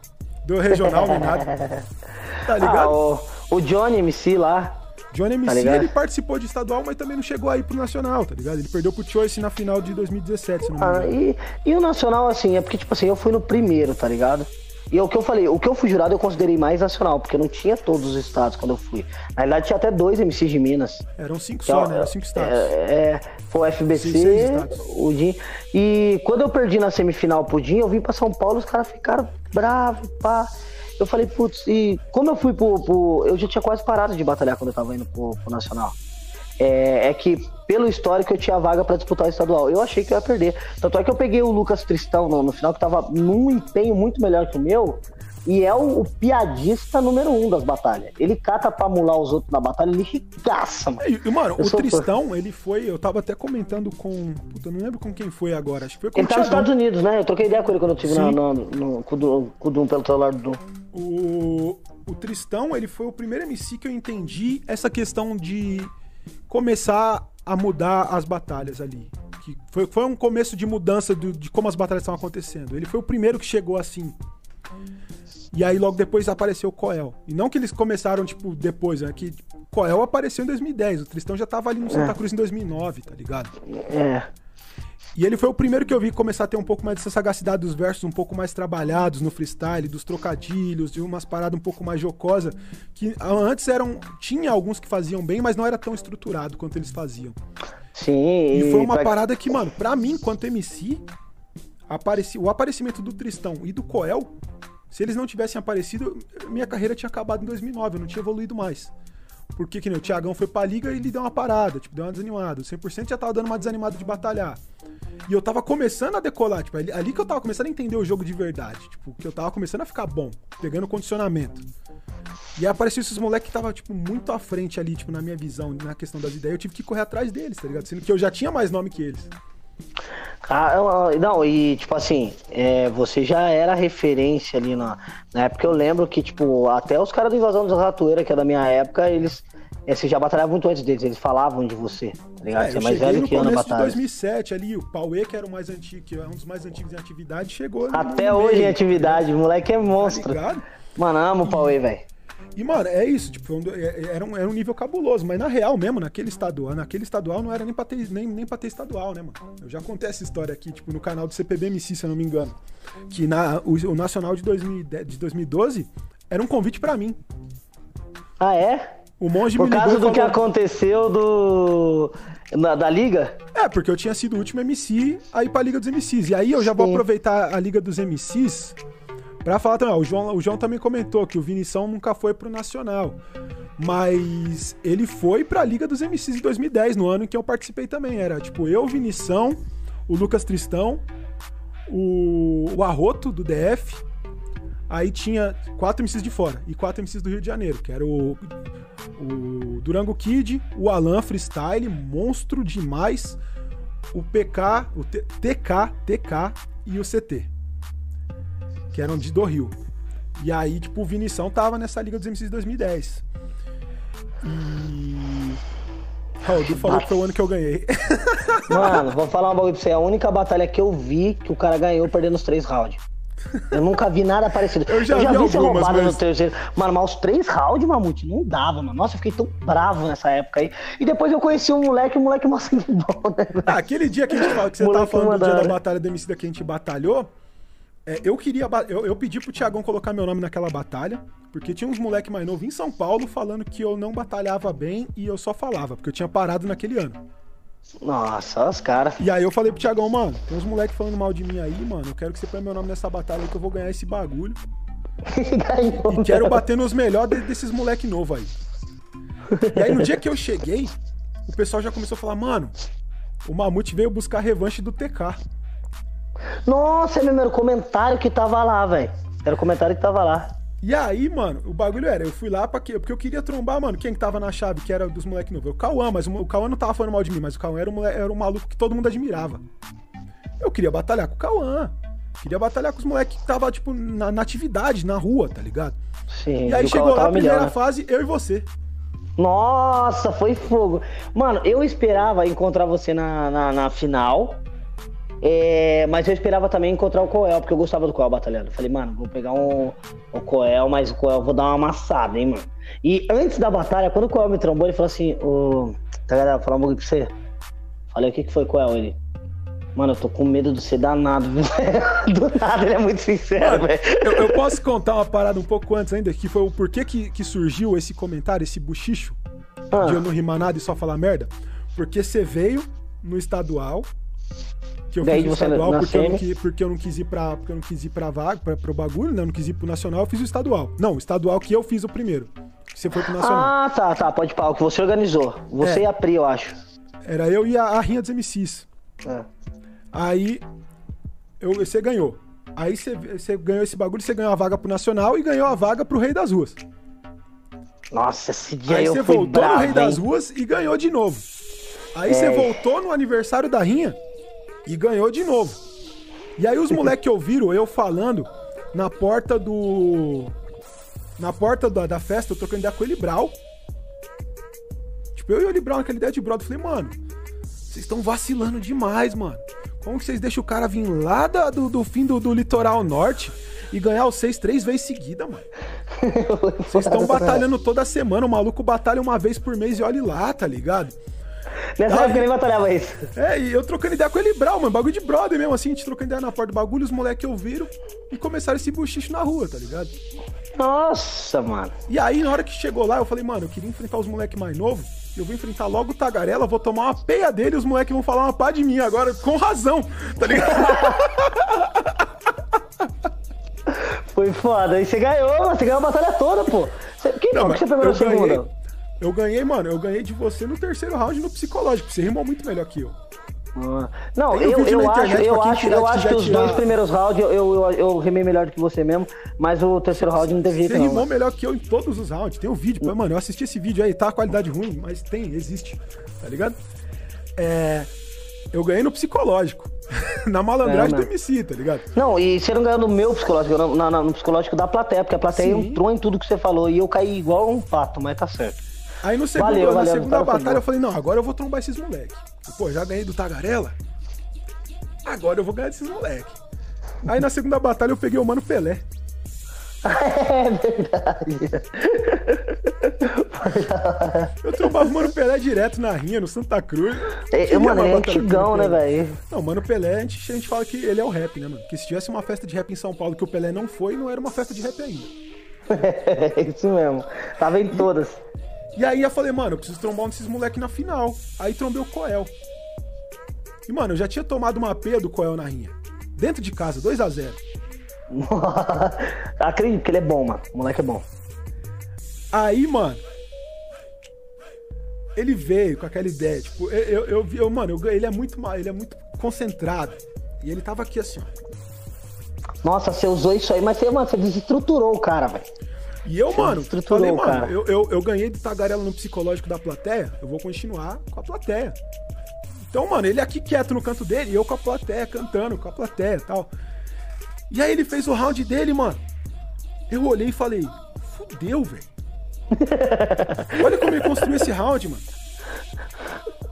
do regional nem nada. Tá ligado? Ah, o, o Johnny MC lá. Johnny MC, tá ele participou de estadual, mas também não chegou aí pro Nacional, tá ligado? Ele perdeu pro Choice na final de 2017, se não me ah, engano. Ah, e, e o Nacional, assim, é porque, tipo assim, eu fui no primeiro, tá ligado? E é o que eu falei, o que eu fui jurado eu considerei mais nacional, porque não tinha todos os estados quando eu fui. Na verdade tinha até dois MCs de Minas. Eram cinco só, é, né? Eram cinco estados. É, é foi o FBC, o DIN. E quando eu perdi na semifinal pro DIN, eu vim pra São Paulo, os caras ficaram bravos, pá. Eu falei, putz, e como eu fui pro, pro, Eu já tinha quase parado de batalhar quando eu tava indo pro, pro Nacional é, é, que pelo histórico eu tinha vaga para disputar o estadual. Eu achei que eu ia perder. Tanto é que eu peguei o Lucas Tristão no, no final, que tava num empenho muito melhor que o meu. E é o, o, piadista número um das batalhas. Ele cata pra mular os outros na batalha, ele ricaça, mano. E, mano, eu o Tristão, por... ele foi. Eu tava até comentando com. Puta, não lembro com quem foi agora. Acho que foi com Ele tá nos Estados Unidos, né? Eu troquei ideia com ele quando eu estive com o Dum pelo celular do Dum. O, o Tristão, ele foi o primeiro MC que eu entendi essa questão de começar a mudar as batalhas ali. Que foi, foi um começo de mudança do, de como as batalhas estavam acontecendo. Ele foi o primeiro que chegou assim. E aí logo depois apareceu o Coel. E não que eles começaram, tipo, depois, é que Coel apareceu em 2010. O Tristão já tava ali no Santa é. Cruz em 2009, tá ligado? É. E ele foi o primeiro que eu vi começar a ter um pouco mais dessa sagacidade dos versos, um pouco mais trabalhados no freestyle, dos trocadilhos, de umas paradas um pouco mais jocosa, que antes eram tinha alguns que faziam bem, mas não era tão estruturado quanto eles faziam. Sim. E foi uma pra... parada que, mano, pra mim, quanto MC, apareci... o aparecimento do Tristão e do Coel, se eles não tivessem aparecido, minha carreira tinha acabado em 2009, eu não tinha evoluído mais. Porque que nem o Thiagão foi pra liga e ele deu uma parada, tipo, deu uma desanimada. O 100% já tava dando uma desanimada de batalhar. E eu tava começando a decolar, tipo, ali, ali, que eu tava começando a entender o jogo de verdade. Tipo, que eu tava começando a ficar bom, pegando condicionamento. E aí apareceu esses moleques que tava, tipo, muito à frente ali, tipo, na minha visão, na questão das ideias. Eu tive que correr atrás deles, tá ligado? Sendo que eu já tinha mais nome que eles. Ah, não, e tipo assim, é, você já era referência ali na, na época. Eu lembro que, tipo, até os caras do Invasão dos Ratoeira, que é da minha época, eles é, você já batalhava muito antes deles, eles falavam de você, tá ligado? É, você é mais velho que ano batalha. de 2007 ali, o Pauê, que era o mais antigo, que é um dos mais antigos em atividade, chegou Até hoje meio, em atividade, o moleque é monstro. Tá Mano, amo o Pauê, velho. E, mano, é isso, tipo, é, era um, era um nível cabuloso, mas na real mesmo, naquele estadual, naquele estadual não era nem pra ter, nem, nem pra ter estadual, né, mano? Eu já contei essa história aqui, tipo, no canal do CPBMC, se eu não me engano. Que na, o, o Nacional de, 2010, de 2012 era um convite para mim. Ah, é? O monge Por causa do falou... que aconteceu do. Na, da liga? É, porque eu tinha sido o último MC aí pra Liga dos MCs. E aí eu já Sim. vou aproveitar a Liga dos MCs pra falar também. Ó, o, João, o João também comentou que o Vinição nunca foi pro Nacional. Mas ele foi pra Liga dos MCs em 2010, no ano em que eu participei também. Era tipo eu, Vinição, o Lucas Tristão, o, o Arroto do DF. Aí tinha quatro MCs de fora e quatro MCs do Rio de Janeiro, que era o o Durango Kid, o Alan Freestyle, monstro demais, o PK, o T TK, TK e o CT, que eram de do Rio. E aí, tipo, o Vinição tava nessa Liga dos MCs 2010. E. Oh, o Du falou que foi o ano que eu ganhei. Mano, vou falar um bagulho pra você. A única batalha que eu vi que o cara ganhou perdendo os três rounds. Eu nunca vi nada parecido. Eu já, eu já vi, vi ser roubado mas... no terceiro. Mano, mas os três rounds, Mamute, não dava, mano. Nossa, eu fiquei tão bravo nessa época aí. E depois eu conheci um moleque, um moleque mó bom, né? Ah, aquele dia que a gente fala, que você moleque tava falando do dia da batalha do MC que a gente batalhou. É, eu queria. Eu, eu pedi pro Tiagão colocar meu nome naquela batalha, porque tinha uns moleque mais novo em São Paulo falando que eu não batalhava bem e eu só falava, porque eu tinha parado naquele ano. Nossa, os caras. E aí eu falei pro Tiagão, mano, tem uns moleques falando mal de mim aí, mano. Eu quero que você ponha meu nome nessa batalha aí que eu vou ganhar esse bagulho. Ganhou, e quero bater nos melhores desses moleque novo aí. E aí no dia que eu cheguei, o pessoal já começou a falar, mano, o Mamute veio buscar revanche do TK. Nossa, é mesmo, era o comentário que tava lá, velho. Era o comentário que tava lá. E aí, mano, o bagulho era, eu fui lá pra quê? Porque eu queria trombar, mano, quem que tava na chave, que era dos moleques novos. O Cauã, mas o, Cauã não tava falando mal de mim, mas o Cauã era um, era um maluco que todo mundo admirava. Eu queria batalhar com o Cauã. Queria batalhar com os moleques que tava, tipo, na, na, atividade, na rua, tá ligado? Sim. E aí chegou lá a primeira melhor, né? fase, eu e você. Nossa, foi fogo. Mano, eu esperava encontrar você na, na, na final. É, mas eu esperava também encontrar o Coel, porque eu gostava do Coel batalhando. Falei, mano, vou pegar um, o Coel, mas o Coel vou dar uma amassada, hein, mano. E antes da batalha, quando o Coel me trombou, ele falou assim: Ô, tá ligado? Vou falar um bagulho pra você. Falei, o que que foi, Coel? Ele. Mano, eu tô com medo de ser danado, Do nada, ele é muito sincero, velho. Eu, eu, posso contar uma parada um pouco antes ainda, que foi o porquê que, que surgiu esse comentário, esse buchicho, ah. de eu não rimar nada e só falar merda? Porque você veio no estadual, que eu Daí fiz o estadual porque eu, não quis, porque eu não quis ir pra, porque eu não quis ir pra vaga, pra, pro bagulho, né? Eu não quis ir pro nacional, eu fiz o estadual. Não, o estadual que eu fiz o primeiro. Você foi pro nacional. Ah, tá, tá, pode falar, o que você organizou. Você é. e a Pri, eu acho. Era eu e a, a Rinha dos MCs. É. Aí eu, você ganhou. Aí você, você ganhou esse bagulho, você ganhou a vaga pro Nacional e ganhou a vaga pro Rei das Ruas. Nossa, esse dia Aí eu você voltou bravo, no Rei hein? das Ruas e ganhou de novo. Aí é. você voltou no aniversário da Rinha e ganhou de novo. E aí os moleques ouviram eu falando na porta do. Na porta da, da festa, eu trocando ideia com ele Brau. Tipo, eu e o Libral naquela ideia de brother, falei, mano, vocês estão vacilando demais, mano. Como que vocês deixam o cara vir lá da, do, do fim do, do litoral norte e ganhar os seis três vezes seguida, mano? Vocês estão batalhando toda semana, o maluco batalha uma vez por mês e olhe lá, tá ligado? Nessa época nem batalhava isso. É, e eu trocando ideia com ele, Brau, mano, bagulho de brother mesmo, assim, a gente trocando ideia na porta do bagulho, os moleques ouviram e começaram esse buchicho na rua, tá ligado? Nossa, mano. E aí, na hora que chegou lá, eu falei, mano, eu queria enfrentar os moleques mais novos, eu vou enfrentar logo o Tagarela, vou tomar uma peia dele e os moleques vão falar uma pá de mim agora, com razão, tá ligado? Foi foda. E você ganhou, você ganhou a batalha toda, pô. Você, quem não, que você pegou na segunda? Eu ganhei, mano, eu ganhei de você no terceiro round no psicológico. Você rimou muito melhor que eu. Ah. Não, eu, eu, eu acho, eu acho, eu acho que os tirar... dois primeiros rounds eu, eu, eu, rimei melhor do que você mesmo, mas o terceiro round não teve Você rimou melhor que eu em todos os rounds. Tem um vídeo, mano, eu assisti esse vídeo aí, tá a qualidade ruim, mas tem, existe, tá ligado? É, eu ganhei no psicológico. na malandragem é, do MC, tá ligado? Não, e você não ganhou no meu psicológico, no, no, no psicológico da plateia, porque a plateia Sim. entrou em tudo que você falou e eu caí igual um pato, mas tá certo. Aí no segundo, valeu, na valeu, segunda batalha eu falei, não, agora eu vou trombar esses moleques. Pô, já ganhei do Tagarela, agora eu vou ganhar desses moleques. Aí na segunda batalha eu peguei o Mano Pelé. É verdade. eu trombava o Mano Pelé direto na rinha, no Santa Cruz. É, mano, ele é antigão, né, velho? Não, Mano Pelé, a gente, a gente fala que ele é o rap, né, mano? Que se tivesse uma festa de rap em São Paulo que o Pelé não foi, não era uma festa de rap ainda. É, isso mesmo. Tava em todas. E aí eu falei, mano, eu preciso trombar um desses moleques na final. Aí trombei o Coel. E, mano, eu já tinha tomado uma P do Coel na rinha. Dentro de casa, 2 a 0 Acredito que ele é bom, mano. O moleque é bom. Aí, mano, ele veio com aquela ideia, tipo, eu, eu, eu, mano, eu, ele é muito ele é muito concentrado. E ele tava aqui assim, ó. Nossa, você usou isso aí, mas você, mano, você desestruturou o cara, velho. E eu, mano, falei, mano, eu, eu, eu, ganhei do tagarela no psicológico da plateia, eu vou continuar com a plateia. Então, mano, ele aqui quieto no canto dele e eu com a plateia, cantando com a plateia e tal. E aí ele fez o round dele, mano. Eu olhei e falei, fudeu, velho. Olha como ele construiu esse round, mano.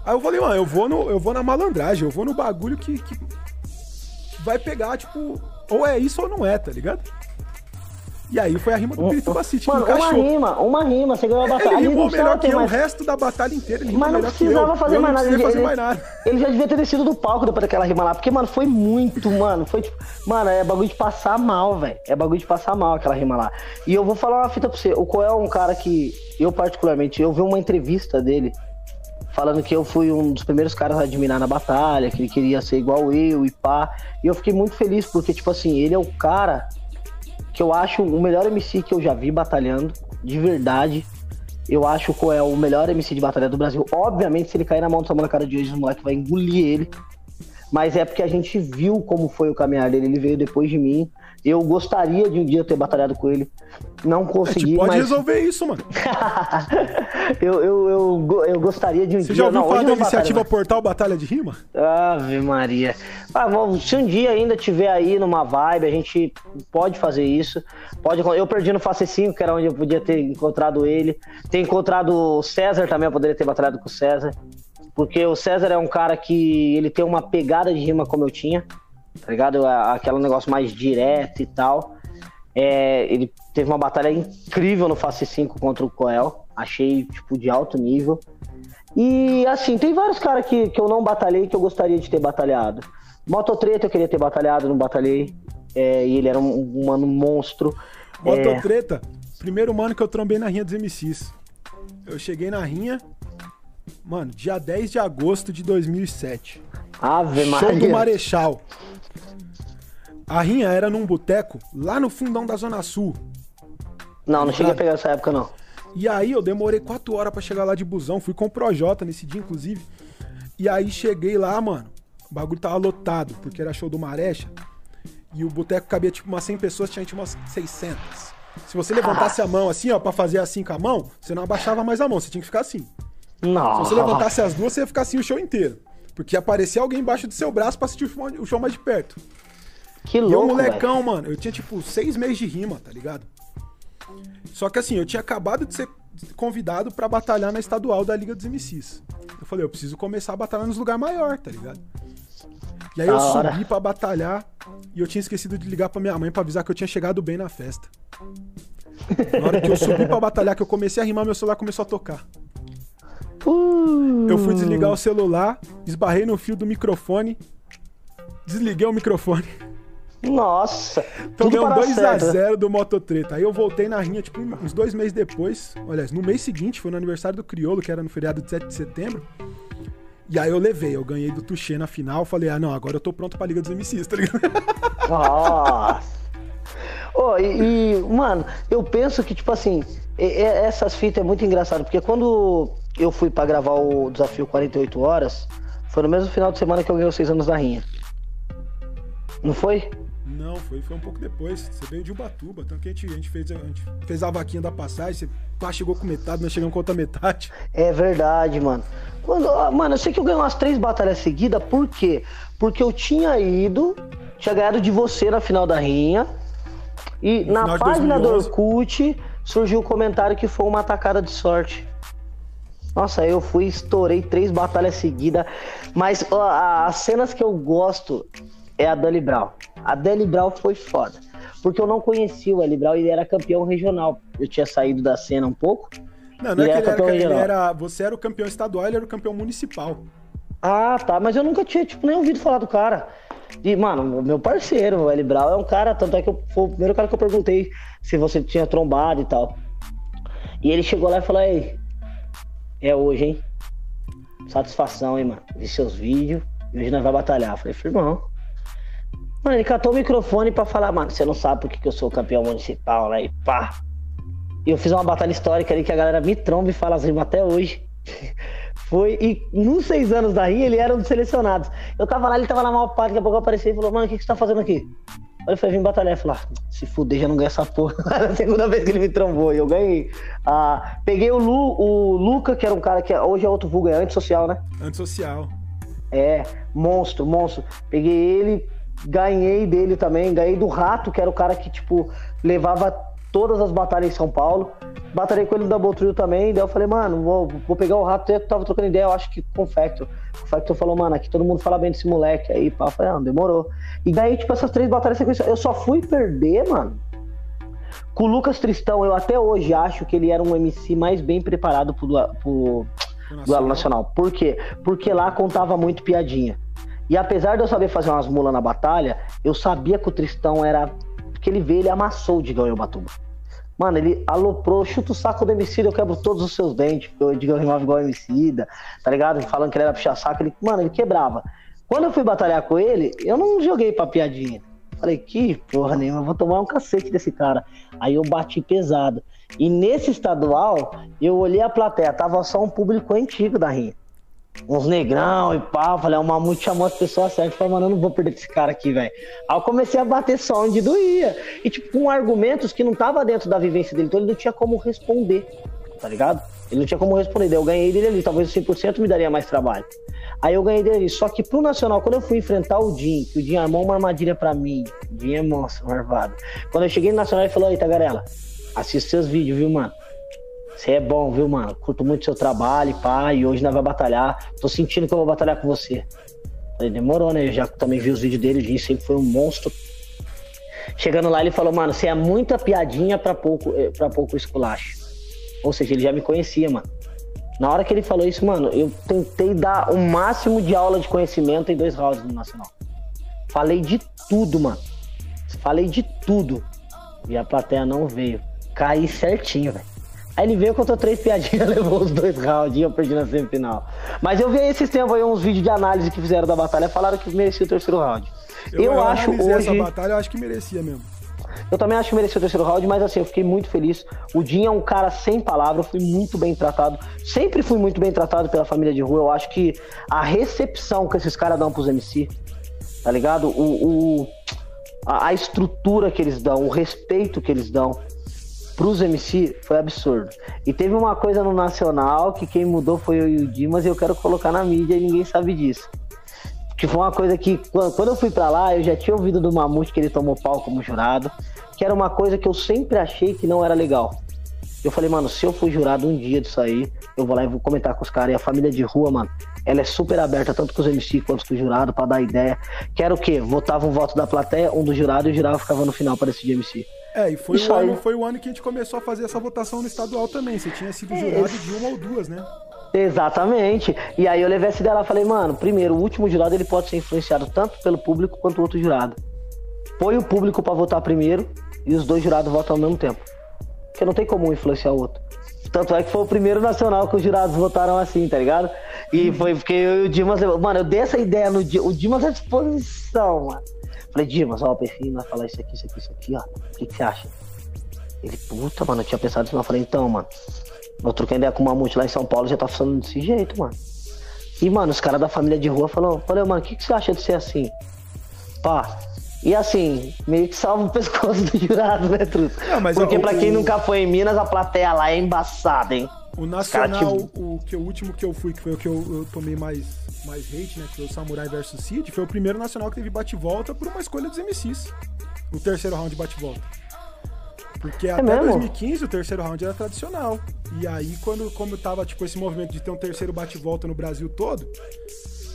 Aí eu falei, mano, eu vou, no, eu vou na malandragem, eu vou no bagulho que, que vai pegar, tipo, ou é isso ou não é, tá ligado? E aí foi a rima do Pirituba City Mano, que uma rima, uma rima, você ganhou a batalha. Ele rimou melhor que eu, o resto da batalha inteira ele Mas não precisava fazer mais nada. Ele, fazer ele, mais nada. Ele já devia ter descido do palco depois daquela rima lá, porque, mano, foi muito, mano, foi tipo, mano, é bagulho de passar mal, velho. É bagulho de passar mal aquela rima lá. E eu vou falar uma fita pra você, o Coel é um cara que, eu particularmente, eu vi uma entrevista dele, falando que eu fui um dos primeiros caras a admirar na batalha, que ele queria ser igual eu e pá. E eu fiquei muito feliz, porque, tipo assim, ele é o cara que eu acho o melhor MC que eu já vi batalhando, de verdade. Eu acho que é o melhor MC de batalha do Brasil. Obviamente, se ele cair na mão do Samuel cara de hoje, o moleque vai engolir ele. Mas é porque a gente viu como foi o caminhar dele. Ele veio depois de mim. Eu gostaria de um dia ter batalhado com ele. Não consegui, pode mas... resolver isso, mano. eu, eu, eu, eu, gostaria de um Você dia... Você já ouviu falar da iniciativa batalha, Portal Batalha de Rima? Ave Maria. Ah, se um dia ainda tiver aí numa vibe, a gente pode fazer isso. Pode, eu perdi no Face 5, que era onde eu podia ter encontrado ele. Ter encontrado o César também, eu poderia ter batalhado com o César. Porque o César é um cara que ele tem uma pegada de rima como eu tinha tá ligado? Aquele negócio mais direto e tal. É, ele teve uma batalha incrível no Face 5 contra o Coel. Achei, tipo, de alto nível. E, assim, tem vários caras que, que eu não batalhei que eu gostaria de ter batalhado. Mototreta eu queria ter batalhado, não batalhei. É, e ele era um, um mano monstro. Mototreta, é... primeiro mano que eu trombei na rinha dos MCs. Eu cheguei na rinha, mano, dia 10 de agosto de 2007. Ave Maria. Show do Marechal. A rinha era num boteco lá no fundão da Zona Sul. Não, não cheguei a pegar essa época, não. E aí eu demorei quatro horas para chegar lá de busão. Fui com o Projota nesse dia, inclusive. E aí cheguei lá, mano. O bagulho tava lotado, porque era show do Marecha. E o boteco cabia tipo umas 100 pessoas, tinha tipo umas 600. Se você levantasse a mão assim, ó, pra fazer assim com a mão, você não abaixava mais a mão, você tinha que ficar assim. Nossa. Se você levantasse as duas, você ia ficar assim o show inteiro. Porque aparecia alguém embaixo do seu braço pra assistir o show mais de perto. Que louco, E eu, molecão, véio. mano, eu tinha tipo seis meses de rima, tá ligado? Só que assim, eu tinha acabado de ser convidado para batalhar na estadual da Liga dos MCs. Eu falei, eu preciso começar a batalhar nos lugares maior, tá ligado? E aí eu subi para batalhar e eu tinha esquecido de ligar para minha mãe para avisar que eu tinha chegado bem na festa. Na hora que eu subi para batalhar, que eu comecei a rimar, meu celular começou a tocar. Uh. Eu fui desligar o celular, esbarrei no fio do microfone, desliguei o microfone. Nossa! Tomei um 2x0 do Mototreta. Aí eu voltei na rinha, tipo, uns dois meses depois. Olha, no mês seguinte, foi no aniversário do Criolo, que era no feriado de 7 de setembro. E aí eu levei, eu ganhei do Tuxê na final. Falei, ah, não, agora eu tô pronto pra Liga dos MCs, tá ligado? Nossa! Oh, e, e, mano, eu penso que, tipo assim, essas fitas é muito engraçado, porque quando eu fui para gravar o desafio 48 horas, foi no mesmo final de semana que eu ganhei os seis anos da Rinha. Não foi? Não, foi, foi um pouco depois. Você veio de Ubatuba, então que a gente, a gente, fez, a gente fez a vaquinha da passagem, você quase chegou com metade, nós chegamos com outra metade. É verdade, mano. Quando, mano, eu sei que eu ganhei umas três batalhas seguidas, por quê? Porque eu tinha ido, tinha ganhado de você na final da rinha, e no na página do Orkut surgiu o um comentário que foi uma atacada de sorte. Nossa, eu fui, estourei três batalhas seguidas, mas ó, as cenas que eu gosto é a Dani Brown. A Dani Brown foi foda. Porque eu não conhecia o Eli Brown e ele era campeão regional. Eu tinha saído da cena um pouco. Não, não é que ele era, ele era, Você era o campeão estadual, ele era o campeão municipal. Ah, tá. Mas eu nunca tinha, tipo, nem ouvido falar do cara. E, mano, meu parceiro, o Eli Brown, é um cara, tanto é que eu, foi o primeiro cara que eu perguntei se você tinha trombado e tal. E ele chegou lá e falou, ei, é hoje, hein? Satisfação, hein, mano. Vi seus vídeos e hoje nós vamos batalhar. Eu falei, firmão, Mano, ele catou o microfone pra falar, mano, você não sabe por que, que eu sou campeão municipal, né? E pá. E eu fiz uma batalha histórica ali que a galera me tromba e fala as rimas até hoje. Foi, e nos seis anos da Ria, ele era um dos selecionados. Eu tava lá, ele tava na maior parte, daqui a pouco eu apareci e falou, mano, o que, que você tá fazendo aqui? Aí eu falei, vim batalhar. Ele falou, ah, se fuder, já não ganha essa porra. Era a segunda vez que ele me trombou e eu ganhei. Ah, peguei o, Lu, o Luca, que era um cara que hoje é outro vulgo, é antissocial, né? Antissocial. É, monstro, monstro. Peguei ele, ganhei dele também, ganhei do Rato, que era o cara que, tipo, levava todas as batalhas em São Paulo. Batalhei com ele no Double Trio também, daí eu falei, mano, vou, vou pegar o Rato, eu tava trocando ideia, eu acho que com o Factor. O Factor falou, mano, aqui todo mundo fala bem desse moleque aí, pá, eu falei, não, demorou. E daí, tipo, essas três batalhas sequenciais, eu só fui perder, mano, com o Lucas Tristão, eu até hoje acho que ele era um MC mais bem preparado pro, pro duelo nacional. Por quê? Porque lá contava muito piadinha. E apesar de eu saber fazer umas mulas na batalha, eu sabia que o Tristão era. Porque ele veio, ele amassou o Digão Batuba. Mano, ele aloprou, chuta o saco do Emicida, eu quebro todos os seus dentes, porque o Digão rimava igual o Emicida, tá ligado? Falando que ele era puxa-saco, ele, mano, ele quebrava. Quando eu fui batalhar com ele, eu não joguei pra piadinha. Falei, que porra nenhuma, eu vou tomar um cacete desse cara. Aí eu bati pesado. E nesse estadual, eu olhei a plateia, tava só um público antigo da rinha uns negrão e pá. Falei, o Mamute chamou as pessoas certas. Falei, mano, eu não vou perder esse cara aqui, velho. Aí eu comecei a bater só onde doía. E, tipo, com argumentos que não tava dentro da vivência dele, então ele não tinha como responder, tá ligado? Ele não tinha como responder. Eu ganhei dele ali. Talvez o 100% me daria mais trabalho. Aí eu ganhei dele ali. Só que pro Nacional, quando eu fui enfrentar o Jim, que o Jim armou uma armadilha pra mim. O Jim é monstro, marvado. Quando eu cheguei no Nacional, ele falou: Aí, Tagarela, assiste seus vídeos, viu, mano? Você é bom, viu, mano? Curto muito seu trabalho, pá, e hoje nós vamos batalhar. Tô sentindo que eu vou batalhar com você. Falei, demorou, né? Eu já também vi os vídeos dele, ele sempre foi um monstro. Chegando lá, ele falou, mano, você é muita piadinha pra pouco, eh, pra pouco esculacho. Ou seja, ele já me conhecia, mano. Na hora que ele falou isso, mano, eu tentei dar o máximo de aula de conhecimento em dois rounds no Nacional. Falei de tudo, mano. Falei de tudo. E a plateia não veio. Caí certinho, velho. Aí ele veio, contou três piadinhas, levou os dois rounds e eu perdi na semifinal. Mas eu vi esses tempos aí uns vídeos de análise que fizeram da batalha, falaram que merecia o terceiro round. Eu, eu, acho hoje... essa batalha, eu acho que merecia mesmo. Eu também acho que merecia o terceiro round, mas assim, eu fiquei muito feliz. O Dinho é um cara sem palavras, fui muito bem tratado. Sempre fui muito bem tratado pela família de rua. Eu acho que a recepção que esses caras dão pros MC, tá ligado? O, o a, a estrutura que eles dão, o respeito que eles dão pros MC foi absurdo. E teve uma coisa no Nacional que quem mudou foi eu e o Dimas e eu quero colocar na mídia e ninguém sabe disso. Que foi uma coisa que, quando eu fui para lá, eu já tinha ouvido do Mamute que ele tomou pau como jurado, que era uma coisa que eu sempre achei que não era legal. Eu falei, mano, se eu for jurado um dia disso aí, eu vou lá e vou comentar com os caras. E a família de rua, mano, ela é super aberta, tanto com os MC quanto com o jurado, para dar ideia. Que era o quê? Votava um voto da plateia, um do jurado e o jurado ficava no final para decidir MC. É, e foi o, ano, foi o ano que a gente começou a fazer essa votação no estadual também. Você tinha sido jurado de uma ou duas, né? Exatamente. E aí eu levei essa ideia lá e falei, mano, primeiro, o último jurado ele pode ser influenciado tanto pelo público quanto o outro jurado. Põe o público para votar primeiro e os dois jurados votam ao mesmo tempo. Porque não tem como influenciar o outro. Tanto é que foi o primeiro nacional que os jurados votaram assim, tá ligado? E foi porque eu e o Dimas. Mano, eu dei essa ideia no dia. O Dimas à disposição, mano. Falei, Dimas, ó, o perfil vai falar isso aqui, isso aqui, isso aqui, ó. O que, que você acha? Ele, puta, mano, eu tinha pensado isso. Eu falei, então, mano, eu troquei ideia com o Mamute lá em São Paulo já tá funcionando desse jeito, mano. E, mano, os caras da família de rua falaram, falei, mano, o que, que você acha de ser assim? Pá. E assim, meio que salva o pescoço do jurado, né, Truto? Porque o, pra quem o... nunca foi em Minas, a plateia lá é embaçada, hein? O Nacional, o, que, o último que eu fui, que foi o que eu, eu tomei mais, mais hate, né? Que foi o Samurai vs Cid, foi o primeiro Nacional que teve bate-volta por uma escolha dos MCs. O terceiro round de bate-volta. Porque é até mesmo? 2015 o terceiro round era tradicional. E aí, quando como tava tipo, esse movimento de ter um terceiro bate-volta no Brasil todo,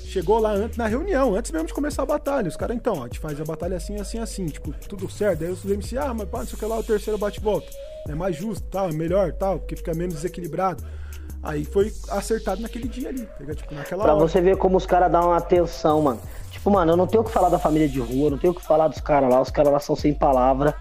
chegou lá antes, na reunião, antes mesmo de começar a batalha. Os caras, então, ó, a gente faz a batalha assim, assim, assim, tipo, tudo certo. Daí os MC, ah, mas pá, não sei o que lá, o terceiro bate-volta. É mais justo, tal, é melhor, tal, porque fica menos desequilibrado. Aí foi acertado naquele dia ali, tá Tipo, naquela pra hora. você ver como os caras dão atenção, mano. Tipo, mano, eu não tenho o que falar da família de rua, não tenho o que falar dos caras lá, os caras lá são sem palavra.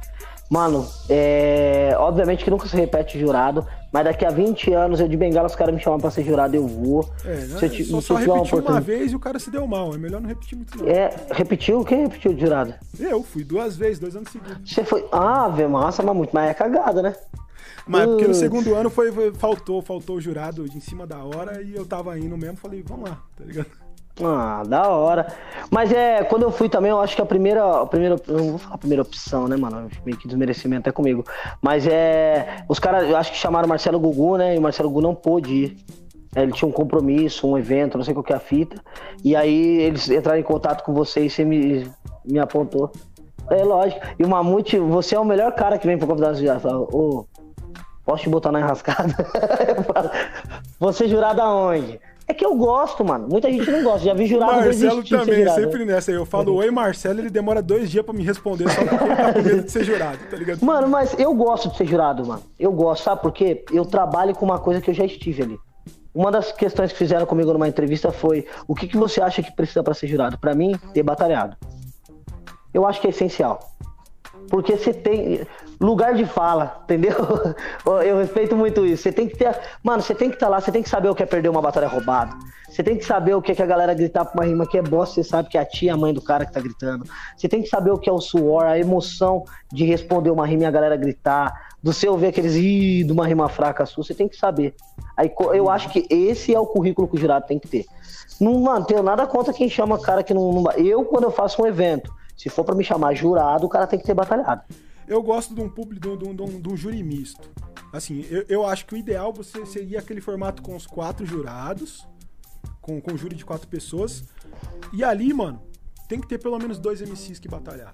Mano, é... obviamente que nunca se repete jurado, mas daqui a 20 anos eu de bengala, os caras me chamam pra ser jurado, eu vou. É, né? Se eu te, só, só repetiu uma, uma vez e o cara se deu mal. É melhor não repetir muito não. É, repetiu? Quem repetiu de jurado? Eu, fui duas vezes, dois anos seguidos. Você foi. Ah, vê massa, mas muito, mas é cagada, né? Mas porque no segundo ano foi, foi, faltou, faltou o jurado em cima da hora e eu tava indo mesmo, falei, vamos lá, tá ligado? Ah, da hora. Mas é, quando eu fui também, eu acho que a primeira. A primeira não vou falar a primeira opção, né, mano? Meio que desmerecimento é comigo. Mas é. Os caras, eu acho que chamaram Marcelo Gugu, né? E o Marcelo Gugu não pôde ir. É, ele tinha um compromisso, um evento, não sei qual que é a fita. E aí eles entraram em contato com você e você me, me apontou. É lógico. E o Mamute, você é o melhor cara que vem pro convidado de Ô, posso te botar na enrascada? você jurado aonde? É que eu gosto, mano. Muita gente não gosta. Já vi jurado Marcelo também, jurado, sempre né? nessa. Eu falo, oi, Marcelo, ele demora dois dias pra me responder só porque ele tá com medo de ser jurado, tá ligado? Mano, mas eu gosto de ser jurado, mano. Eu gosto, sabe por quê? Eu trabalho com uma coisa que eu já estive ali. Uma das questões que fizeram comigo numa entrevista foi: o que, que você acha que precisa para ser jurado? Para mim, ter batalhado. Eu acho que é essencial. Porque você tem lugar de fala, entendeu? Eu respeito muito isso. Você tem que ter. Mano, você tem que estar tá lá, você tem que saber o que é perder uma batalha roubada. Você tem que saber o que é que a galera gritar pra uma rima que é bosta, você sabe que é a tia, a mãe do cara que tá gritando. Você tem que saber o que é o suor, a emoção de responder uma rima e a galera gritar. Do seu ouvir aqueles ih, de uma rima fraca sua, você tem que saber. Aí eu acho que esse é o currículo que o jurado tem que ter. Não, mano, tenho nada contra quem chama cara que não, não. Eu, quando eu faço um evento, se for para me chamar jurado, o cara tem que ter batalhado. Eu gosto de um público, de um, de um, de um júri misto. Assim, eu, eu acho que o ideal você seria aquele formato com os quatro jurados, com, com um júri de quatro pessoas. E ali, mano, tem que ter pelo menos dois MCs que batalhar.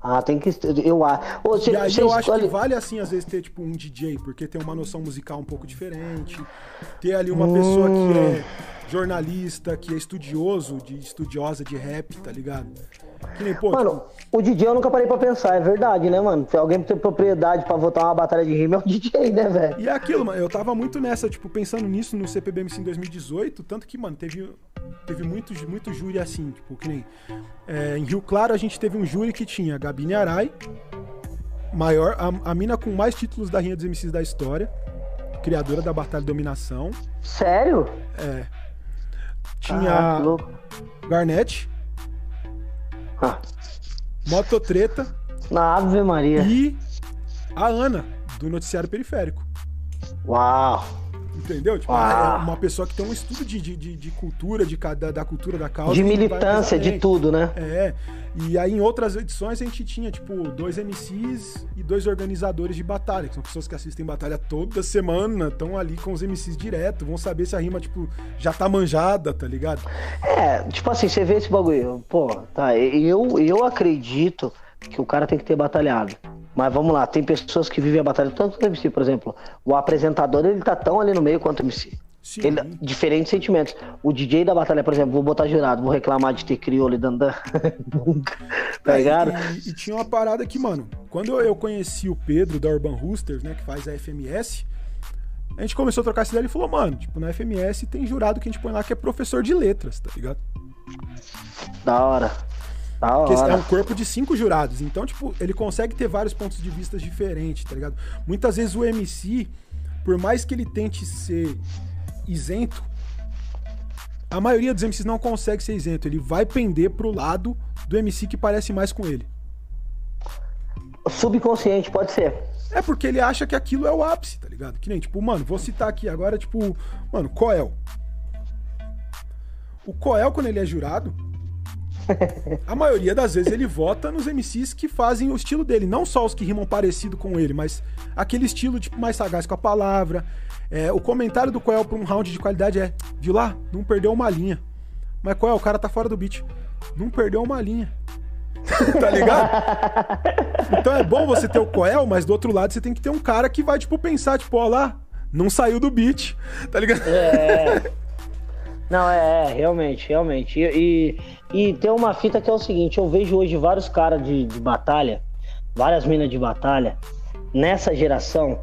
Ah, tem que. Eu acho. E aí eu acho que vale assim, às vezes, ter tipo um DJ, porque tem uma noção musical um pouco diferente. Ter ali uma hum. pessoa que é jornalista, que é estudioso, de estudiosa de rap, tá ligado? Que nem, pô, mano, tipo... o DJ eu nunca parei pra pensar, é verdade, né, mano? Se alguém tem propriedade pra votar uma batalha de rima, é o DJ, né, velho? E é aquilo, mano, eu tava muito nessa, tipo, pensando nisso no CPBMC em 2018, tanto que, mano, teve, teve muito, muito júri assim, tipo, que nem. É, em Rio Claro a gente teve um júri que tinha Gabine Arai, maior, a, a mina com mais títulos da Rinha dos MCs da história, criadora da Batalha de Dominação. Sério? É. Tinha ah, Garnett. Ah. Mototreta. Na Ave Maria. E a Ana, do Noticiário Periférico. Uau! Entendeu? Tipo, ah. é uma pessoa que tem um estudo de, de, de cultura, de, da, da, cultura da causa. De militância, de tudo, né? É. E aí em outras edições a gente tinha, tipo, dois MCs e dois organizadores de batalha, que são pessoas que assistem batalha toda semana, estão ali com os MCs direto, vão saber se a rima, tipo, já tá manjada, tá ligado? É, tipo assim, você vê esse bagulho, pô, tá, eu, eu acredito que o cara tem que ter batalhado. Mas vamos lá, tem pessoas que vivem a batalha tanto no MC, por exemplo. O apresentador, ele tá tão ali no meio quanto o MC. Sim. Ele, diferentes sentimentos. O DJ da batalha, por exemplo, vou botar jurado, vou reclamar de ter crioulo e dandan. tá é, ligado? E, e, tinha uma parada que, mano, quando eu, eu conheci o Pedro da Urban Roosters, né, que faz a FMS, a gente começou a trocar essa ideia e falou, mano, tipo, na FMS tem jurado que a gente põe lá que é professor de letras, tá ligado? Da hora. Da hora. Porque é um corpo de cinco jurados. Então, tipo, ele consegue ter vários pontos de vista diferentes, tá ligado? Muitas vezes o MC, por mais que ele tente ser isento, a maioria dos MCs não consegue ser isento. Ele vai pender pro lado do MC que parece mais com ele. Subconsciente, pode ser. É porque ele acha que aquilo é o ápice, tá ligado? Que nem, tipo, mano, vou citar aqui agora, tipo, mano, Coel. O Coel, quando ele é jurado, a maioria das vezes ele vota nos MCs que fazem o estilo dele. Não só os que rimam parecido com ele, mas aquele estilo, tipo, mais sagaz com a palavra. É, o comentário do Coel pra um round de qualidade é: viu lá? Não perdeu uma linha. Mas Coel, o cara tá fora do beat. Não perdeu uma linha. tá ligado? Então é bom você ter o Coel, mas do outro lado você tem que ter um cara que vai, tipo, pensar, tipo, ó lá, não saiu do beat, tá ligado? É. Não, é, é realmente, realmente. E, e, e, tem uma fita que é o seguinte: eu vejo hoje vários caras de, de batalha, várias minas de batalha, nessa geração,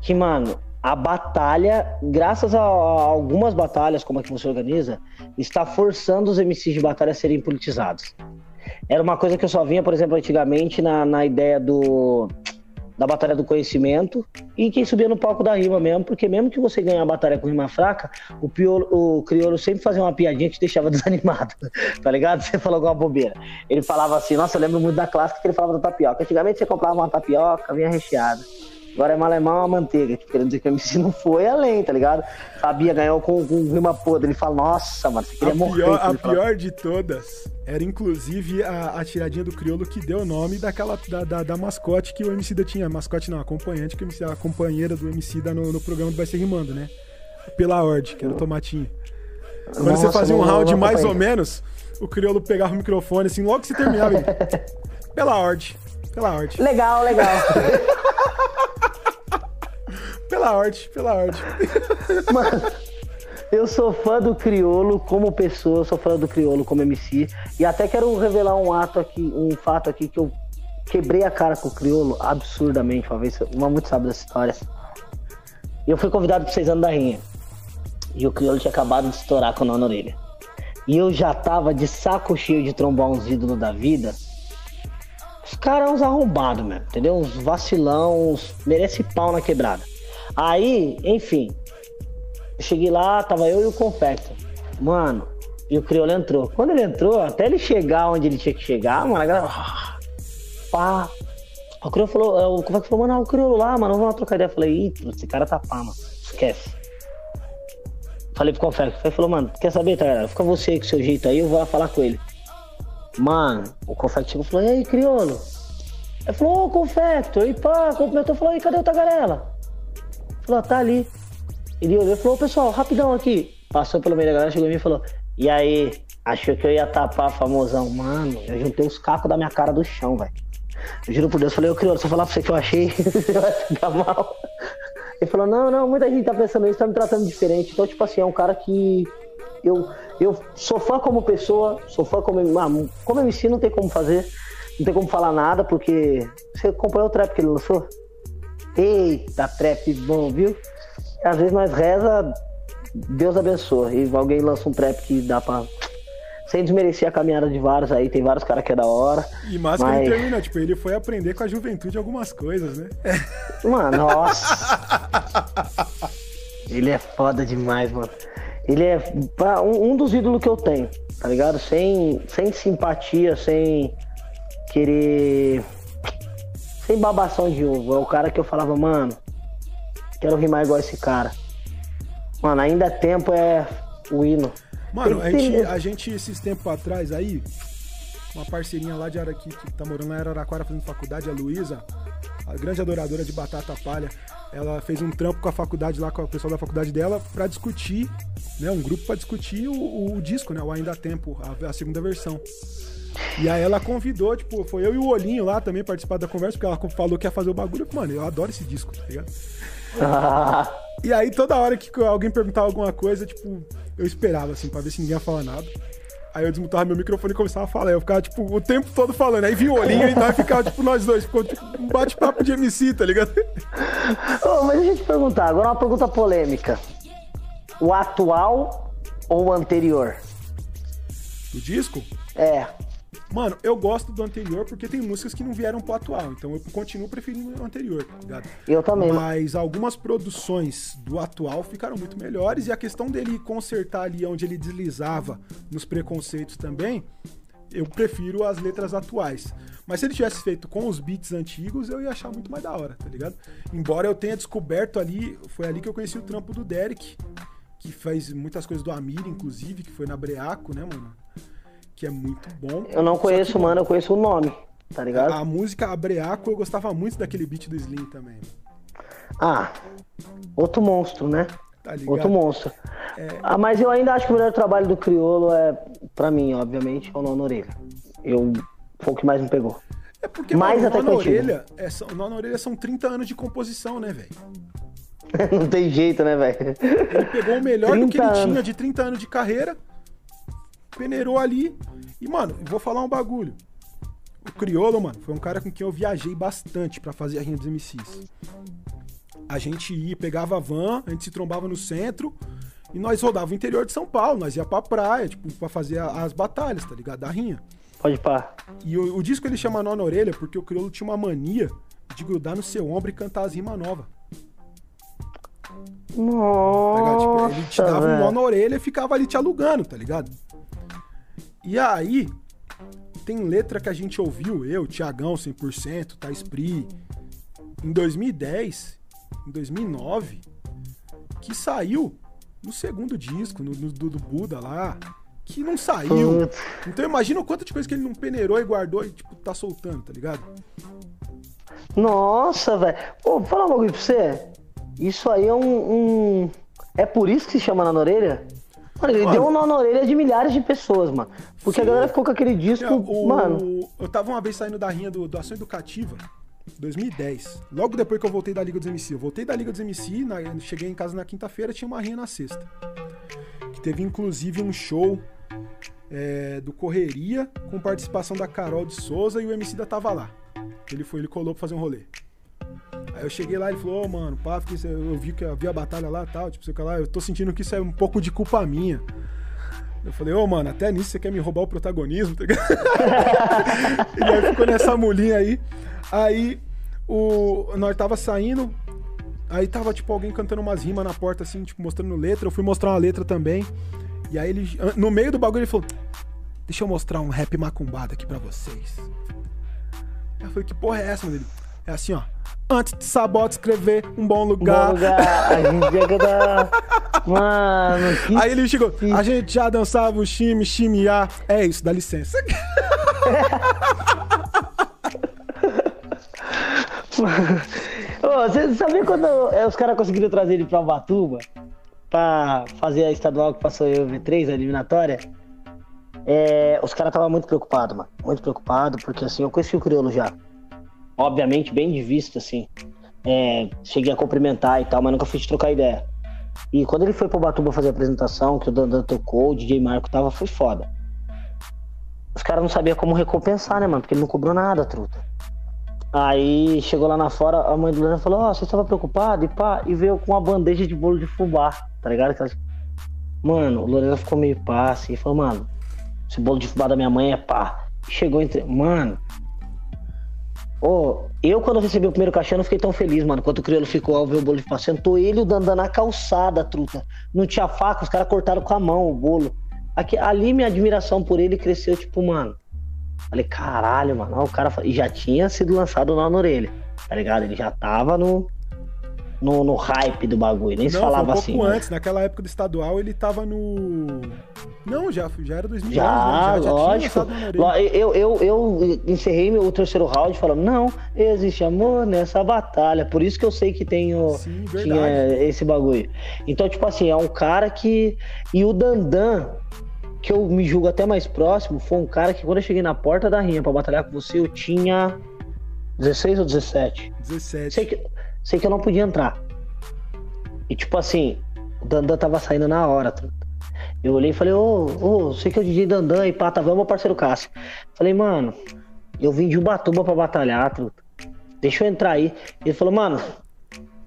que, mano, a batalha, graças a, algumas batalhas, como a que você organiza, está forçando os MCs de batalha a serem politizados. Era uma coisa que eu só vinha, por exemplo, antigamente na, na ideia do da batalha do conhecimento e quem subia no palco da rima mesmo, porque mesmo que você ganhe a batalha com rima fraca, o, piolo, o crioulo sempre fazia uma piadinha que te deixava desanimado, tá ligado? Você falou alguma bobeira. Ele falava assim, nossa, eu lembro muito da clássica que ele falava da tapioca. Antigamente você comprava uma tapioca, vinha recheada. Agora é malemão a manteiga, querendo dizer que o MC não foi além, tá ligado? Sabia, ganhou com, com rima podre. Ele fala, nossa, mano, você queria a morrer. Pior, a pior de todas era inclusive a, a, tiradinha do crioulo que deu o nome daquela da, da, da, mascote que o MC da tinha. Mascote não, acompanhante, que o MC, a companheira do MC da no, no programa do Vai Ser Rimando, né? Pela Ord, que era o Tomatinho. Quando você fazia um round mais ou menos, o crioulo pegava o microfone assim, logo que você terminava, ele... Pela Ord. Pela Ord. Legal, legal. Pela arte, pela arte. Mano, eu sou fã do Criolo como pessoa, sou fã do Criolo como MC. E até quero revelar um ato aqui, um fato aqui que eu quebrei a cara com o Criolo absurdamente uma vez. Uma muito sabe dessa história. Eu fui convidado para seis anos da Rinha. E o Criolo tinha acabado de estourar com a na orelha. E eu já tava de saco cheio de trombar uns ídolos da vida. Os caras uns arrombados mesmo, entendeu? Uns vacilão, uns merece pau na quebrada. Aí, enfim, eu cheguei lá, tava eu e o Confecto. Mano, e o Criolo entrou. Quando ele entrou, até ele chegar onde ele tinha que chegar, mano, a galera. Pá. O Criolo falou, é, o Confecto falou, mano, o Criolo lá, mano, vamos lá trocar ideia. Eu falei, ih, esse cara tá pá, mano. Esquece. Falei pro Confecto. Ele falou, mano, quer saber, galera? Fica você aí com seu jeito aí, eu vou lá falar com ele. Mano, o Confecto chegou e falou, e aí, Criolo? Ele falou, ô, Confecto, e pá, cumprimentou, falou, e cadê o Tagarela? Falou, tá ali. Ele olhou e falou, pessoal, rapidão aqui. Passou pelo meio da galera, chegou em mim e falou, e aí, achou que eu ia tapar famosão. Mano, eu juntei os cacos da minha cara do chão, velho. Eu juro por Deus, falei, ô crioulo, se eu falar pra você que eu achei, você vai ficar mal. Ele falou, não, não, muita gente tá pensando isso, tá me tratando diferente. Então, tipo assim, é um cara que eu, eu sou fã como pessoa, sou fã como, ah, como MC, não tem como fazer, não tem como falar nada, porque você acompanhou o trap que ele lançou? Eita, trap bom, viu? Às vezes nós reza, Deus abençoa. E alguém lança um trap que dá pra. Sem desmerecer a caminhada de vários aí, tem vários caras que é da hora. E mais mas... que ele termina, tipo, ele foi aprender com a juventude algumas coisas, né? Mano, nossa. ele é foda demais, mano. Ele é um, um dos ídolos que eu tenho, tá ligado? Sem, sem simpatia, sem querer sem babação de ovo. É o cara que eu falava, mano, quero rimar igual esse cara. Mano, ainda é tempo é o hino. Mano, a gente, a gente, esses tempos atrás aí, uma parceirinha lá de Araqui, que tá morando lá em Araraquara fazendo faculdade, a Luísa, a grande adoradora de batata palha, ela fez um trampo com a faculdade lá, com o pessoal da faculdade dela, para discutir, né, um grupo para discutir o, o, disco, né, o Ainda Há Tempo, a, a segunda versão. E aí ela convidou, tipo, foi eu e o Olhinho lá também participar da conversa, porque ela falou que ia fazer o bagulho. Eu falei, mano, eu adoro esse disco, tá ligado? e aí toda hora que alguém perguntava alguma coisa, tipo, eu esperava, assim, pra ver se ninguém ia falar nada. Aí eu desmutava meu microfone e começava a falar. Eu ficava, tipo, o tempo todo falando. Aí vinha o olhinho e nós ficava, tipo, nós dois. Ficou, tipo, um bate-papo de MC, tá ligado? Oh, mas deixa eu te perguntar. Agora uma pergunta polêmica. O atual ou o anterior? O disco? É. Mano, eu gosto do anterior porque tem músicas que não vieram pro atual, então eu continuo preferindo o anterior, tá ligado? Eu também. Mas algumas produções do atual ficaram muito melhores e a questão dele consertar ali onde ele deslizava nos preconceitos também, eu prefiro as letras atuais. Mas se ele tivesse feito com os beats antigos, eu ia achar muito mais da hora, tá ligado? Embora eu tenha descoberto ali, foi ali que eu conheci o trampo do Derek, que faz muitas coisas do Amir, inclusive, que foi na Breaco, né, mano? Que é muito bom. Eu não conheço, que, mano, eu conheço o nome, tá ligado? A, a música Breaco eu gostava muito daquele beat do Slim também. Ah, outro monstro, né? Tá outro monstro. É... Ah, mas eu ainda acho que o melhor trabalho do Criolo é, pra mim, obviamente, é o Nono Orelha. Eu, foi o que mais me pegou. É porque mais mano, até Nono Orelha, é, são, Nono Orelha são 30 anos de composição, né, velho? Não tem jeito, né, velho? Ele pegou o melhor do que ele anos. tinha de 30 anos de carreira, peneirou ali. E, mano, vou falar um bagulho. O Criolo, mano, foi um cara com quem eu viajei bastante para fazer a rima dos MCs. A gente ia, pegava a van, a gente se trombava no centro e nós rodava o interior de São Paulo, nós ia pra praia, tipo, pra fazer as batalhas, tá ligado? Da rinha. Pode pá. E o, o disco ele chama Nó na Orelha porque o Criolo tinha uma mania de grudar no seu ombro e cantar as rimas novas. Nossa, tipo, ele te dava um nó na orelha e ficava ali te alugando, tá ligado? E aí, tem letra que a gente ouviu, eu, Tiagão 100%, Thais Pri, em 2010, em 2009, que saiu no segundo disco, no, no do, do Buda lá, que não saiu. Então imagina o quanto de coisa que ele não peneirou e guardou e, tipo, tá soltando, tá ligado? Nossa, velho. Pô, fala um bagulho pra você. Isso aí é um, um, É por isso que se chama na orelha? Mano, ele mano, deu um nó na orelha de milhares de pessoas, mano. Porque sim. a galera ficou com aquele disco. O, mano. Eu tava uma vez saindo da rinha do, do Ação Educativa, 2010. Logo depois que eu voltei da Liga dos MC. Eu voltei da Liga dos MC, na, cheguei em casa na quinta-feira, tinha uma rinha na sexta. Que teve inclusive um show é, do Correria, com participação da Carol de Souza e o MC da tava lá. Ele foi, ele colou pra fazer um rolê. Aí eu cheguei lá ele falou, oh, mano, pá, porque eu vi que havia batalha lá e tal, tipo, sei lá, eu tô sentindo que isso é um pouco de culpa minha. Eu falei, ô, oh, mano, até nisso você quer me roubar o protagonismo, tá e aí ficou nessa mulinha aí. Aí o, nós tava saindo, aí tava, tipo, alguém cantando umas rimas na porta, assim, tipo, mostrando letra. Eu fui mostrar uma letra também. E aí ele, no meio do bagulho, ele falou, deixa eu mostrar um rap macumbado aqui pra vocês. Eu falei, que porra é essa, mano? Ele, é assim, ó. Antes de Sabota escrever um bom lugar. Bom lugar. A gente ia cantar. Mano, que Aí ele chegou. A gente já dançava o chime, chimear. É isso, dá licença. você sabia quando é, os caras conseguiram trazer ele pra Ubatuba? Pra fazer a estadual que passou eu V3, a eliminatória? É, os caras estavam muito preocupados, mano. Muito preocupados, porque assim, eu conheci o Criolo já obviamente, bem de vista, assim. É, cheguei a cumprimentar e tal, mas nunca fui te trocar ideia. E quando ele foi pro Batuba fazer a apresentação, que o Dandan tocou, o DJ Marco tava, foi foda. Os caras não sabiam como recompensar, né, mano? Porque ele não cobrou nada, truta. Aí chegou lá na fora, a mãe do Lorena falou: Ó, oh, você estava preocupado? E pá, e veio com uma bandeja de bolo de fubá, tá ligado? Mano, o Lorena ficou meio pá assim, e falou: Mano, esse bolo de fubá da minha mãe é pá. Chegou entre. Mano, Oh, eu, quando recebi o primeiro cachê, não fiquei tão feliz, mano. Quanto o Criolo ficou ao ver o bolo de passando. Sentou ele e o Dandan na calçada, truta. Não tinha faca, os caras cortaram com a mão o bolo. Aqui, ali minha admiração por ele cresceu, tipo, mano. Falei, caralho, mano. O cara e já tinha sido lançado na orelha, tá ligado? Ele já tava no, no, no hype do bagulho, nem não, se falava um assim. Pouco né? antes, naquela época do estadual, ele tava no. Não, já, já era 2011, já, né? já, lógico. Já eu, eu, eu encerrei meu terceiro round falando: não, existe amor nessa batalha. Por isso que eu sei que tenho, Sim, tinha esse bagulho. Então, tipo assim, é um cara que. E o Dandan, que eu me julgo até mais próximo, foi um cara que quando eu cheguei na porta da rinha pra batalhar com você, eu tinha 16 ou 17? 17. Sei que, sei que eu não podia entrar. E tipo assim, o Dandan tava saindo na hora. Eu olhei e falei, ô, ô, sei que é o DJ Dandan e pá, tá vendo meu parceiro Cássio. Falei, mano, eu vim de Ubatuba pra batalhar, truta. Deixa eu entrar aí. Ele falou, mano,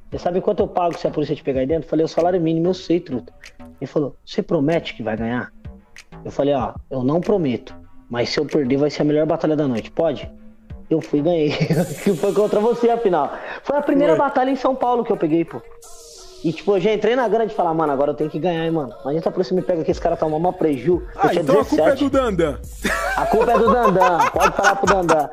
você sabe quanto eu pago se a polícia te pegar aí dentro? Eu falei, o salário mínimo eu sei, truta. Ele falou, você promete que vai ganhar? Eu falei, ó, eu não prometo, mas se eu perder vai ser a melhor batalha da noite. Pode? Eu fui e ganhei. que foi contra você a final. Foi a primeira foi. batalha em São Paulo que eu peguei, pô. E, tipo, eu já entrei na grana de falar, mano, agora eu tenho que ganhar, hein, mano. Imagina se a polícia me pega que esse cara tá uma preju. Ah, então 17. a culpa é do Dandan. A culpa é do Dandan, pode falar pro Dandan.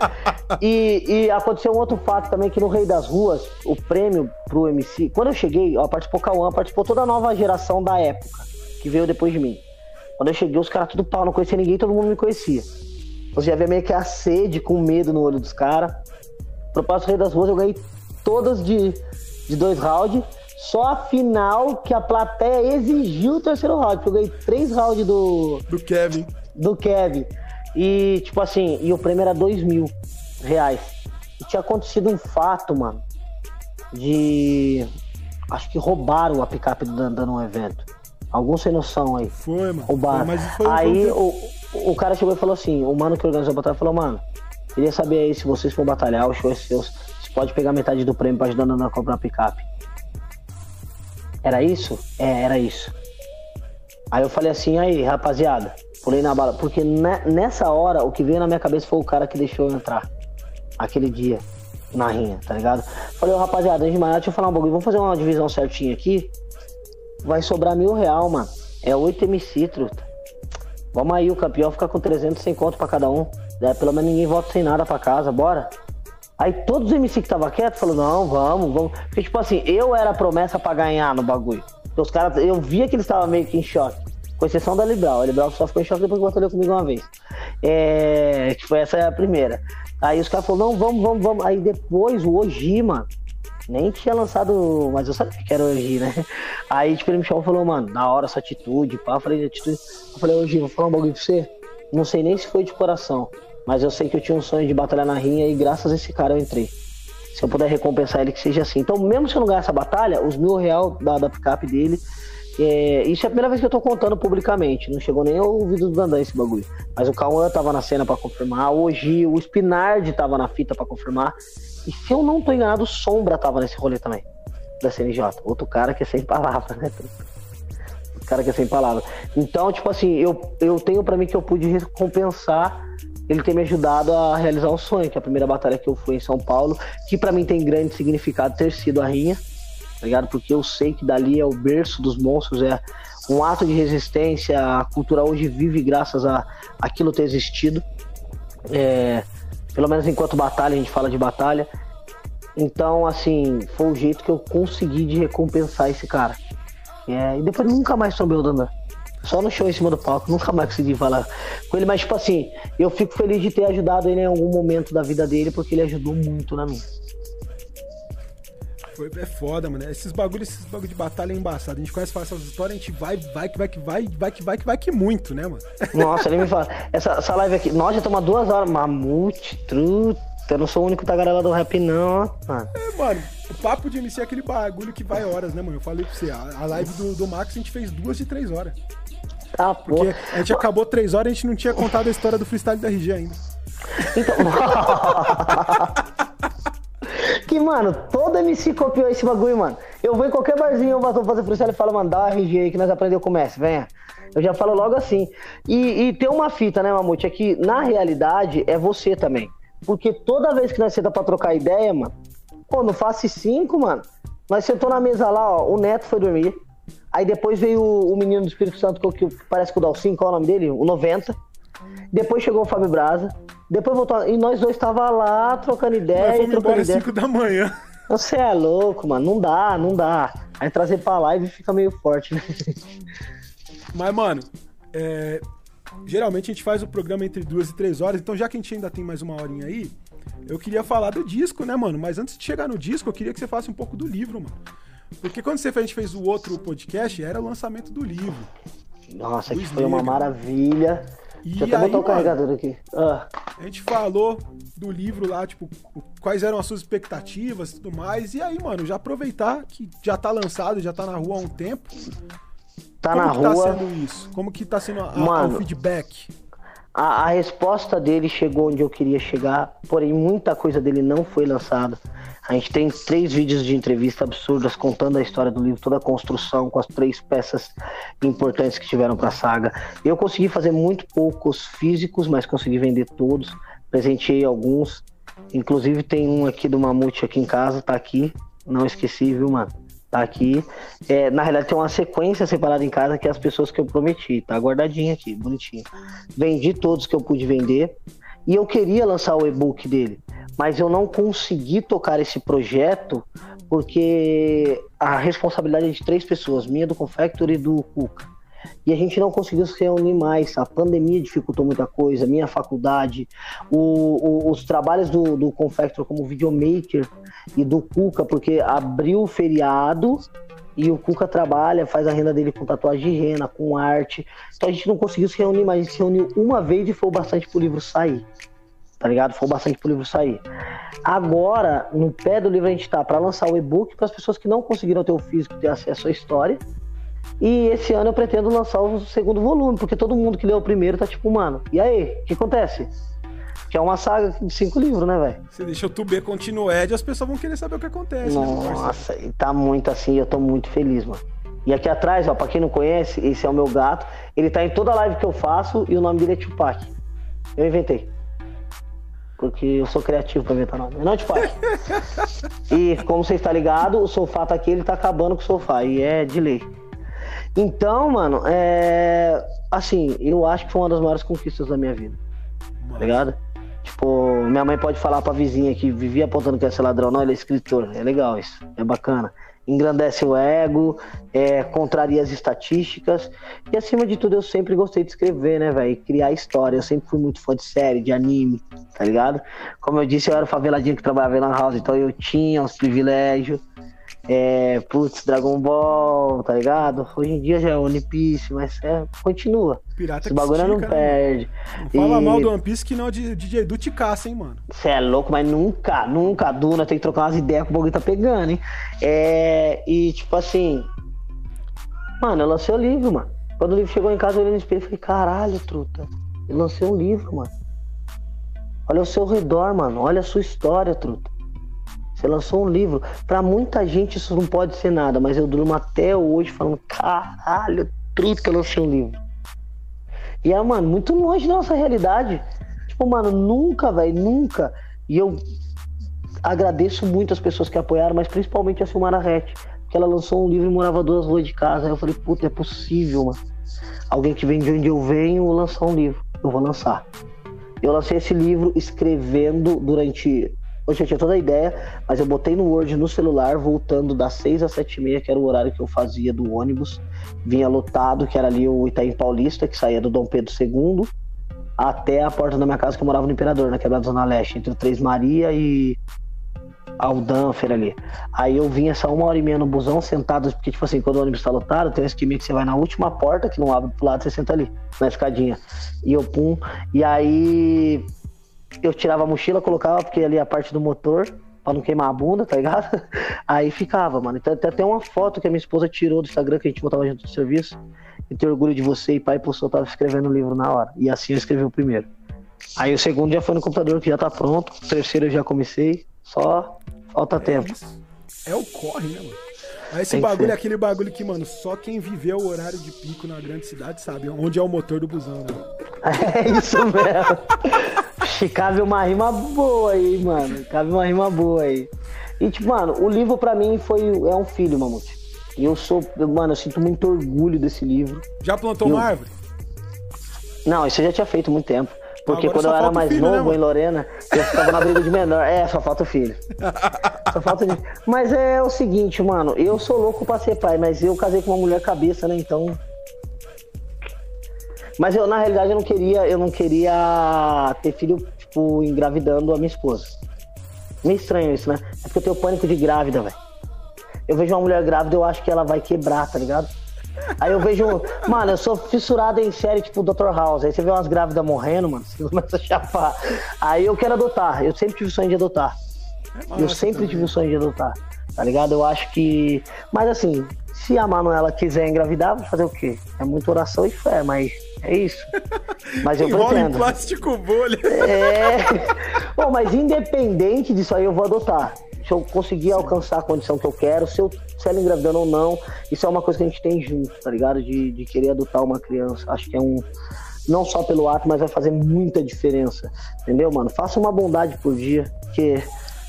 E, e aconteceu um outro fato também, que no Rei das Ruas, o prêmio pro MC... Quando eu cheguei, ó, participou Cauã, participou toda a nova geração da época, que veio depois de mim. Quando eu cheguei, os caras tudo pau, não conhecia ninguém, todo mundo me conhecia. Você já vê meio que a sede com medo no olho dos caras. Pro próximo Rei das Ruas, eu ganhei todas de, de dois rounds. Só a final que a plateia exigiu o terceiro round. Eu ganhei três rounds do. Do Kevin. Do Kevin. E, tipo assim, e o prêmio era dois mil reais. E tinha acontecido um fato, mano. De. Acho que roubaram a picape do Dandan num evento. Alguns sem noção aí. Foi, mano. Roubaram. Foi, mas foi, aí o, o cara chegou e falou assim: o mano que organizou a batalha falou, mano, queria saber aí se vocês for batalhar, o show é seu. Você pode pegar metade do prêmio pra ajudar o Dandan a comprar a picape. Era isso? É, era isso. Aí eu falei assim, aí, rapaziada, pulei na bala. Porque nessa hora, o que veio na minha cabeça foi o cara que deixou eu entrar. Aquele dia, na rinha, tá ligado? Falei, ô rapaziada, antes de mais deixa eu falar um bagulho. Vamos fazer uma divisão certinha aqui. Vai sobrar mil real, mano. É 8 MC, truta. Vamos aí, o campeão fica com 300 sem conto pra cada um. É, pelo menos ninguém volta sem nada pra casa, bora. Aí todos os MC que tava quieto falou, não, vamos, vamos. Porque, tipo assim, eu era promessa pra ganhar no bagulho. Então os caras, eu via que eles estavam meio que em choque. Com exceção da Libral. A Libral só ficou em choque depois que batalhou comigo uma vez. É, foi essa é a primeira. Aí os caras falaram, não, vamos, vamos, vamos. Aí depois o Oji, mano, nem tinha lançado, mas eu sabia que era o Oji, né? Aí, tipo, ele me chamou e falou, mano, na hora essa atitude, pá. Eu falei, atitude. Eu falei, Oji, vou falar um bagulho pra você. Não sei nem se foi de coração. Mas eu sei que eu tinha um sonho de batalhar na rinha e graças a esse cara eu entrei. Se eu puder recompensar ele, que seja assim. Então, mesmo se eu não ganhar essa batalha, os mil real da, da picape dele. É, isso é a primeira vez que eu tô contando publicamente. Não chegou nem ao ouvido do Dandan esse bagulho. Mas o Cauã tava na cena para confirmar. Hoje o Spinard tava na fita para confirmar. E se eu não tô enganado, o Sombra tava nesse rolê também. Da CNJ. Outro cara que é sem palavras, né? Cara que é sem palavras. Então, tipo assim, eu, eu tenho para mim que eu pude recompensar ele ter me ajudado a realizar um sonho, que é a primeira batalha que eu fui em São Paulo, que para mim tem grande significado ter sido a rinha, tá ligado? Porque eu sei que dali é o berço dos monstros, é um ato de resistência, a cultura hoje vive graças a aquilo ter existido. É, pelo menos enquanto batalha, a gente fala de batalha. Então, assim, foi o jeito que eu consegui de recompensar esse cara. É, e depois nunca mais soube o. Só no show em cima do palco, nunca mais consegui falar com ele, mas tipo assim, eu fico feliz de ter ajudado ele em algum momento da vida dele, porque ele ajudou muito na minha. Foi, é foda, mano. Esses bagulhos, esses bagulho de batalha é embaçado. A gente conhece essas histórias, a gente vai, vai, que vai, que vai, vai, que vai, que vai, que muito, né, mano? Nossa, ele me fala. Essa, essa live aqui, nós já tomamos duas horas. Mamute, truta. Eu não sou o único tagarela do rap, não, ó. É, mano. O papo de MC é aquele bagulho que vai horas, né, mano? Eu falei pra você, a, a live do, do Max a gente fez duas de três horas. Ah, Porque a gente acabou três horas e a gente não tinha contado a história do freestyle da RG ainda. Então. que, mano, todo MC copiou esse bagulho, mano. Eu vou em qualquer barzinho, eu vou fazer freestyle e falo, mano, dá RG aí que nós aprendemos com o Messi, venha. Eu já falo logo assim. E, e tem uma fita, né, Mamute, é que na realidade é você também. Porque toda vez que nós senta pra trocar ideia, mano, pô, no Face 5, mano, nós sentou na mesa lá, ó, o Neto foi dormir. Aí depois veio o, o menino do Espírito Santo, que, que parece com o Dalcin, qual é o nome dele? O 90. Depois chegou o Fábio Braza. Depois voltou. E nós dois tava lá trocando ideia. Nós fomos embora às 5 da manhã. Você é louco, mano. Não dá, não dá. Aí trazer pra live fica meio forte, né? Mas, mano, é... geralmente a gente faz o programa entre duas e três horas. Então, já que a gente ainda tem mais uma horinha aí, eu queria falar do disco, né, mano? Mas antes de chegar no disco, eu queria que você falasse um pouco do livro, mano. Porque quando você fez, a gente fez o outro podcast, era o lançamento do livro. Nossa, que foi uma maravilha. E Deixa eu até botar o carregador aqui. Ah. A gente falou do livro lá, tipo, quais eram as suas expectativas e tudo mais. E aí, mano, já aproveitar que já tá lançado, já tá na rua há um tempo. Tá Como na que rua. tá sendo isso? Como que tá sendo a, mano, o feedback? a, a, resposta dele chegou onde eu queria chegar, porém muita coisa dele não foi lançada. A gente tem três vídeos de entrevista absurdas contando a história do livro, toda a construção com as três peças importantes que tiveram para a saga. Eu consegui fazer muito poucos físicos, mas consegui vender todos. Presenteei alguns. Inclusive tem um aqui do Mamute aqui em casa, tá aqui. Não esqueci, viu, mano? Tá aqui. É, na realidade, tem uma sequência separada em casa que é as pessoas que eu prometi. Tá guardadinho aqui, bonitinho. Vendi todos que eu pude vender. E eu queria lançar o e-book dele mas eu não consegui tocar esse projeto porque a responsabilidade é de três pessoas, minha do Confector e do Cuca. E a gente não conseguiu se reunir mais. A pandemia dificultou muita coisa, minha faculdade, o, o, os trabalhos do, do Confector como videomaker e do Cuca, porque abriu o feriado e o Cuca trabalha, faz a renda dele com tatuagem de rena, com arte. Então a gente não conseguiu se reunir mais. A gente se reuniu uma vez e foi bastante pro livro sair tá ligado? Foi bastante pro livro sair. Agora, no pé do livro, a gente tá para lançar o e-book para as pessoas que não conseguiram ter o físico ter acesso à história. E esse ano eu pretendo lançar o segundo volume, porque todo mundo que leu o primeiro tá tipo, mano, e aí? O que acontece? Que é uma saga de cinco livros, né, velho? Você deixa o Tubê continuar, as pessoas vão querer saber o que acontece. Né, Nossa, né, e tá muito assim, eu tô muito feliz, mano. E aqui atrás, ó, pra quem não conhece, esse é o meu gato. Ele tá em toda live que eu faço e o nome dele é Tupac. Eu inventei porque eu sou criativo pra inventar nome. Não te faz. e como você está ligado, o sofá tá aqui, ele tá acabando com o sofá, e é de lei. Então, mano, é. Assim, eu acho que foi uma das maiores conquistas da minha vida. Tá ligado? Tipo, minha mãe pode falar pra vizinha que vivia apontando que ia ser ladrão, não, ele é escritor. É legal isso, é bacana engrandece o ego, é, contraria as estatísticas. E acima de tudo, eu sempre gostei de escrever, né, velho? Criar história. Eu sempre fui muito fã de série, de anime, tá ligado? Como eu disse, eu era o faveladinho que trabalhava Lan House, então eu tinha os privilégios. É, putz, Dragon Ball, tá ligado? Hoje em dia já é One Piece, mas é, continua. Pirata Esse bagulho estica, não né, perde. Não fala e... mal do One Piece que não, DJ Edu te caça, hein, mano. Você é louco, mas nunca, nunca, Duna, tem que trocar umas ideias que o bagulho tá pegando, hein? É, e tipo assim, mano, eu lancei o livro, mano. Quando o livro chegou em casa, eu olhei no espelho e falei, caralho, truta, eu lancei um livro, mano. Olha o seu redor, mano, olha a sua história, truta. Você lançou um livro. Para muita gente isso não pode ser nada, mas eu durmo até hoje falando, caralho, truto que eu lancei um livro. E é, mano, muito longe da nossa realidade. Tipo, mano, nunca, velho, nunca. E eu agradeço muito as pessoas que apoiaram, mas principalmente a Silmara Rett, que ela lançou um livro e morava duas ruas de casa. Aí eu falei, puta, é possível, mano. Alguém que vem de onde eu venho lançar um livro. Eu vou lançar. Eu lancei esse livro escrevendo durante Eu tinha toda a ideia, mas eu botei no Word no celular, voltando das 6 às 7 e meia, que era o horário que eu fazia do ônibus. Vinha lotado, que era ali o Itaim Paulista, que saía do Dom Pedro II, até a porta da minha casa, que eu morava no Imperador, na quebrada Zona Leste, entre o Três Maria e Aldanfer ali. Aí eu vinha essa uma hora e meia no busão, sentado, porque, tipo assim, quando o ônibus tá lotado, tem um esquema que você vai na última porta, que não abre pro lado, você senta ali, na escadinha. E eu, pum. E aí eu tirava a mochila, colocava, porque ali é a parte do motor, pra não queimar a bunda, tá ligado? Aí ficava, mano. Então tem até uma foto que a minha esposa tirou do Instagram, que a gente botava junto do serviço. E tenho orgulho de você e pai, postou, eu tava escrevendo o livro na hora. E assim eu escrevi o primeiro. Aí o segundo já foi no computador, que já tá pronto. O terceiro eu já comecei. Só falta é tempo. Isso. É o corre, né, mano? Mas esse Tem bagulho é aquele bagulho que, mano, só quem viveu o horário de pico na grande cidade sabe onde é o motor do busão, né? É isso mesmo. cabe uma rima boa aí, mano. Cabe uma rima boa aí. E, tipo, mano, o livro pra mim foi. É um filho, Mamute. E eu sou. Mano, eu sinto muito orgulho desse livro. Já plantou eu... uma árvore? Não, isso eu já tinha feito muito tempo. Porque Agora quando eu era mais filho, né, novo né, em Lorena, eu ficava na briga de menor. É, só falta o filho. Só falta de... Mas é o seguinte, mano, eu sou louco pra ser pai, mas eu casei com uma mulher cabeça, né? Então mas eu, na realidade, eu não queria, eu não queria ter filho, tipo, engravidando a minha esposa. Meio estranho isso, né? É porque eu tenho pânico de grávida, velho. Eu vejo uma mulher grávida, eu acho que ela vai quebrar, tá ligado? Aí eu vejo. Mano, eu sou fissurado em série tipo Dr. House. Aí você vê umas grávidas morrendo, mano, você começa a chapar. Aí eu quero adotar. Eu sempre tive o sonho de adotar. É eu sempre também. tive o sonho de adotar. Tá ligado? Eu acho que. Mas assim, se a Manuela quiser engravidar, vou fazer o quê? É muita oração e fé, mas É isso. Mas eu Enrola pretendo. plástico bolha. É. Bom, mas independente disso aí, eu vou adotar. Se eu conseguir alcançar a condição que eu quero, se, eu, se ela engravidando ou não, isso é uma coisa que a gente tem junto, tá ligado? De, de querer adotar uma criança. Acho que é um. Não só pelo ato, mas vai fazer muita diferença. Entendeu, mano? Faça uma bondade por dia, porque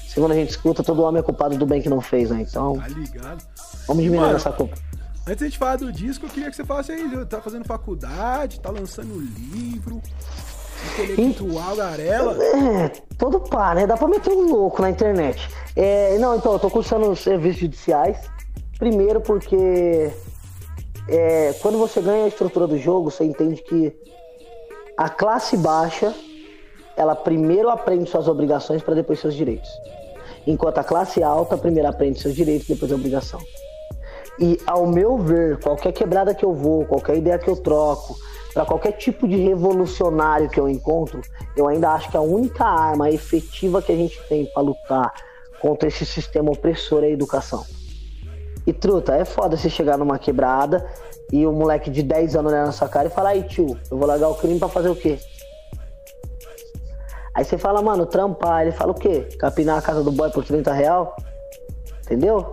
segundo a gente escuta, todo homem é culpado do bem que não fez, né? Então. Tá ligado? Vamos diminuir mano, essa culpa. Antes de a gente falar do disco, eu queria que você falasse aí, tá fazendo faculdade, tá lançando livro, intelectual, garela. É, todo pá, né? Dá pra meter um louco na internet. É, não, então, eu tô cursando serviços judiciais. Primeiro porque é, quando você ganha a estrutura do jogo, você entende que a classe baixa, ela primeiro aprende suas obrigações para depois seus direitos. Enquanto a classe alta primeiro aprende seus direitos, depois a obrigação. E ao meu ver, qualquer quebrada que eu vou, qualquer ideia que eu troco, para qualquer tipo de revolucionário que eu encontro, eu ainda acho que a única arma efetiva que a gente tem para lutar contra esse sistema opressor é a educação. E truta, é foda você chegar numa quebrada e o moleque de 10 anos olhar na sua cara e falar: aí tio, eu vou largar o crime para fazer o quê? Aí você fala, mano, trampar. Ele fala o quê? Capinar a casa do boy por 30 real? Entendeu?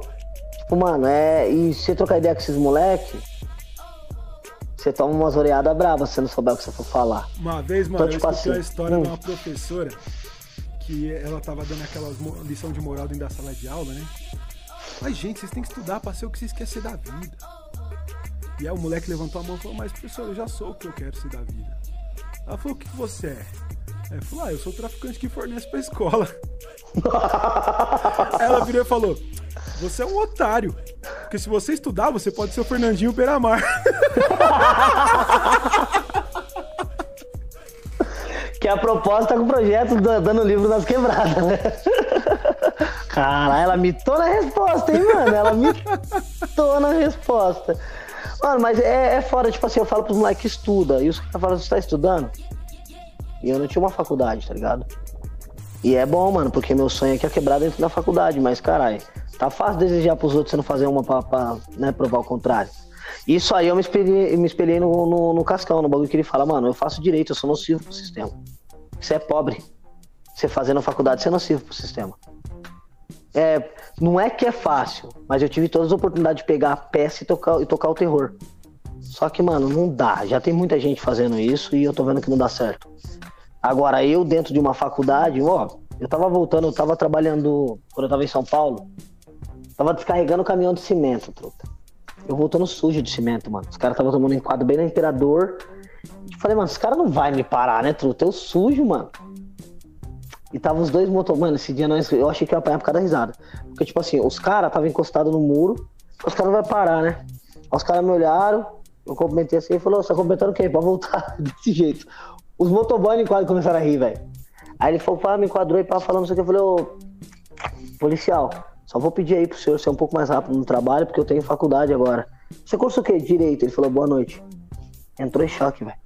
Tipo, mano, é. E se trocar ideia com esses moleque, você toma umas oreadas bravas se você não souber o que você for falar. Uma vez, mano, então, tipo eu escutei assim, a história hum. de uma professora que ela tava dando aquela lição de moral dentro da sala de aula, né? Mas, gente, vocês têm que estudar pra ser o que vocês querem ser da vida. E aí o moleque levantou a mão e falou, mas professor, eu já sou o que eu quero ser da vida. Ela falou, o que você é? Aí falou, ah, eu sou o traficante que fornece pra escola. ela virou e falou, você é um otário. Porque se você estudar, você pode ser o Fernandinho Beiramar. que a proposta com o projeto dando livro nas quebradas, né? Caralho, ela mitou na resposta, hein, mano? Ela mitou na resposta. Mano, mas é, é fora, tipo assim, eu falo pros moleques que estuda. E os caras falam, você tá estudando? E eu não tinha uma faculdade, tá ligado? E é bom, mano, porque meu sonho é que a quebrada dentro da faculdade, mas caralho, Tá fácil desejar pros outros você não fazer uma pra, pra né, provar o contrário. Isso aí eu me espelhei, me espelhei no, no, no, Cascão, no bagulho que ele fala, mano, eu faço direito, eu sou nocivo pro sistema. Você é pobre. Você fazendo faculdade, você é nocivo pro sistema. É, não é que é fácil, mas eu tive todas as oportunidades de pegar a peça e tocar, e tocar o terror. Só que, mano, não dá. Já tem muita gente fazendo isso e eu tô vendo que não dá certo. Agora, eu dentro de uma faculdade, ó, eu tava voltando, eu tava trabalhando, quando eu tava em São Paulo, Tava descarregando o caminhão de cimento, truta. Eu voltando sujo de cimento, mano. Os caras estavam tomando um enquadro bem no Imperador. Eu falei, mano, os caras não vai me parar, né, truta? Eu sujo, mano. E tava os dois motos. Mano, esse dia nós, eu achei que ia apanhar por causa da risada. Porque, tipo assim, os caras estavam encostados no muro. Os caras não vai parar, né? Os caras me olharam. Eu cumprimentei assim e falou: Você tá cumprimentando o quê? Pra voltar desse jeito. Os motoboys no enquadro começaram a rir, velho. Aí ele falou: Pá, me enquadrou e pá, falando isso aqui. Eu falei: Ô, policial, só vou pedir aí pro senhor ser um pouco mais rápido no trabalho, porque eu tenho faculdade agora. Você cursa o quê? Direito. Ele falou, boa noite. Entrou em choque, velho.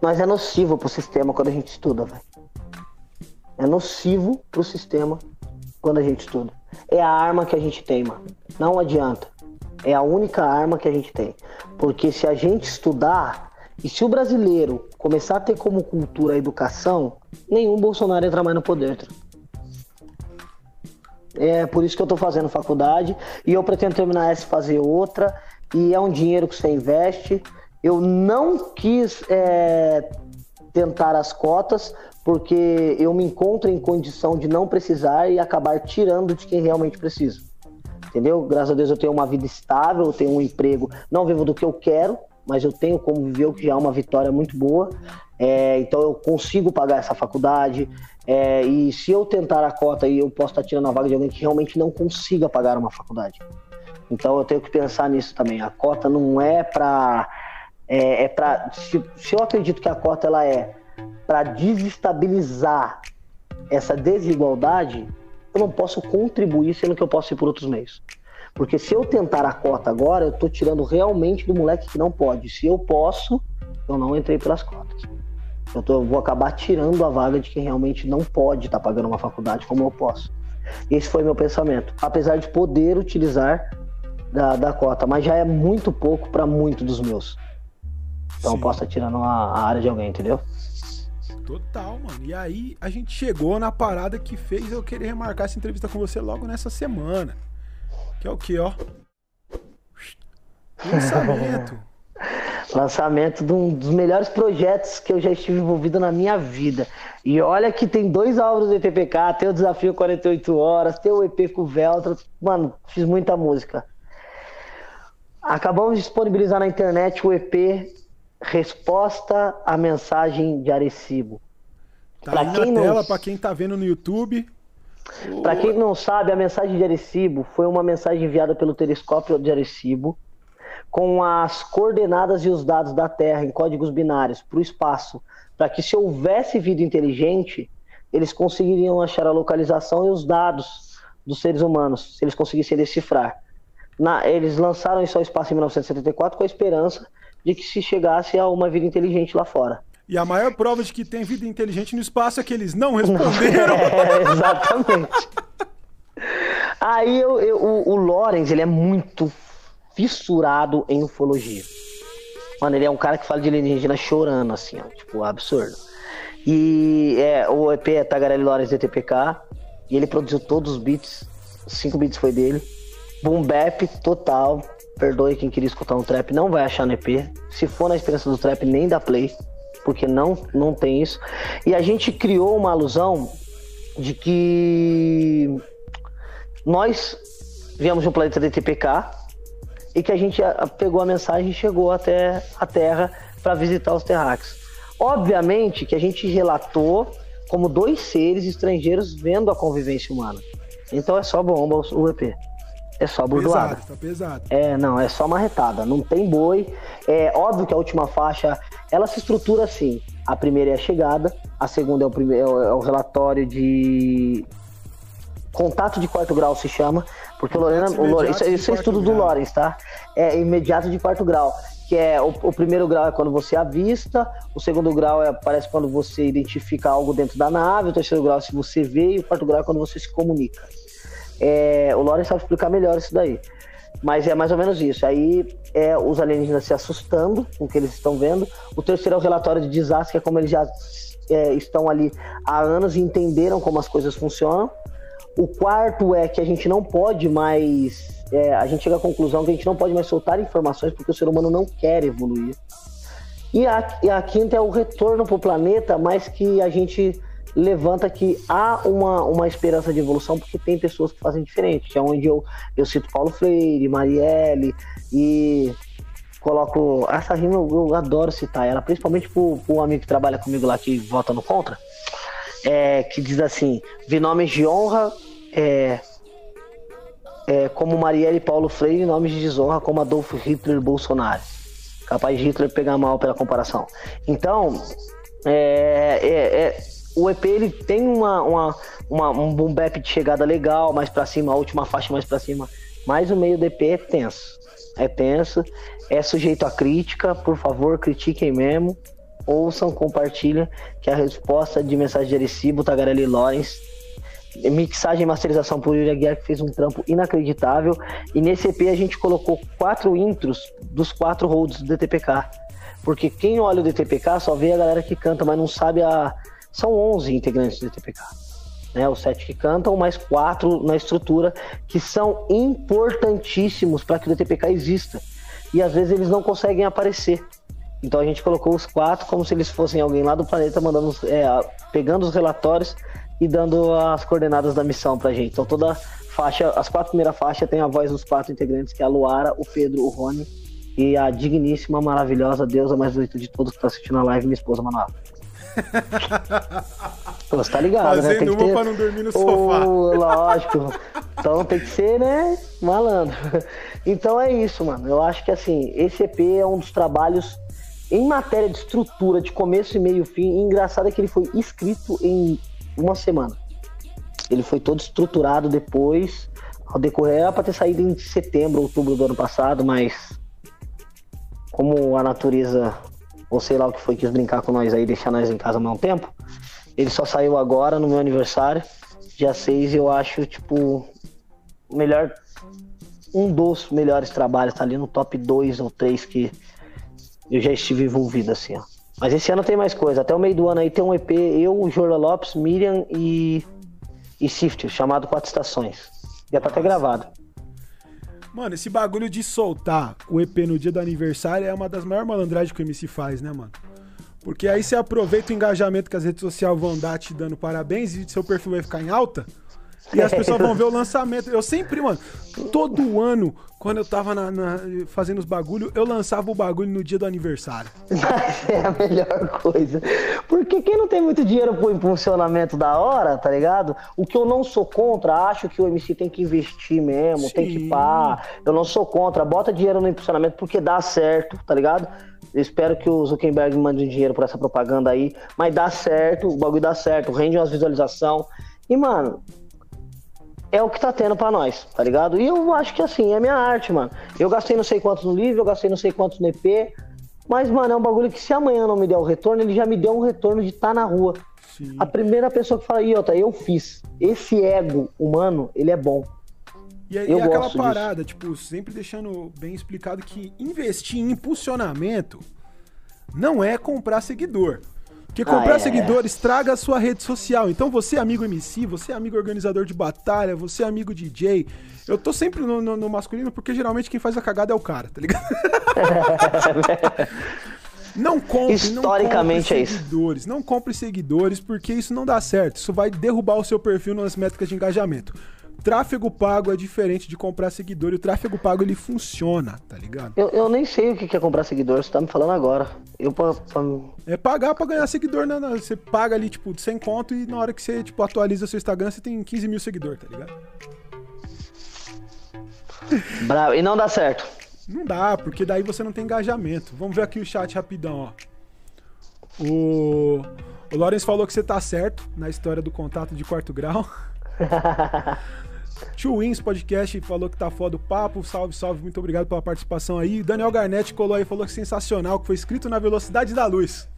Mas é nocivo pro sistema quando a gente estuda, velho. É nocivo pro sistema quando a gente estuda. É a arma que a gente tem, mano. Não adianta. É a única arma que a gente tem. Porque se a gente estudar, e se o brasileiro começar a ter como cultura a educação, nenhum Bolsonaro entra mais no poder. É por isso que eu estou fazendo faculdade e eu pretendo terminar essa e fazer outra. E é um dinheiro que você investe. Eu não quis é, tentar as cotas porque eu me encontro em condição de não precisar e acabar tirando de quem realmente precisa. Entendeu? Graças a Deus eu tenho uma vida estável, eu tenho um emprego, não vivo do que eu quero, mas eu tenho como viver, o que já é uma vitória muito boa. É, então eu consigo pagar essa faculdade. É, e se eu tentar a cota e eu posso estar tirando a vaga de alguém que realmente não consiga pagar uma faculdade. Então eu tenho que pensar nisso também. A cota não é para é, é para se, se, eu acredito que a cota ela é para desestabilizar essa desigualdade, eu não posso contribuir sendo que eu posso ir por outros meios. Porque se eu tentar a cota agora, eu estou tirando realmente do moleque que não pode. Se eu posso, eu não entrei pelas cotas. Eu, eu vou acabar tirando a vaga de quem realmente não pode estar tá pagando uma faculdade como eu posso. Esse foi meu pensamento. Apesar de poder utilizar da, da cota, mas já é muito pouco para muito dos meus. Então Sim. posso estar tirando a, a área de alguém, entendeu? Total, mano. E aí a gente chegou na parada que fez eu querer remarcar essa entrevista com você logo nessa semana. Que é o que, ó? Lançamento. Lançamento de um dos melhores projetos que eu já estive envolvido na minha vida. E olha que tem dois álbuns do ETPK, tem o Desafio 48 Horas, tem o EP com o Veltra. Mano, fiz muita música. Acabamos de disponibilizar na internet o EP Resposta à Mensagem de Arecibo. Tá pra aí quem na tela, não... para quem tá vendo no YouTube. Para quem não sabe, a mensagem de Arecibo foi uma mensagem enviada pelo telescópio de Arecibo com as coordenadas e os dados da Terra em códigos binários para o espaço, para que se houvesse vida inteligente, eles conseguiriam achar a localização e os dados dos seres humanos, se eles conseguissem decifrar. Na, eles lançaram isso ao espaço em 1974 com a esperança de que se chegasse a uma vida inteligente lá fora. E a maior prova de que tem vida inteligente no espaço é que eles não responderam. é, exatamente. Aí eu, eu, o, o Lorenz, ele é muito fissurado em ufologia. Mano, ele é um cara que fala de alienígena chorando, assim, ó, tipo, absurdo. E é, o EP é Tagarelli Lawrence DTPK, e ele produziu todos os beats, cinco beats foi dele. Boom bap total, perdoe quem queria escutar um trap, não vai achar no EP. Se for na experiência do trap, nem dá play, porque não, não tem isso. E a gente criou uma alusão de que nós viemos de um planeta DTPK, e que a gente pegou a mensagem e chegou até a Terra para visitar os terráqueos. Obviamente que a gente relatou como dois seres estrangeiros vendo a convivência humana. Então é só bomba o EP. É só burdoada. Pesado, tá pesado. É, não, é só marretada. Não tem boi. É óbvio que a última faixa, ela se estrutura assim. A primeira é a chegada, a segunda é o, primeiro, é o relatório de contato de quarto grau se chama, porque o Lorena, o Lore, isso, isso é estudo grau. do Lorenz, tá? É imediato de quarto grau, que é o, o, primeiro grau é quando você avista, o segundo grau é parece quando você identifica algo dentro da nave, o terceiro grau é se você vê e o quarto grau é quando você se comunica. É, o Lorenz sabe explicar melhor isso daí. Mas é mais ou menos isso. Aí é os alienígenas se assustando com o que eles estão vendo. O terceiro é o relatório de desastre, que é como eles já é, estão ali há anos e entenderam como as coisas funcionam. O quarto é que a gente não pode mais. É, a gente chega à conclusão que a gente não pode mais soltar informações porque o ser humano não quer evoluir. E a, e a quinta é o retorno para o planeta, mas que a gente levanta que há uma, uma esperança de evolução porque tem pessoas que fazem diferente, que é onde eu, eu cito Paulo Freire, Marielle e coloco. Essa rima eu, eu adoro citar ela, principalmente para um amigo que trabalha comigo lá que vota no contra é, que diz assim: vi nomes de honra é, é, como Marielle Paulo Freire e nomes de desonra como Adolfo Hitler Bolsonaro. Capaz de Hitler pegar mal pela comparação. Então, é, é, é o EP ele tem uma, uma, uma, um boom bap de chegada legal, mais para cima, a última faixa mais para cima. Mas o meio do EP é tenso. É tenso, é sujeito a crítica, por favor, critiquem mesmo ouçam, compartilhem, que a resposta de mensagem de Arecibo, Tagarelli Lorenz. Mixagem e masterização por Yuri Aguiar, que fez um trampo inacreditável. E nesse EP a gente colocou quatro intros dos quatro holds do DTPK. Porque quem olha o DTPK só vê a galera que canta, mas não sabe a. São 11 integrantes do DTPK. Né, os sete que cantam, mais quatro na estrutura, que são importantíssimos para que o DTPK exista. E às vezes eles não conseguem aparecer. Então a gente colocou os quatro como se eles fossem alguém lá do planeta mandando, é, pegando os relatórios e dando as coordenadas da missão pra gente. Então toda faixa, as quatro primeiras faixas tem a voz dos quatro integrantes, que é a Luara, o Pedro, o Rony e a digníssima, maravilhosa deusa mais bonita de todos que tá assistindo a live, minha esposa Manuela. Pô, você tá ligado, Fazendo né? Tem que ter... pra não dormir no sofá. lógico. Então tem que ser, né? Malandro. Então é isso, mano. Eu acho que assim, esse EP é um dos trabalhos em matéria de estrutura, de começo e meio fim, engraçado é que ele foi escrito em uma semana. Ele foi todo estruturado depois, ao decorrer, era para ter saído em setembro, outubro do ano passado, mas como a natureza, ou sei lá o que foi, quis brincar com nós aí, deixar nós em casa mais um tempo, ele só saiu agora, no meu aniversário, dia 6, eu acho, tipo, melhor um dos melhores trabalhos, tá ali no top 2 ou 3 que eu já estive envolvido, assim, ó. Mas esse ano tem mais coisa. Até o meio do ano aí tem um EP, eu, o Jorla Lopes, Miriam e, e Sift, chamado Quatro Estações. Já tá até gravado. Mano, esse bagulho de soltar o EP no dia do aniversário é uma das maiores malandragens que o MC faz, né, mano? Porque aí você aproveita o engajamento que as redes sociais vão dar te dando parabéns e seu perfil vai ficar em alta. E as pessoas vão ver o lançamento. Eu sempre, mano, todo ano, quando eu tava na, na, fazendo os bagulho, eu lançava o bagulho no dia do aniversário. é a melhor coisa. Porque quem não tem muito dinheiro pro impulsionamento da hora, tá ligado? O que eu não sou contra, acho que o MC tem que investir mesmo, Sim. tem que pá. Eu não sou contra, bota dinheiro no impulsionamento porque dá certo, tá ligado? Eu espero que o Zuckerberg mande dinheiro por essa propaganda aí, mas dá certo, o bagulho dá certo, rende umas visualização. E, mano, é o que tá tendo para nós, tá ligado? E eu acho que assim, é minha arte, mano. Eu gastei não sei quantos no livro, eu gastei não sei quantos no EP. Mas, mano, é um bagulho que se amanhã não me der o retorno, ele já me deu um retorno de estar tá na rua. Sim. A primeira pessoa que fala, Iota, eu fiz. Esse ego humano, ele é bom. E, aí, e aquela parada, disso. tipo, sempre deixando bem explicado que investir em impulsionamento não é comprar seguidor. Porque comprar ah, é. seguidores traga a sua rede social. Então você é amigo MC, você é amigo organizador de batalha, você é amigo DJ. Eu tô sempre no, no, no masculino porque geralmente quem faz a cagada é o cara, tá ligado? não compre, Historicamente não compre seguidores, é isso. não compre seguidores porque isso não dá certo. Isso vai derrubar o seu perfil nas métricas de engajamento tráfego pago é diferente de comprar seguidor e o tráfego pago ele funciona, tá ligado? Eu, eu nem sei o que é comprar seguidor, você tá me falando agora. Eu pra, pra... É pagar pra ganhar seguidor, né? Você paga ali, tipo, 100 conto e na hora que você, tipo, atualiza seu Instagram, você tem 15 mil seguidores, tá ligado? Bravo, e não dá certo. Não dá, porque daí você não tem engajamento. Vamos ver aqui o chat rapidão, ó. O, o Lawrence falou que você tá certo na história do contato de quarto grau. Tio Wins Podcast falou que tá foda o papo. Salve, salve, muito obrigado pela participação aí. Daniel Garnett colou aí falou que sensacional, que foi escrito na velocidade da luz.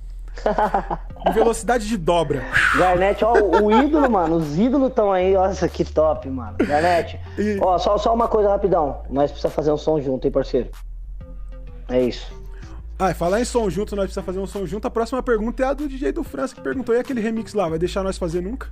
em velocidade de dobra. Garnett, ó, o ídolo, mano. Os ídolos estão aí. Nossa, que top, mano. Garnett, e... ó, só, só uma coisa rapidão. Nós precisamos fazer um som junto, hein, parceiro? É isso. Ah, falar em som junto, nós precisamos fazer um som junto. A próxima pergunta é a do DJ do França que perguntou: e aquele remix lá? Vai deixar nós fazer nunca?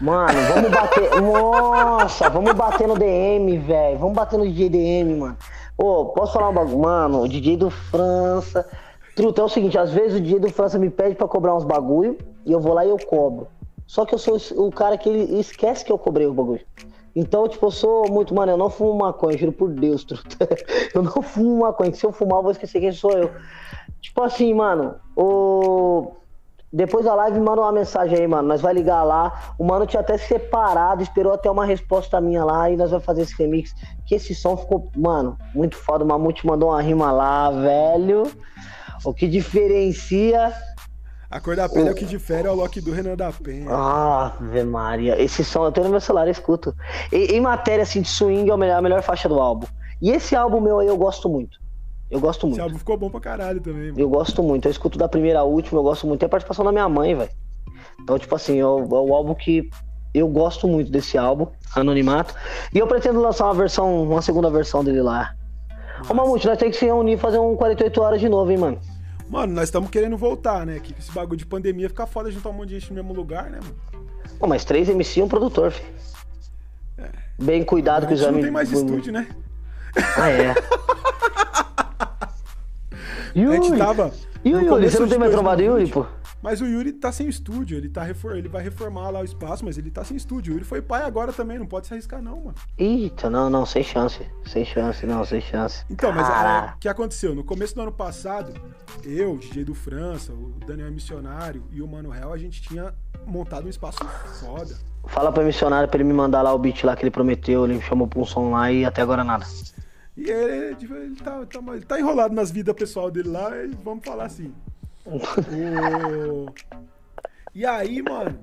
Mano, vamos bater. Nossa, vamos bater no DM, velho. Vamos bater no DJ DM, mano. Ô, posso falar um bagulho? Mano, o DJ do França. Truta, é o seguinte, às vezes o DJ do França me pede para cobrar uns bagulho e eu vou lá e eu cobro. Só que eu sou o cara que ele esquece que eu cobrei o bagulho. Então, tipo, eu sou muito, mano, eu não fumo maconha, juro por Deus, truta. Eu não fumo maconha, que se eu fumar eu vou esquecer quem sou eu. Tipo assim, mano, o depois da live, manda uma mensagem aí, mano. Nós vai ligar lá. O mano tinha até separado, esperou até uma resposta minha lá e nós vamos fazer esse remix. Que esse som ficou, mano, muito foda. O Mamute mandou uma rima lá, velho. O que diferencia. A cor da pele o... é o que difere é o Loki do Renan da Penha. Ave Maria. Esse som eu tenho no meu celular, eu escuto. E, em matéria assim, de swing é a melhor, a melhor faixa do álbum. E esse álbum meu aí eu gosto muito. Eu gosto muito. Esse álbum ficou bom pra caralho também, mano. Eu gosto muito. Eu escuto da primeira à última, eu gosto muito. Tem a participação da minha mãe, velho. Então, tipo assim, é o, é o álbum que eu gosto muito desse álbum, Anonimato. E eu pretendo lançar uma versão, uma segunda versão dele lá. Nossa. Ô Mamute, nós temos que se reunir e fazer um 48 horas de novo, hein, mano? Mano, nós estamos querendo voltar, né? Que esse bagulho de pandemia fica foda juntar um monte de gente no mesmo lugar, né, mano? Pô, mas três MC e um produtor, filho. É. Bem cuidado com os amigos. Não tem mais estúdio, né? Ah, é. Yuri. A gente tava. O Yuri? Você não tem mais trombado Yuri, pô? Mas o Yuri tá sem estúdio, ele, tá refor... ele vai reformar lá o espaço, mas ele tá sem estúdio. O Yuri foi pai agora também, não pode se arriscar, não, mano. Eita, não, não, sem chance. Sem chance, não, sem chance. Então, mas ah, o que aconteceu? No começo do ano passado, eu, o DJ do França, o Daniel Missionário e o Mano Real, a gente tinha montado um espaço foda. Fala pro missionário pra ele me mandar lá o beat lá que ele prometeu, ele me chamou pra um som lá e até agora nada. E ele, tipo, ele, tá, tá, ele tá enrolado nas vidas pessoal dele lá, e vamos falar assim. o... E aí, mano,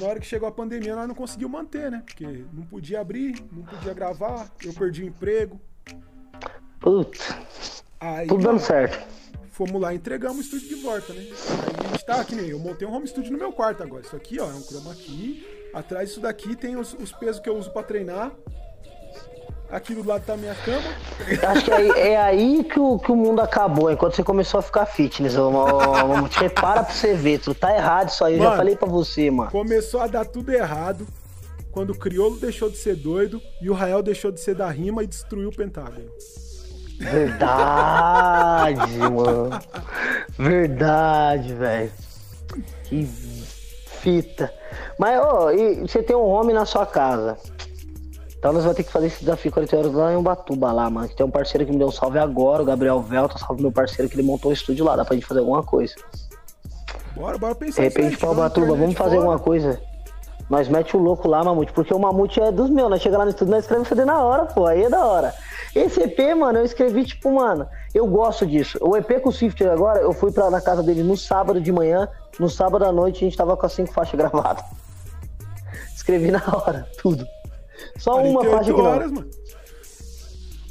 na hora que chegou a pandemia, nós não conseguimos manter, né? Porque não podia abrir, não podia gravar, eu perdi o emprego. Putz. Aí, Tudo dando certo. Fomos lá, entregamos o estúdio de volta, né? Aí a gente tá, nem eu montei um home studio no meu quarto agora. Isso aqui, ó, é um chroma key. Atrás disso daqui tem os, os pesos que eu uso para treinar. Aqui do lado da minha cama. Acho que é, é aí que o, que o mundo acabou, enquanto você começou a ficar fitness. Vamos, repara pra você ver, tu tá errado isso aí, eu já falei pra você, mano. Começou a dar tudo errado quando o Criolo deixou de ser doido e o Rael deixou de ser da rima e destruiu o Pentágono. Verdade, mano. Verdade, velho. Que fita. Mas, ô, e você tem um homem na sua casa. Então nós vamos ter que fazer esse desafio 40 horas lá em Ubatuba lá, mano. Tem um parceiro que me deu um salve agora, o Gabriel Velta, salve meu parceiro que ele montou o estúdio lá, dá pra gente fazer alguma coisa. Bora, bora pensar. De repente pra Ubatuba, vamos fazer fora. alguma coisa. Nós mete o louco lá, Mamute, porque o Mamute é dos meus, nós chega lá no estúdio, nós escrevemos CD na hora, pô, aí é da hora. Esse EP, mano, eu escrevi, tipo, mano, eu gosto disso. O EP com o Swift agora, eu fui pra, na casa dele no sábado de manhã, no sábado à noite a gente tava com as cinco faixas gravadas. Escrevi na hora, tudo. Só uma faixa que horas, não.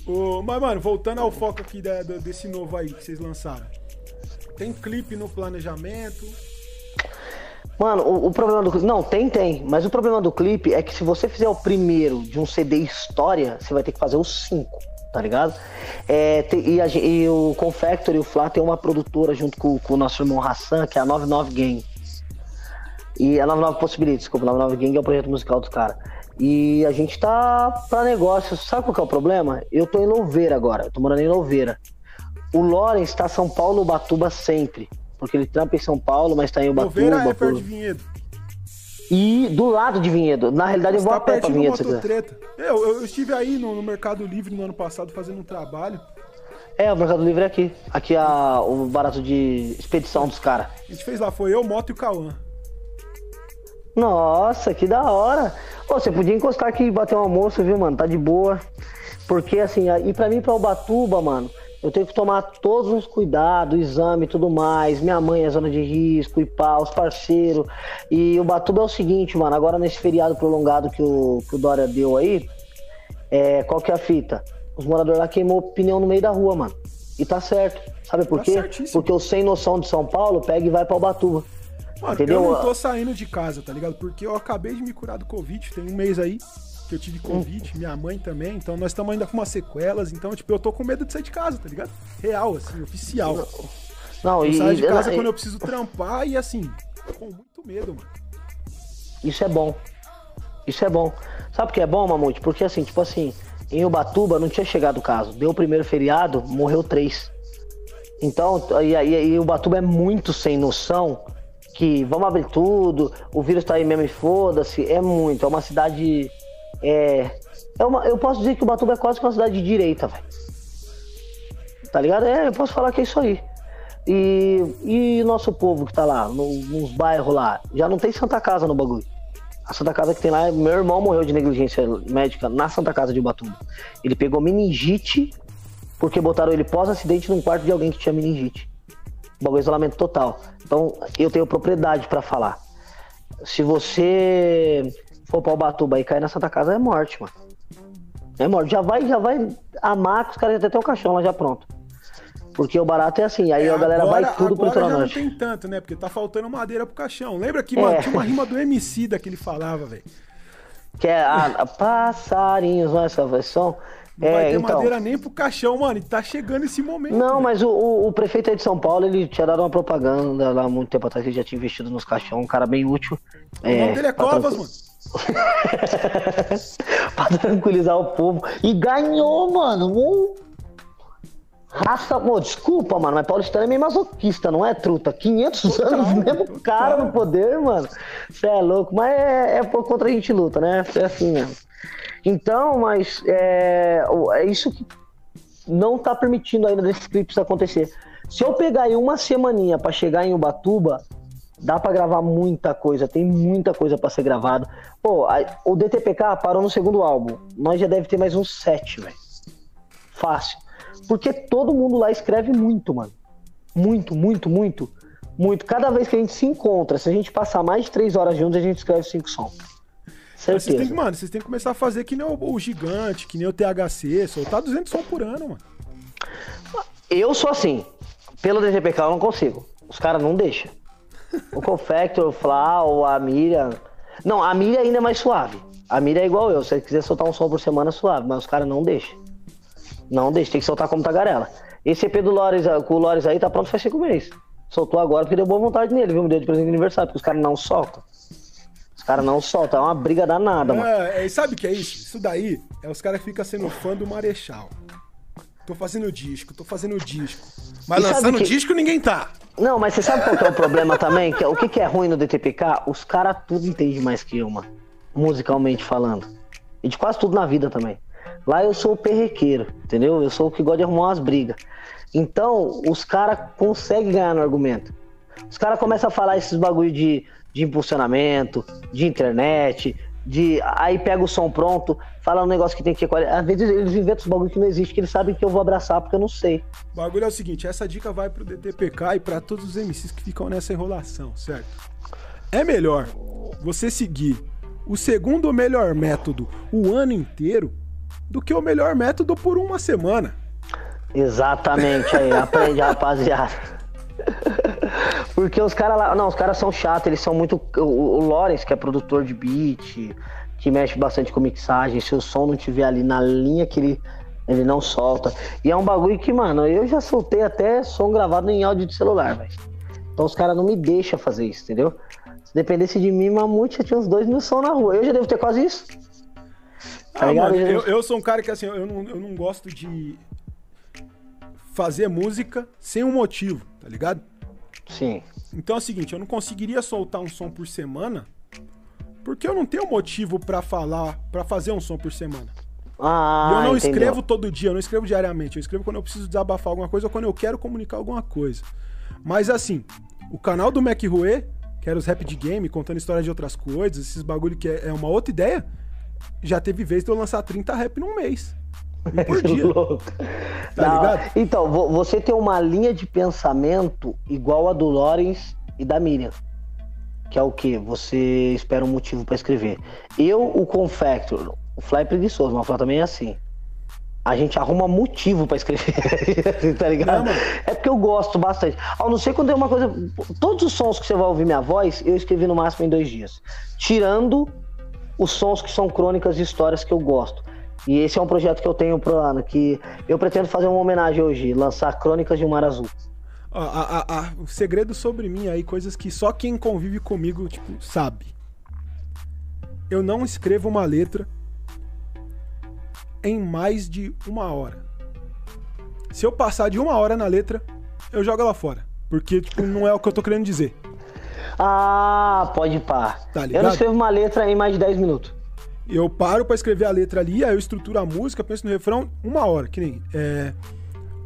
Mano. mas, mano, voltando ao foco aqui da, da, desse novo aí que vocês lançaram. Tem clipe no planejamento? Mano, o, o, problema do Não, tem, tem. Mas o problema do clipe é que se você fizer o primeiro de um CD história, você vai ter que fazer os cinco, tá ligado? É, tem, e, a, e, o Confector e o Flá tem uma produtora junto com, com o nosso irmão Hassan, que é a 99 Gang. E a 99 Possibility, desculpa, a 99 Gang é o projeto musical dos caras. E a gente tá pra negócios. Sabe qual que é o problema? Eu tô em Louveira agora, eu tô morando em Louveira. O Lawrence tá São Paulo, Batuba sempre. Porque ele trampa em São Paulo, mas tá em Ubatuba. Louveira é perto de Vinhedo. E do lado de Vinhedo. Na realidade, eu vou tá a pé pra Vinhedo. Eu, eu, estive aí no, no, Mercado Livre no ano passado fazendo um trabalho. É, o Mercado Livre é aqui. Aqui é o barato de expedição dos caras. A gente fez lá, foi eu, Moto e o Cauã. Nossa, que da hora. Pô, você podia encostar aqui e bater um almoço, viu, mano? Tá de boa. Porque, assim, e pra mim, pra Ubatuba, mano, eu tenho que tomar todos os cuidados, exame e tudo mais. Minha mãe é zona de risco, e pá, os parceiros. E o Batuba é o seguinte, mano, agora nesse feriado prolongado que o, que o Dória deu aí, é, qual que é a fita? Os moradores lá queimou pneu no meio da rua, mano. E tá certo. Sabe por tá quê? Certíssimo. Porque o sem noção de São Paulo pega e vai pra Ubatuba. Mano, Entendeu? eu não tô saindo de casa, tá ligado? Porque eu acabei de me curar do Covid, tem um mês aí que eu tive Covid, minha mãe também, então nós estamos ainda com umas sequelas, então, tipo, eu tô com medo de sair de casa, tá ligado? Real, assim, oficial. Não, não eu e. saio de casa quando eu preciso trampar e assim, com muito medo, mano. Isso é bom. Isso é bom. Sabe o que é bom, Mamute? Porque assim, tipo assim, em Ubatuba não tinha chegado o caso. Deu o primeiro feriado, morreu três. Então, e, e, e Ubatuba é muito sem noção que vamos abrir tudo, o vírus tá aí mesmo e foda-se. É muito. É uma cidade é, é uma, eu posso dizer que o Batuba é quase uma cidade de direita, velho. Tá ligado? É, eu posso falar que é isso aí. E, e nosso povo que tá lá, no, nos bairros lá, já não tem Santa Casa no bagulho. A Santa Casa que tem lá, meu irmão morreu de negligência médica na Santa Casa de Ubatuba. Ele pegou meningite porque botaram ele pós-acidente num quarto de alguém que tinha meningite. bagulho de isolamento total. Então, eu tenho propriedade para falar. Se você for pra Ubatuba e cair na Santa Casa, é morte, mano. É morte. Já vai, já vai amar que os caras já tem o caixão lá já pronto. Porque o barato é assim, aí é, a galera agora, vai tudo pro litoral já não tem tanto, né? Porque tá faltando madeira pro caixão. Lembra que, mano, é. tinha uma rima do MC da que ele falava, velho. Que é a, a passarinhos, não é essa versão? Não é, vai ter então... madeira nem pro caixão, mano. E tá chegando esse momento. Não, né? mas o, o, o, prefeito aí de São Paulo, ele tinha dado uma propaganda lá muito tempo atrás, ele já tinha investido nos caixão, um cara bem útil. O é, nome dele é Covas, mano. pra tranquilizar o povo. E ganhou, mano. Um... Raça, pô, desculpa, mano, mas Paulistano é meio masoquista, não é, truta? 500 total, anos, mesmo total. cara no poder, mano. Você é louco, mas é, é contra a gente luta, né? É assim mesmo. Então, mas é, é isso que não tá permitindo ainda desses clipes acontecer. Se eu pegar aí uma semaninha para chegar em Ubatuba, Dá para gravar muita coisa, tem muita coisa para ser gravado. Pô, a, o DTPK parou no segundo álbum. Nós já deve ter mais uns sete, velho. Fácil. Porque todo mundo lá escreve muito, mano. Muito, muito, muito. Muito. Cada vez que a gente se encontra, se a gente passar mais de três horas juntos, a gente escreve cinco sons. Certeza. Vocês têm, mano, vocês têm que começar a fazer que nem o, o gigante, que nem o THC, soltar 200 sons por ano, mano. Eu sou assim. Pelo DTPK eu não consigo. Os caras não deixam. O Confector, o Flau, a Miriam. Não, a Miriam ainda é mais suave. A mira é igual eu. Se você quiser soltar um som por semana, suave. Mas os caras não deixam. Não deixa. Tem que soltar como tagarela. Esse EP do Lores, com o Lores aí tá pronto faz cinco meses. Soltou agora porque deu boa vontade nele, viu? Me deu de presente de aniversário, porque os caras não soltam. Os caras não soltam, é uma briga danada, mano. É, sabe o que é isso? Isso daí é os caras que ficam sendo fã do Marechal. Tô fazendo disco, tô fazendo disco. Mas e lançando que... disco ninguém tá. Não, mas você sabe qual que é o problema também? Que, é, o que, que é ruim no DTPK? Os caras tudo entendem mais que eu, mano. Musicalmente falando. E de quase tudo na vida também. Lá eu sou o perrequeiro, entendeu? Eu sou o que gosta de arrumar umas brigas. Então, os caras conseguem ganhar no argumento. Os caras começam a falar esses bagulho de, de impulsionamento, de internet, de. Aí pega o som pronto, fala um negócio que tem que ter qualidade. Às vezes eles inventam os bagulho que não existe, que eles sabem que eu vou abraçar porque eu não sei. O bagulho é o seguinte: essa dica vai pro DTPK e para todos os MCs que ficam nessa enrolação, certo? É melhor você seguir o segundo melhor método o ano inteiro do que o melhor método por uma semana. Exatamente, aí, aprende, rapaziada. Porque os caras lá. Não, os caras são chatos, eles são muito. O, o Lawrence, que é produtor de beat, que mexe bastante com mixagem, se o som não tiver ali na linha que ele, ele não solta. E é um bagulho que, mano, eu já soltei até som gravado em áudio de celular, velho. Então os caras não me deixam fazer isso, entendeu? Se dependesse de mim, Mamute já tinha uns dois mil som na rua. Eu já devo ter quase isso. Tá ah, mano, eu, eu, sou um cara que assim, eu não, eu não gosto de fazer música sem um motivo, tá ligado? Sim. Então é o seguinte, eu não conseguiria soltar um som por semana porque eu não tenho motivo para falar, para fazer um som por semana. Ah, e eu não entendeu. escrevo todo dia, eu não escrevo diariamente, eu escrevo quando eu preciso desabafar alguma coisa ou quando eu quero comunicar alguma coisa. Mas assim, o canal do Mac Rue, que era os rap de game, contando histórias de outras coisas, esses bagulho que é, é uma outra ideia, já teve vez de eu lançar 30 rap num mês. Por dia. louco. Tá Não, ligado? Então, você tem uma linha de pensamento igual a do Lorenz e da Miriam. Que é o que? Você espera um motivo para escrever. Eu, o Confector, o Fly é preguiçoso, mas o Fly também é assim. A gente arruma motivo para escrever, tá ligado? Não, é porque eu gosto bastante. A não ser quando é uma coisa. Todos os sons que você vai ouvir minha voz, eu escrevi no máximo em dois dias. Tirando os sons que são crônicas e histórias que eu gosto. E esse é um projeto que eu tenho pro ano, que eu pretendo fazer uma homenagem hoje, lançar Crônicas de um Mar Azul. A, a, a, o segredo sobre mim aí, coisas que só quem convive comigo, tipo, sabe. Eu não escrevo uma letra em mais de uma hora. Se eu passar de uma hora na letra, eu jogo ela fora. Porque, tipo, não é o que eu tô querendo dizer. Ah, pode pá. Tá eu não escrevo uma letra em mais de 10 minutos. Eu paro para escrever a letra ali, aí eu estruturo a música, penso no refrão, uma hora, que nem é,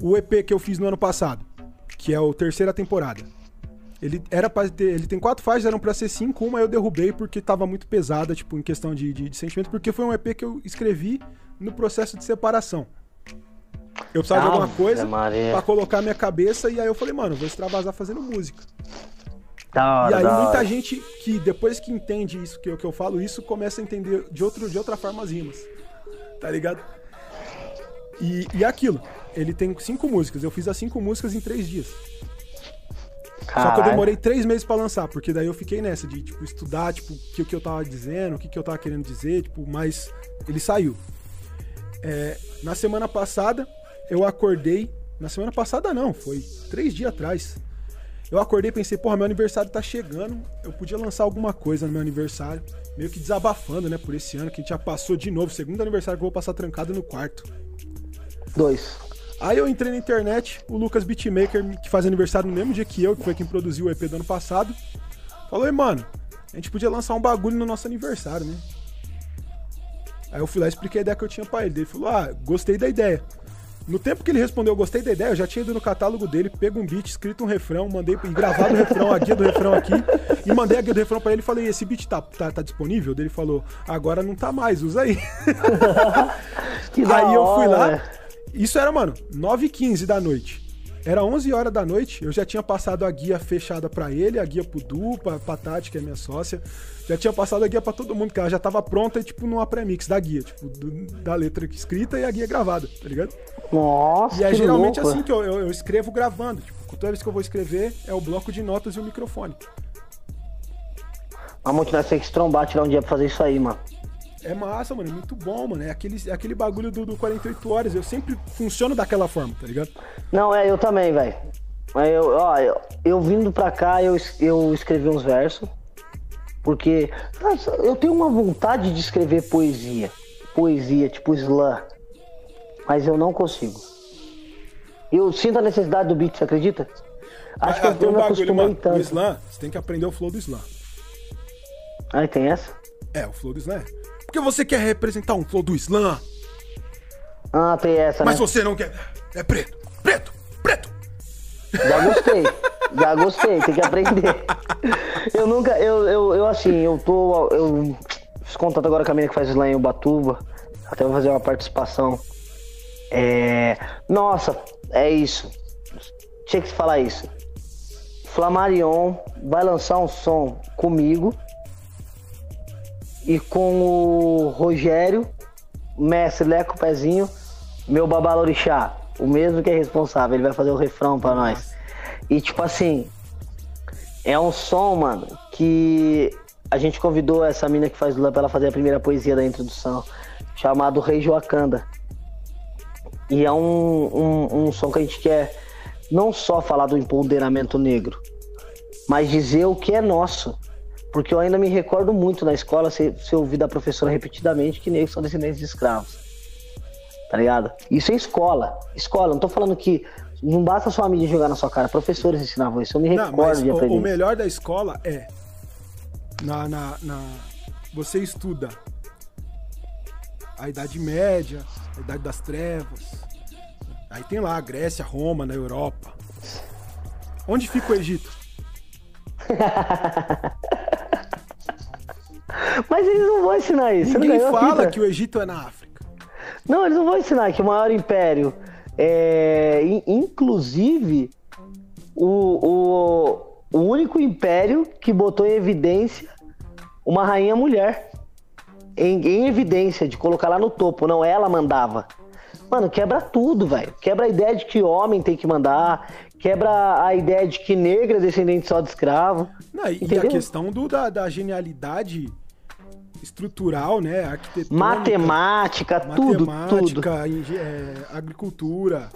o EP que eu fiz no ano passado, que é a terceira temporada. Ele era para ter, ele tem quatro faixas, eram para ser cinco, uma eu derrubei porque tava muito pesada, tipo, em questão de, de, de sentimento, porque foi um EP que eu escrevi no processo de separação. Eu precisava de alguma coisa para colocar minha cabeça e aí eu falei, mano, vou extravasar fazendo música. Da e aí muita gente que depois que entende isso que eu, que eu falo, isso começa a entender de, outro, de outra forma as rimas. Tá ligado? E, e aquilo, ele tem cinco músicas. Eu fiz as cinco músicas em três dias. Caralho. Só que eu demorei três meses para lançar, porque daí eu fiquei nessa de tipo, estudar tipo, o que, que eu tava dizendo, o que, que eu tava querendo dizer, tipo, mas ele saiu. É, na semana passada, eu acordei. Na semana passada não, foi três dias atrás. Eu acordei e pensei, porra, meu aniversário tá chegando, eu podia lançar alguma coisa no meu aniversário. Meio que desabafando, né, por esse ano, que a gente já passou de novo, segundo aniversário que eu vou passar trancado no quarto. Dois. Aí eu entrei na internet, o Lucas Beatmaker, que faz aniversário no mesmo dia que eu, que foi quem produziu o EP do ano passado, falou, mano, a gente podia lançar um bagulho no nosso aniversário, né? Aí eu fui lá e expliquei a ideia que eu tinha pra ele. Ele falou, ah, gostei da ideia. No tempo que ele respondeu, eu gostei da ideia, eu já tinha ido no catálogo dele, pego um beat, escrito um refrão, mandei e gravado o refrão, a guia do refrão aqui, e mandei a guia do refrão pra ele e falei, esse beat tá, tá, tá disponível? Ele falou, agora não tá mais, usa aí. aí eu fui lá, isso era, mano, 9h15 da noite. Era 11 horas da noite, eu já tinha passado a guia fechada para ele, a guia pro Du, pra, pra Tati, que é minha sócia. Já tinha passado a guia para todo mundo, que ela já tava pronta, tipo, numa pré-mix da guia, tipo, do, da letra escrita e a guia gravada, tá ligado? Nossa, E é geralmente louco. assim que eu, eu, eu, escrevo gravando. Tipo, toda vez que eu vou escrever, é o bloco de notas e o microfone. Mamute, nós temos que trombar, tirar um dia pra fazer isso aí, mano. É massa, mano. É muito bom, mano. É aquele, é aquele bagulho do, do 48 horas. Eu sempre funciono daquela forma, tá ligado? Não, é, eu também, velho. Eu, ó, eu, eu vindo pra cá, eu, eu escrevi uns versos. Porque eu tenho uma vontade de escrever poesia. Poesia, tipo slam. Mas eu não consigo. Eu sinto a necessidade do beat, você acredita? Acho que eu, eu um me acostumei tanto. O slam, você tem que aprender o flow do slam. Ah, tem essa? É, o flow do slam. Porque você quer representar um flow do slam. Ah, tem essa, Mas né? você não quer. É preto, preto, preto. Já gostei. Já gostei, tem que aprender. Eu nunca, eu, eu, eu assim, eu tô. Eu fiz contato agora com a menina que faz slam em Ubatuba. Até vou fazer uma participação. É. Nossa, é isso. Tinha que falar isso. Flamarion vai lançar um som comigo e com o Rogério, mestre Leco Pezinho, meu babalorixá, o mesmo que é responsável, ele vai fazer o refrão para nós. E tipo assim, é um som, mano, que a gente convidou essa mina que faz Lula pra ela fazer a primeira poesia da introdução, chamado Rei Joacanda. E é um, um, um som que a gente quer não só falar do empoderamento negro, mas dizer o que é nosso. Porque eu ainda me recordo muito na escola, se, se ouvir da professora repetidamente, que negros são descendentes de escravos. Tá ligado? Isso é escola. Escola, não tô falando que não basta só a mídia jogar na sua cara, professores ensinavam isso. Eu me recordo não, de aprender. O, o melhor da escola é. Na, na, na, você estuda a Idade Média, a Idade das Trevas. Aí tem lá a Grécia, Roma, na Europa. Onde fica o Egito? Mas eles não vão ensinar isso. Ninguém fala que o Egito é na África. Não, eles não vão ensinar que o maior império é, inclusive, o, o, o único império que botou em evidência uma rainha mulher. Em, em, evidência, de colocar lá no topo. Não, ela mandava. Mano, quebra tudo, velho. Quebra a ideia de que homem tem que mandar. Quebra a ideia de que negra é descendente só de escravo. Não, e a questão do, da, da genialidade estrutural, né? Arquitetônica, matemática, tudo, matemática, tudo. É, agricultura.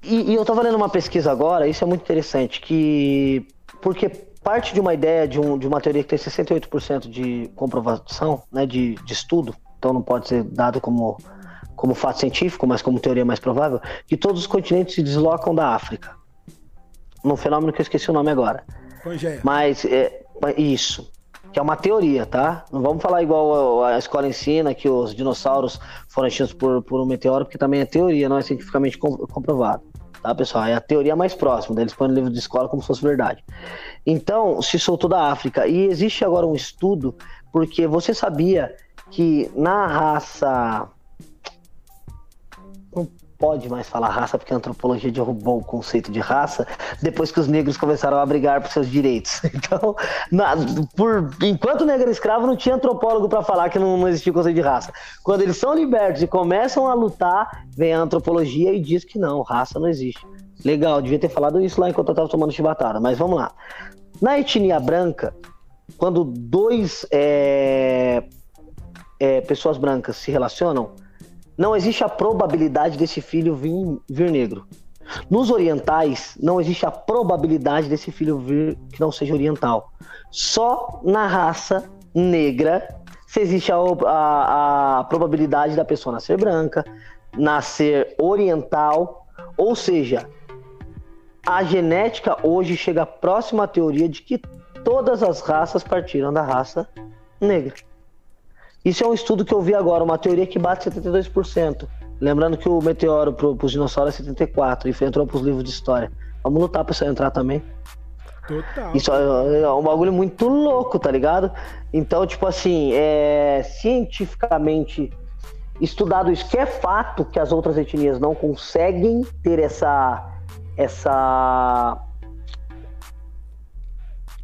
E, e, eu tava lendo uma pesquisa agora, isso é muito interessante, que porque parte de uma ideia de, um, de uma teoria que tem 68% de comprovação, né, de, de estudo, então não pode ser dado como como fato científico, mas como teoria mais provável, que todos os continentes se deslocam da África. Num fenômeno que eu esqueci o nome agora. Pangeia. Mas é, isso que é uma teoria, tá? Não vamos falar igual a, escola ensina que os dinossauros foram extintos por, por um meteoro, porque também é teoria, não é cientificamente comprovado. Tá, pessoal? É a teoria mais próxima, eles põem no livro de escola como se fosse verdade. Então, se soltou da África. E existe agora um estudo, porque você sabia que na raça pode mais falar raça porque a antropologia derrubou o conceito de raça depois que os negros começaram a brigar por seus direitos. Então, na, por, enquanto o negro era escravo, não tinha antropólogo para falar que não, não existia o conceito de raça. Quando eles são libertos e começam a lutar, vem a antropologia e diz que não, raça não existe. Legal, devia ter falado isso lá enquanto eu estava tomando chibatada, mas vamos lá. Na etnia branca, quando dois é, é, pessoas brancas se relacionam, não existe a probabilidade desse filho vir, vir negro. Nos orientais, não existe a probabilidade desse filho vir que não seja oriental. Só na raça negra se existe a, a, a probabilidade da pessoa nascer branca, nascer oriental, ou seja, a genética hoje chega próxima à teoria de que todas as raças partiram da raça negra. Isso é um estudo que eu vi agora, uma teoria que bate 72%. Lembrando que o meteoro para os dinossauros é 74% e entrou para os livros de história. Vamos lutar para isso entrar também. Total. Isso é, é um bagulho muito louco, tá ligado? Então, tipo assim, é cientificamente estudado isso, que é fato que as outras etnias não conseguem ter essa essa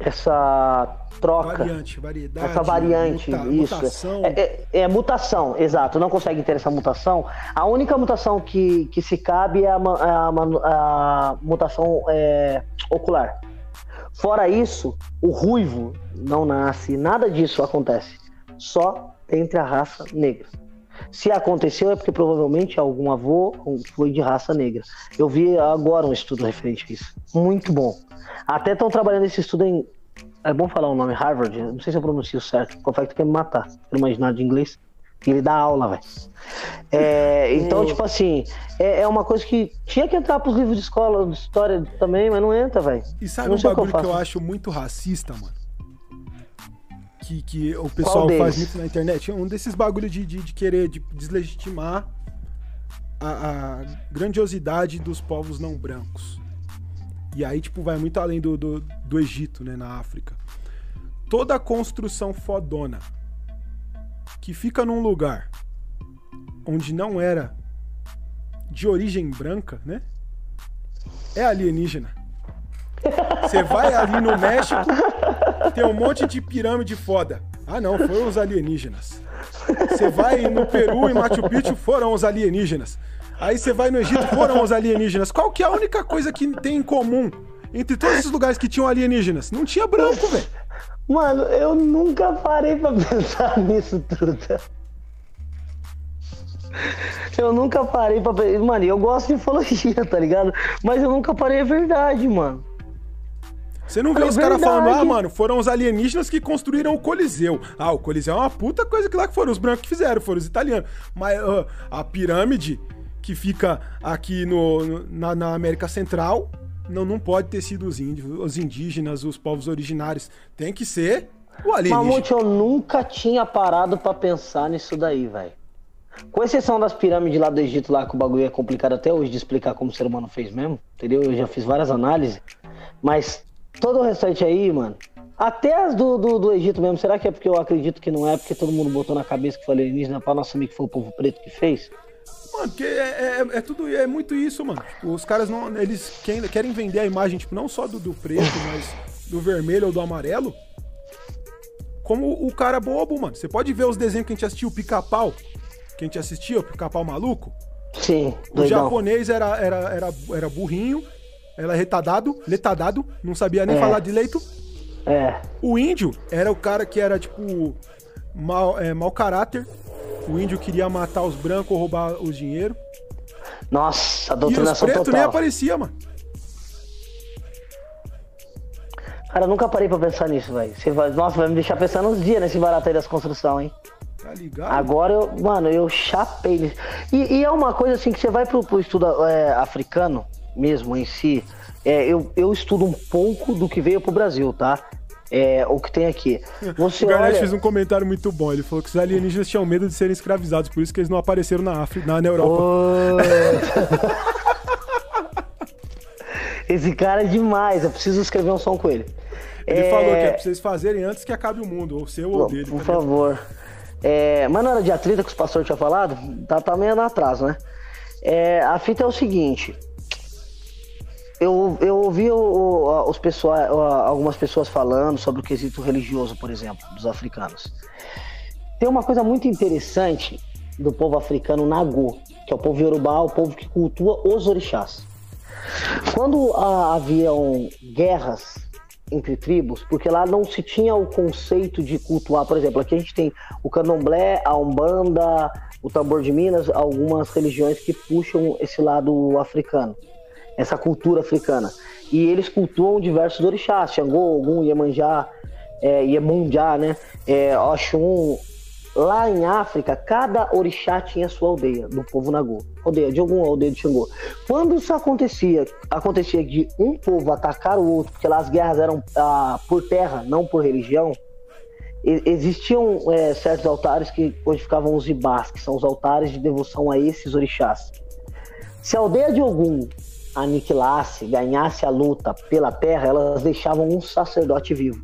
essa troca. Variante, variedade. Essa variante, muta, isso. Mutação. É, é, é, mutação, exato. Não consegue ter essa mutação. A única mutação que, que se cabe é a, a, a, a mutação é, ocular. Fora isso, o ruivo não nasce, nada disso acontece. Só entre a raça negra. Se aconteceu é porque provavelmente algum avô foi de raça negra. Eu vi agora um estudo referente a isso. Muito bom. Até estão trabalhando esse estudo em. É bom falar o nome, Harvard. Não sei se eu pronuncio certo. O Confecto quer me matar. Quer imaginar de inglês? Ele dá aula, velho. É, então, tipo assim, é, é, uma coisa que tinha que entrar pros livros de escola, de história também, mas não entra, velho. E sabe não um bagulho que eu, que eu acho muito racista, mano? que, que o pessoal faz muito na internet. Um desses bagulhos de, de, de, querer de deslegitimar a, a, grandiosidade dos povos não brancos. E aí, tipo, vai muito além do, do, do Egito, né, na África. Toda construção fodona que fica num lugar onde não era de origem branca, né? É alienígena. Você vai ali no México, tem um monte de pirâmide foda. Ah, não, foram os alienígenas. Você vai no Peru e Machu Picchu, foram os alienígenas. Aí você vai no Egito, foram os alienígenas. Qual que é a única coisa que tem em comum entre todos esses lugares que tinham alienígenas? Não tinha branco, velho. Mano, eu nunca parei pra pensar nisso, Truta. Eu nunca parei pra pensar. Mano, eu gosto de ufologia, tá ligado? Mas eu nunca parei, é verdade, mano. Você não vê é os caras falando, ah, mano, foram os alienígenas que construíram o Coliseu. Ah, o Coliseu é uma puta coisa que lá que foram os brancos que fizeram, foram os italianos. Mas uh, a pirâmide que fica aqui no, na, na, América Central não, não pode ter sido os, índios, os indígenas, os povos originários. Tem que ser o alienígena. Mamute, eu nunca tinha parado para pensar nisso daí, velho. Com exceção das pirâmides lá do Egito, lá que o bagulho é complicado até hoje de explicar como o ser humano fez mesmo, entendeu? Eu já fiz várias análises, mas todo o restante aí, mano. Até as do, do, do, Egito mesmo, será que é porque eu acredito que não é porque todo mundo botou na cabeça que foi alienígena pra nossa amiga que foi o povo preto que fez? Mano, porque é, é, é, tudo, é muito isso, mano. Tipo, os caras não. Eles querem vender a imagem, tipo, não só do, do preto, mas do vermelho ou do amarelo. Como o cara bobo, mano. Você pode ver os desenhos que a gente assistiu, o pica-pau. Que a gente assistia, o pica-pau maluco. Sim. O doidão. japonês era, era, era, era burrinho ela é retardado, letadado, não sabia nem é. falar direito. É. O índio era o cara que era, tipo, mau, é, mau caráter. O índio queria matar os brancos ou roubar os dinheiro. Nossa, a doutrinação e os pretos nem aparecia, mano. Cara, eu nunca parei pra pensar nisso, velho. Vai... Nossa, vai me deixar pensando uns dias nesse barato aí das construções, hein? Tá ligado? Agora, eu, mano, eu chapei. E, e, é uma coisa assim que você vai pro, pro estudo é, africano, mesmo em si, é, eu, eu estudo um pouco do que veio pro Brasil, tá? É, o que tem aqui. Você o Garnet olha... fez um comentário muito bom. Ele falou que os alienígenas tinham medo de serem escravizados, por isso que eles não apareceram na África, na, na Europa. Oh... Esse cara é demais, eu preciso escrever um som com ele. Ele é... falou que é pra vocês fazerem antes que acabe o mundo, ou seu ou dele. Por favor. É, mas não era de atrita que os pastores tinham falado? Tá, tá meio atraso, né? É, a fita é o seguinte: eu, eu ouvi o, o, os pessoa, algumas pessoas falando sobre o quesito religioso, por exemplo, dos africanos. Tem uma coisa muito interessante do povo africano Nagô, que é o povo Yorubá, o povo que cultua os orixás. Quando ah, haviam guerras entre tribos, porque lá não se tinha o conceito de cultuar, por exemplo, aqui a gente tem o candomblé, a umbanda, o tambor de Minas, algumas religiões que puxam esse lado africano essa cultura africana. E eles cultuam diversos orixás, Xangô, Ogum, Iemanjá, é, Iemunjá, né? É, Oxum. Lá em África, cada orixá tinha sua aldeia, do povo Nagô. Aldeia de algum aldeia de Xangô. Quando isso acontecia, acontecia de um povo atacar o outro, porque lá as guerras eram ah, por terra, não por religião, existiam é, certos altares que onde ficavam os ibás, que são os altares de devoção a esses orixás. Se a aldeia de Ogum aniquilasse, ganhasse a luta pela terra, elas deixavam um sacerdote vivo,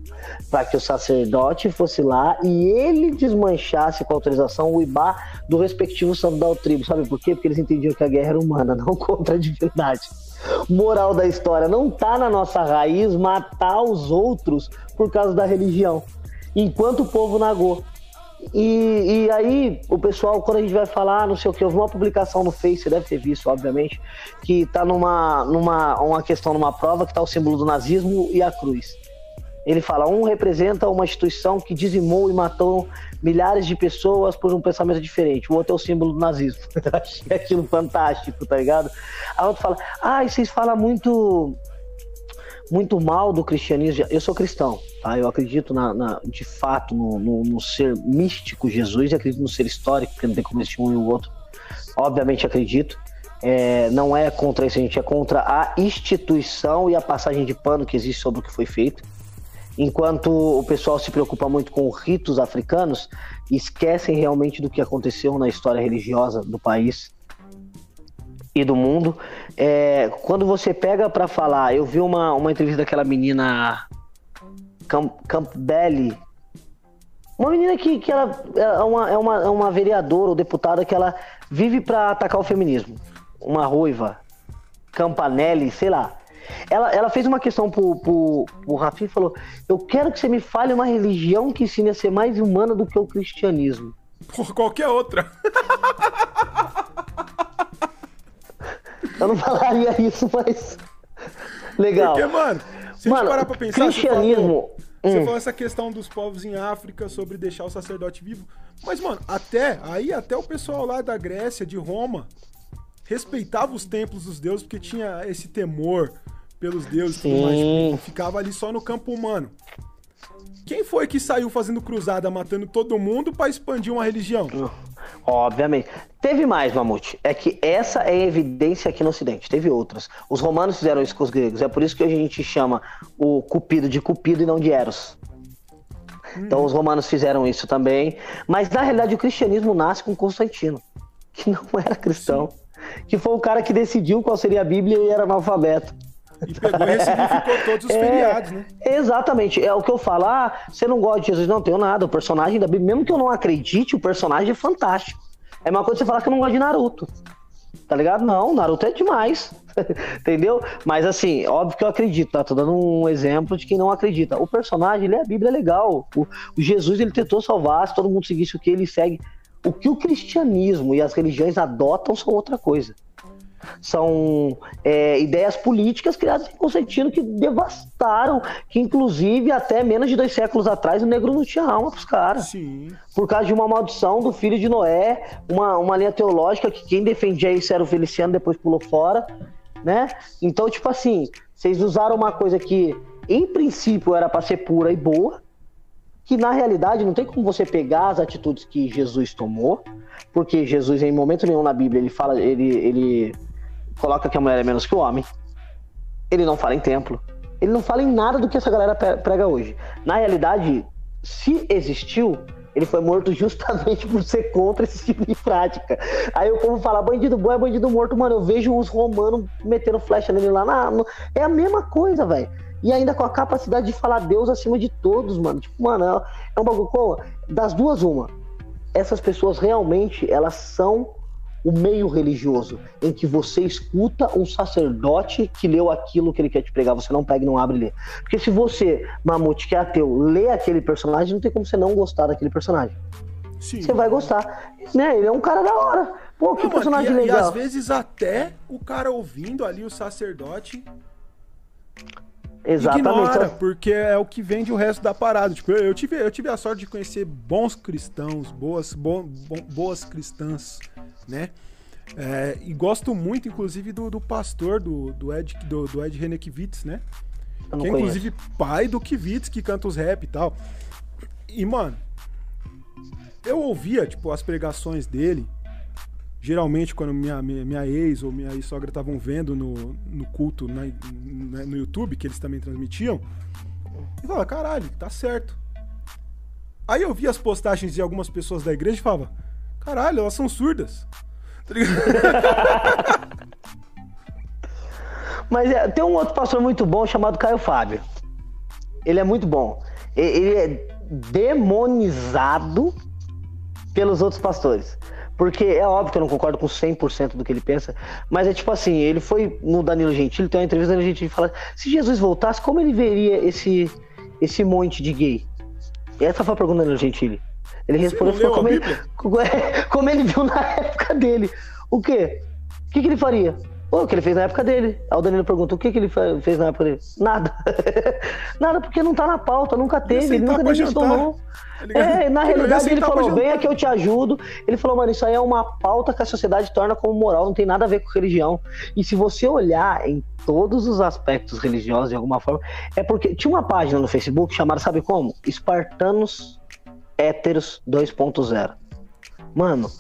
para que o sacerdote fosse lá e ele desmanchasse com autorização o ibá do respectivo santo da tribo. Sabe por quê? Porque eles entendiam que a guerra era humana, não contra a divindade. Moral da história, não tá na nossa raiz matar os outros por causa da religião. Enquanto o povo nagou e, e, aí, o pessoal, quando a gente vai falar, não sei o que, eu vi uma publicação no Face, você deve ter visto, obviamente, que tá numa, numa uma questão, numa prova, que tá o símbolo do nazismo e a cruz. Ele fala: um representa uma instituição que dizimou e matou milhares de pessoas por um pensamento diferente. O outro é o símbolo do nazismo. Eu achei aquilo fantástico, tá ligado? A outra fala: ah, vocês falam muito muito mal do cristianismo. Eu sou cristão, tá? Eu acredito na, na de fato no, no, no, ser místico Jesus, acredito no ser histórico, porque não tem como existir um e o outro. Obviamente acredito. É, não é contra isso, a gente é contra a instituição e a passagem de pano que existe sobre o que foi feito. Enquanto o pessoal se preocupa muito com ritos africanos, esquecem realmente do que aconteceu na história religiosa do país e do mundo. É, quando você pega para falar, eu vi uma, uma entrevista daquela menina Camp, uma menina que, que ela é uma, é, uma, é uma vereadora ou deputada que ela vive para atacar o feminismo. Uma ruiva, Campanelli, sei lá. Ela, ela fez uma questão pro, pro, pro Rafinha e falou: Eu quero que você me fale uma religião que ensine a ser mais humana do que o cristianismo. Por qualquer outra. Eu não falaria isso, mas. Legal. Porque, mano, se mano, a gente parar pra pensar. Cristianismo. Você falou, hum. falou essa questão dos povos em África sobre deixar o sacerdote vivo. Mas, mano, até aí, até o pessoal lá da Grécia, de Roma, respeitava os templos dos deuses porque tinha esse temor pelos deuses e tudo mais. Tipo, ficava ali só no campo humano. Quem foi que saiu fazendo cruzada, matando todo mundo para expandir uma religião? Obviamente. Teve mais, Mamute. É que essa é evidência aqui no Ocidente. Teve outras. Os romanos fizeram isso com os gregos. É por isso que a gente chama o Cupido de Cupido e não de Eros. Hum. Então os romanos fizeram isso também. Mas na realidade o cristianismo nasce com Constantino, que não era cristão. Sim. Que foi o cara que decidiu qual seria a Bíblia e era analfabeto. E pegou e ressignificou todos os é, feriados, né? Exatamente. É o que eu falo. Ah, você não gosta de Jesus? Não, tenho nada. O personagem da Bíblia, mesmo que eu não acredite, o personagem é fantástico. É uma coisa você falar que eu não gosto de Naruto. Tá ligado? Não, Naruto é demais. Entendeu? Mas assim, óbvio que eu acredito, tá? Tô dando um exemplo de quem não acredita. O personagem, ele é a Bíblia é legal. O, o Jesus, ele tentou salvar, se todo mundo seguisse o que ele segue. O que o cristianismo e as religiões adotam são outra coisa são é, ideias políticas criadas em Constantino que devastaram, que inclusive até menos de dois séculos atrás o negro não tinha alma pros caras. Por causa de uma maldição do filho de Noé, uma, uma linha teológica que quem defendia isso era o Feliciano, depois pulou fora, né? Então, tipo assim, vocês usaram uma coisa que em princípio era para ser pura e boa, que na realidade não tem como você pegar as atitudes que Jesus tomou, porque Jesus em momento nenhum na Bíblia ele fala, ele, ele coloca que a mulher é menos que o homem. Ele não fala em templo. Ele não fala em nada do que essa galera prega hoje. Na realidade, se existiu, ele foi morto justamente por ser contra esse tipo de prática. Aí o povo fala, bandido bom é bandido morto, mano. Eu vejo os romanos metendo flecha nele lá. Na. É a mesma coisa, velho. E ainda com a capacidade de falar Deus acima de todos, mano. Tipo, mano, é, é um bagulho. Das duas, uma. Essas pessoas realmente, elas são o meio religioso, em que você escuta um sacerdote que leu aquilo que ele quer te pregar, você não pega e não abre e lê. Porque se você, Mamute, que é ateu, lê aquele personagem, não tem como você não gostar daquele personagem. Sim. Você vai gostar. Né? Ele é um cara da hora. Pô, que não, personagem mano, e, legal. E às vezes até o cara ouvindo ali o sacerdote Exatamente. Ignora, porque é o que vende o resto da parada. Tipo, eu, tive, eu tive a sorte de conhecer bons cristãos, boas, bo, bo, boas cristãs, né? É, e gosto muito, inclusive, do, do pastor do, do Ed, do, do Ed Renekiewicz, né? Que é, inclusive, pai do Kivitz, que canta os rap e tal. E, mano, eu ouvia, tipo, as pregações dele geralmente quando minha, minha, minha ex ou minha ex-sogra estavam vendo no, no culto na, na, no YouTube, que eles também transmitiam, e falava, caralho, tá certo. Aí eu vi as postagens de algumas pessoas da igreja e falava, caralho, elas são surdas. Tá Mas é, tem um outro pastor muito bom chamado Caio Fábio. Ele é muito bom. Ele é demonizado pelos outros pastores. Porque é óbvio que eu não concordo com 100% do que ele pensa, mas é tipo assim, ele foi no Danilo Gentili, tem uma entrevista do Danilo Gentili fala, se Jesus voltasse, como ele veria esse, esse monte de gay? E essa foi a pergunta do Danilo Gentili. Ele respondeu como ele, como ele viu na época dele. O quê? O que, que ele faria? Pô, o que ele fez na época dele. Aí o Danilo perguntou o que, que ele fez na época dele. Nada. Nada, porque não tá na pauta, nunca teve, ele nunca nem. Tá é, na realidade ele falou, venha que eu te ajudo. Ele falou, mano, isso aí é uma pauta que a sociedade torna como moral, não tem nada a ver com religião. E se você olhar em todos os aspectos religiosos de alguma forma, é porque tinha uma página no Facebook chamada, sabe como? Espartanos Héteros 2.0. Mano,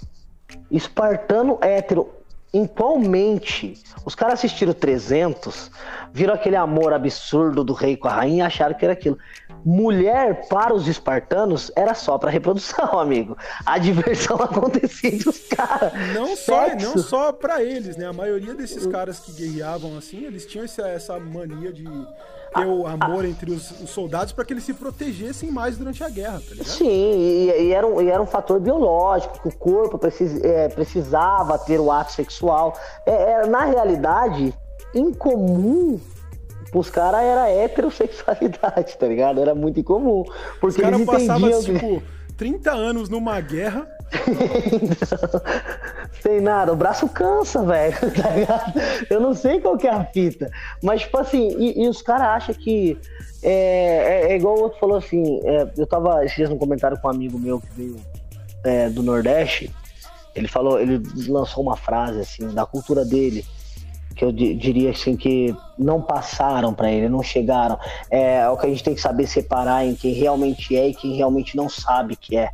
espartano hétero em qual mente os caras assistiram 300, viram aquele amor absurdo do rei com a rainha e acharam que era aquilo. Mulher para os espartanos era só para reprodução, amigo. A diversão acontecia entre os caras. Não só, não só para eles, né? A maioria desses caras que guerreavam assim, eles tinham essa, essa mania de ter o amor entre os, os soldados para que eles se protegessem mais durante a guerra, tá ligado? Sim, e, e, era, um, e era um fator biológico, que o corpo precis, é, precisava ter o ato sexual. É, é, na realidade, incomum os caras era heterossexualidade, tá ligado? Era muito incomum. Porque os caras passavam, tipo, 30 anos numa guerra Sem nada, o braço cansa, velho, tá? Eu não sei qual que é a fita. Mas, tipo assim, e, e os caras acham que. É, é, é, igual o outro falou assim. É, eu tava esses dias num comentário com um amigo meu que veio é, do Nordeste. Ele falou, ele lançou uma frase assim, da cultura dele, que eu diria assim que não passaram para ele, não chegaram. É, é o que a gente tem que saber separar em quem realmente é e quem realmente não sabe que é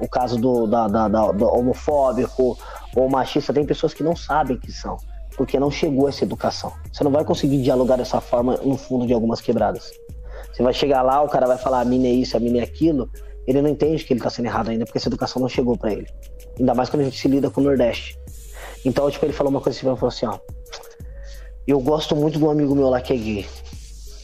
o caso do, da, da, da, do homofóbico ou machista, tem pessoas que não sabem que são, porque não chegou essa educação. Você não vai conseguir dialogar dessa forma no fundo de algumas quebradas. Você vai chegar lá, o cara vai falar a mina é isso, a mina é aquilo, ele não entende que ele tá sendo errado ainda, porque essa educação não chegou para ele. Ainda mais quando a gente se lida com o Nordeste. Então, tipo, ele falou uma coisa assim, ele falou assim, ó, eu gosto muito de um amigo meu lá que é gay,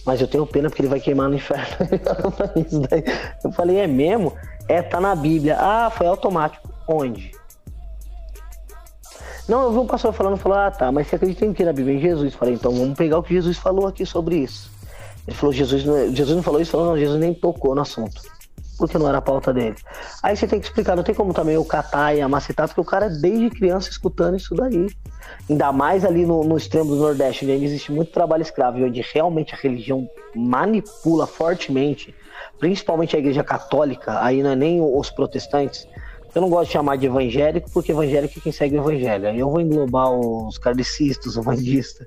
mas eu tenho pena porque ele vai queimar no inferno. eu falei, é mesmo? É, tá na Bíblia. Ah, foi automático. Onde? Não, eu vi um pastor falando, falou, ah tá, mas você acredita em que na Bíblia? Em Jesus. Falei, então vamos pegar o que Jesus falou aqui sobre isso. Ele falou, Jesus não, é, Jesus não falou isso, falou, não, Jesus nem tocou no assunto. Porque não era a pauta dele. Aí você tem que explicar, não tem como também o catar e amacetar, porque o cara é desde criança escutando isso daí. Ainda mais ali no, no extremo do Nordeste, onde existe muito trabalho escravo onde realmente a religião manipula fortemente principalmente a igreja católica, aí não é nem os protestantes. Eu não gosto de chamar de evangélico, porque evangélico é quem segue o evangelho. Eu vou englobar os kardecistas, os vandistas.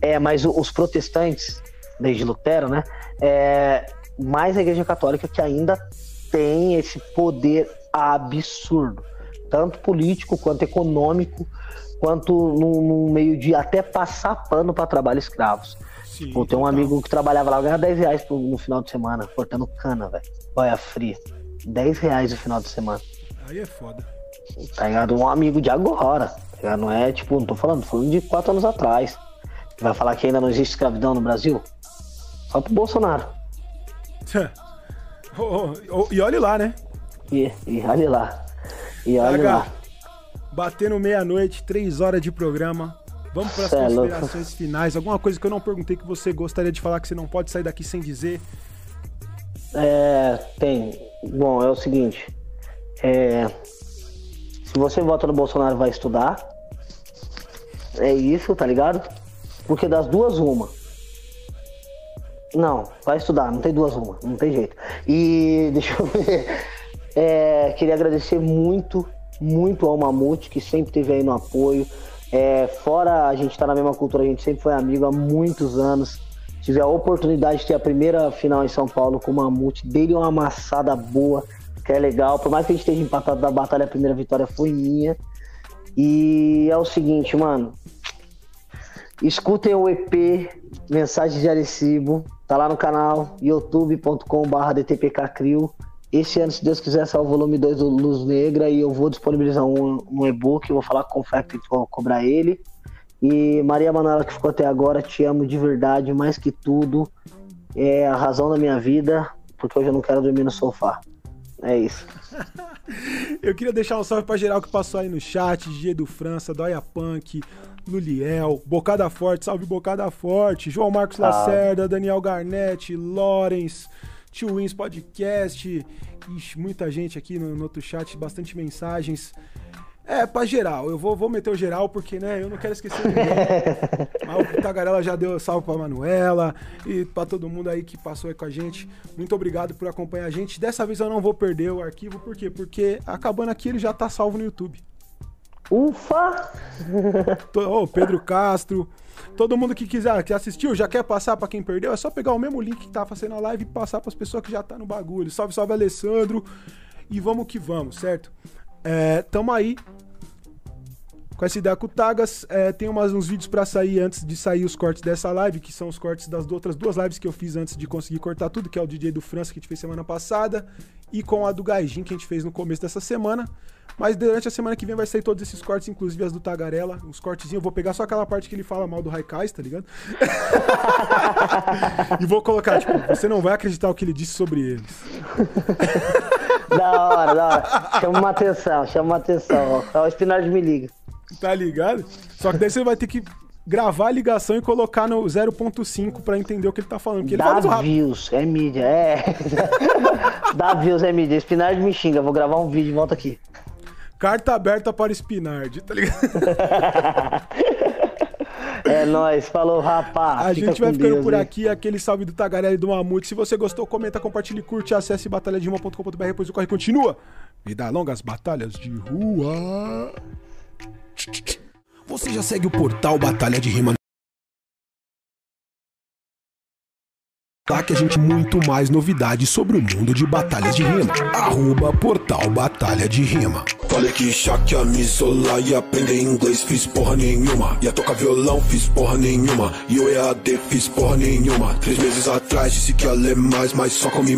É, mas os protestantes, desde Lutero, né? É, mais a igreja católica que ainda tem esse poder absurdo, tanto político quanto econômico, quanto no, no meio de até passar pano para trabalho escravos. Sim, tipo, tem um amigo que trabalhava lá, ganhava 10 reais no final de semana, cortando cana, velho. Olha fria. 10 reais no final de semana. Aí é foda. Tá ligado? Um amigo de agora. Tá não é tipo, não tô falando, tô falando de 4 anos atrás. Vai falar que ainda não existe escravidão no Brasil? Só pro Bolsonaro. oh, oh, e olhe lá, né? E, e olhe lá. E olhe H, lá. Batendo meia-noite, 3 horas de programa. Vamos para as é considerações finais. Alguma coisa que eu não perguntei que você gostaria de falar que você não pode sair daqui sem dizer? É, tem. Bom, é o seguinte. É, se você vota no Bolsonaro, vai estudar. É isso, tá ligado? Porque das duas, uma. Não, vai estudar, não tem duas, uma, não tem jeito. E deixa eu ver. É, queria agradecer muito, muito ao Mamute, que sempre teve aí no apoio. É, fora a gente estar tá na mesma cultura, a gente sempre foi amigo há muitos anos. Tive a oportunidade de ter a primeira final em São Paulo com o Mamute, dele uma amassada boa, que é legal. Por mais que a gente esteja empatado da batalha, a primeira vitória foi minha. E é o seguinte, mano. Escutem o EP Mensagem de Arecibo, tá lá no canal youtube.com/dtpkcrio. Esse ano, se Deus quiser, sai o volume 2 do Luz Negra e eu vou disponibilizar um, um e-book, vou falar com o Factory vou cobrar ele. E Maria Manuela, que ficou até agora, te amo de verdade, mais que tudo. É a razão da minha vida, porque hoje eu não quero dormir no sofá. É isso. eu queria deixar um salve pra geral que passou aí no chat, G do França, Dóia Punk, Luliel, Bocada Forte, salve Bocada Forte, João Marcos Lacerda, Daniel Garnett, Lorenz, Tio Wins Podcast, Ixi, muita gente aqui no, no outro chat, bastante mensagens. É, pra geral. Eu vou, vou meter o geral porque, né, eu não quero esquecer ninguém. Mas o Tagarela já deu salve pra Manuela e pra todo mundo aí que passou aí com a gente. Muito obrigado por acompanhar a gente. Dessa vez eu não vou perder o arquivo, por quê? Porque acabando aqui ele já tá salvo no YouTube. Ufa! Ô, oh, Pedro Castro. Todo mundo que quiser, que assistiu, já quer passar para quem perdeu, é só pegar o mesmo link que tá fazendo a live e passar para as pessoas que já tá no bagulho. Salve, salve, Alessandro. E vamos que vamos, certo? É, tamo aí com essa ideia com o Tagas. É, tem umas, uns vídeos para sair antes de sair os cortes dessa live, que são os cortes das outras duas lives que eu fiz antes de conseguir cortar tudo, que é o DJ do França que a gente fez semana passada, e com a do Gaijin que a gente fez no começo dessa semana. Mas durante a semana que vem vai sair todos esses cortes, inclusive as do Tagarela, os cortezinhos. Eu vou pegar só aquela parte que ele fala mal do Raikais, tá ligado? e vou colocar, tipo, você não vai acreditar o que ele disse sobre eles. da hora, da hora. Chama uma atenção, chama uma atenção. Ó. O Spinard me liga. Tá ligado? Só que daí você vai ter que gravar a ligação e colocar no 0.5 pra entender o que ele tá falando. Porque ele Dá fala views, é mídia, é. Dá views, é mídia. Spinard me xinga, vou gravar um vídeo, volta aqui. Carta aberta para Spinard, tá ligado? É nóis, falou rapaz. A gente vai ficando Deus, por hein? aqui, aquele salve do Tagarela e do Mamute. Se você gostou, comenta, compartilhe, curte, acesse batalhadima.com.br, depois o corre continua. Vida longa as batalhas de rua. Você já segue o portal Batalha de Rima Que a gente muito mais novidades sobre o mundo de batalhas de rima. Arroba Portal Batalha de Rima. Falei que que ia me isolar e aprender inglês, fiz porra nenhuma. Ia tocar violão, fiz porra nenhuma. E o EAD fiz porra nenhuma. Três meses atrás disse que ia ler mais, mas só comi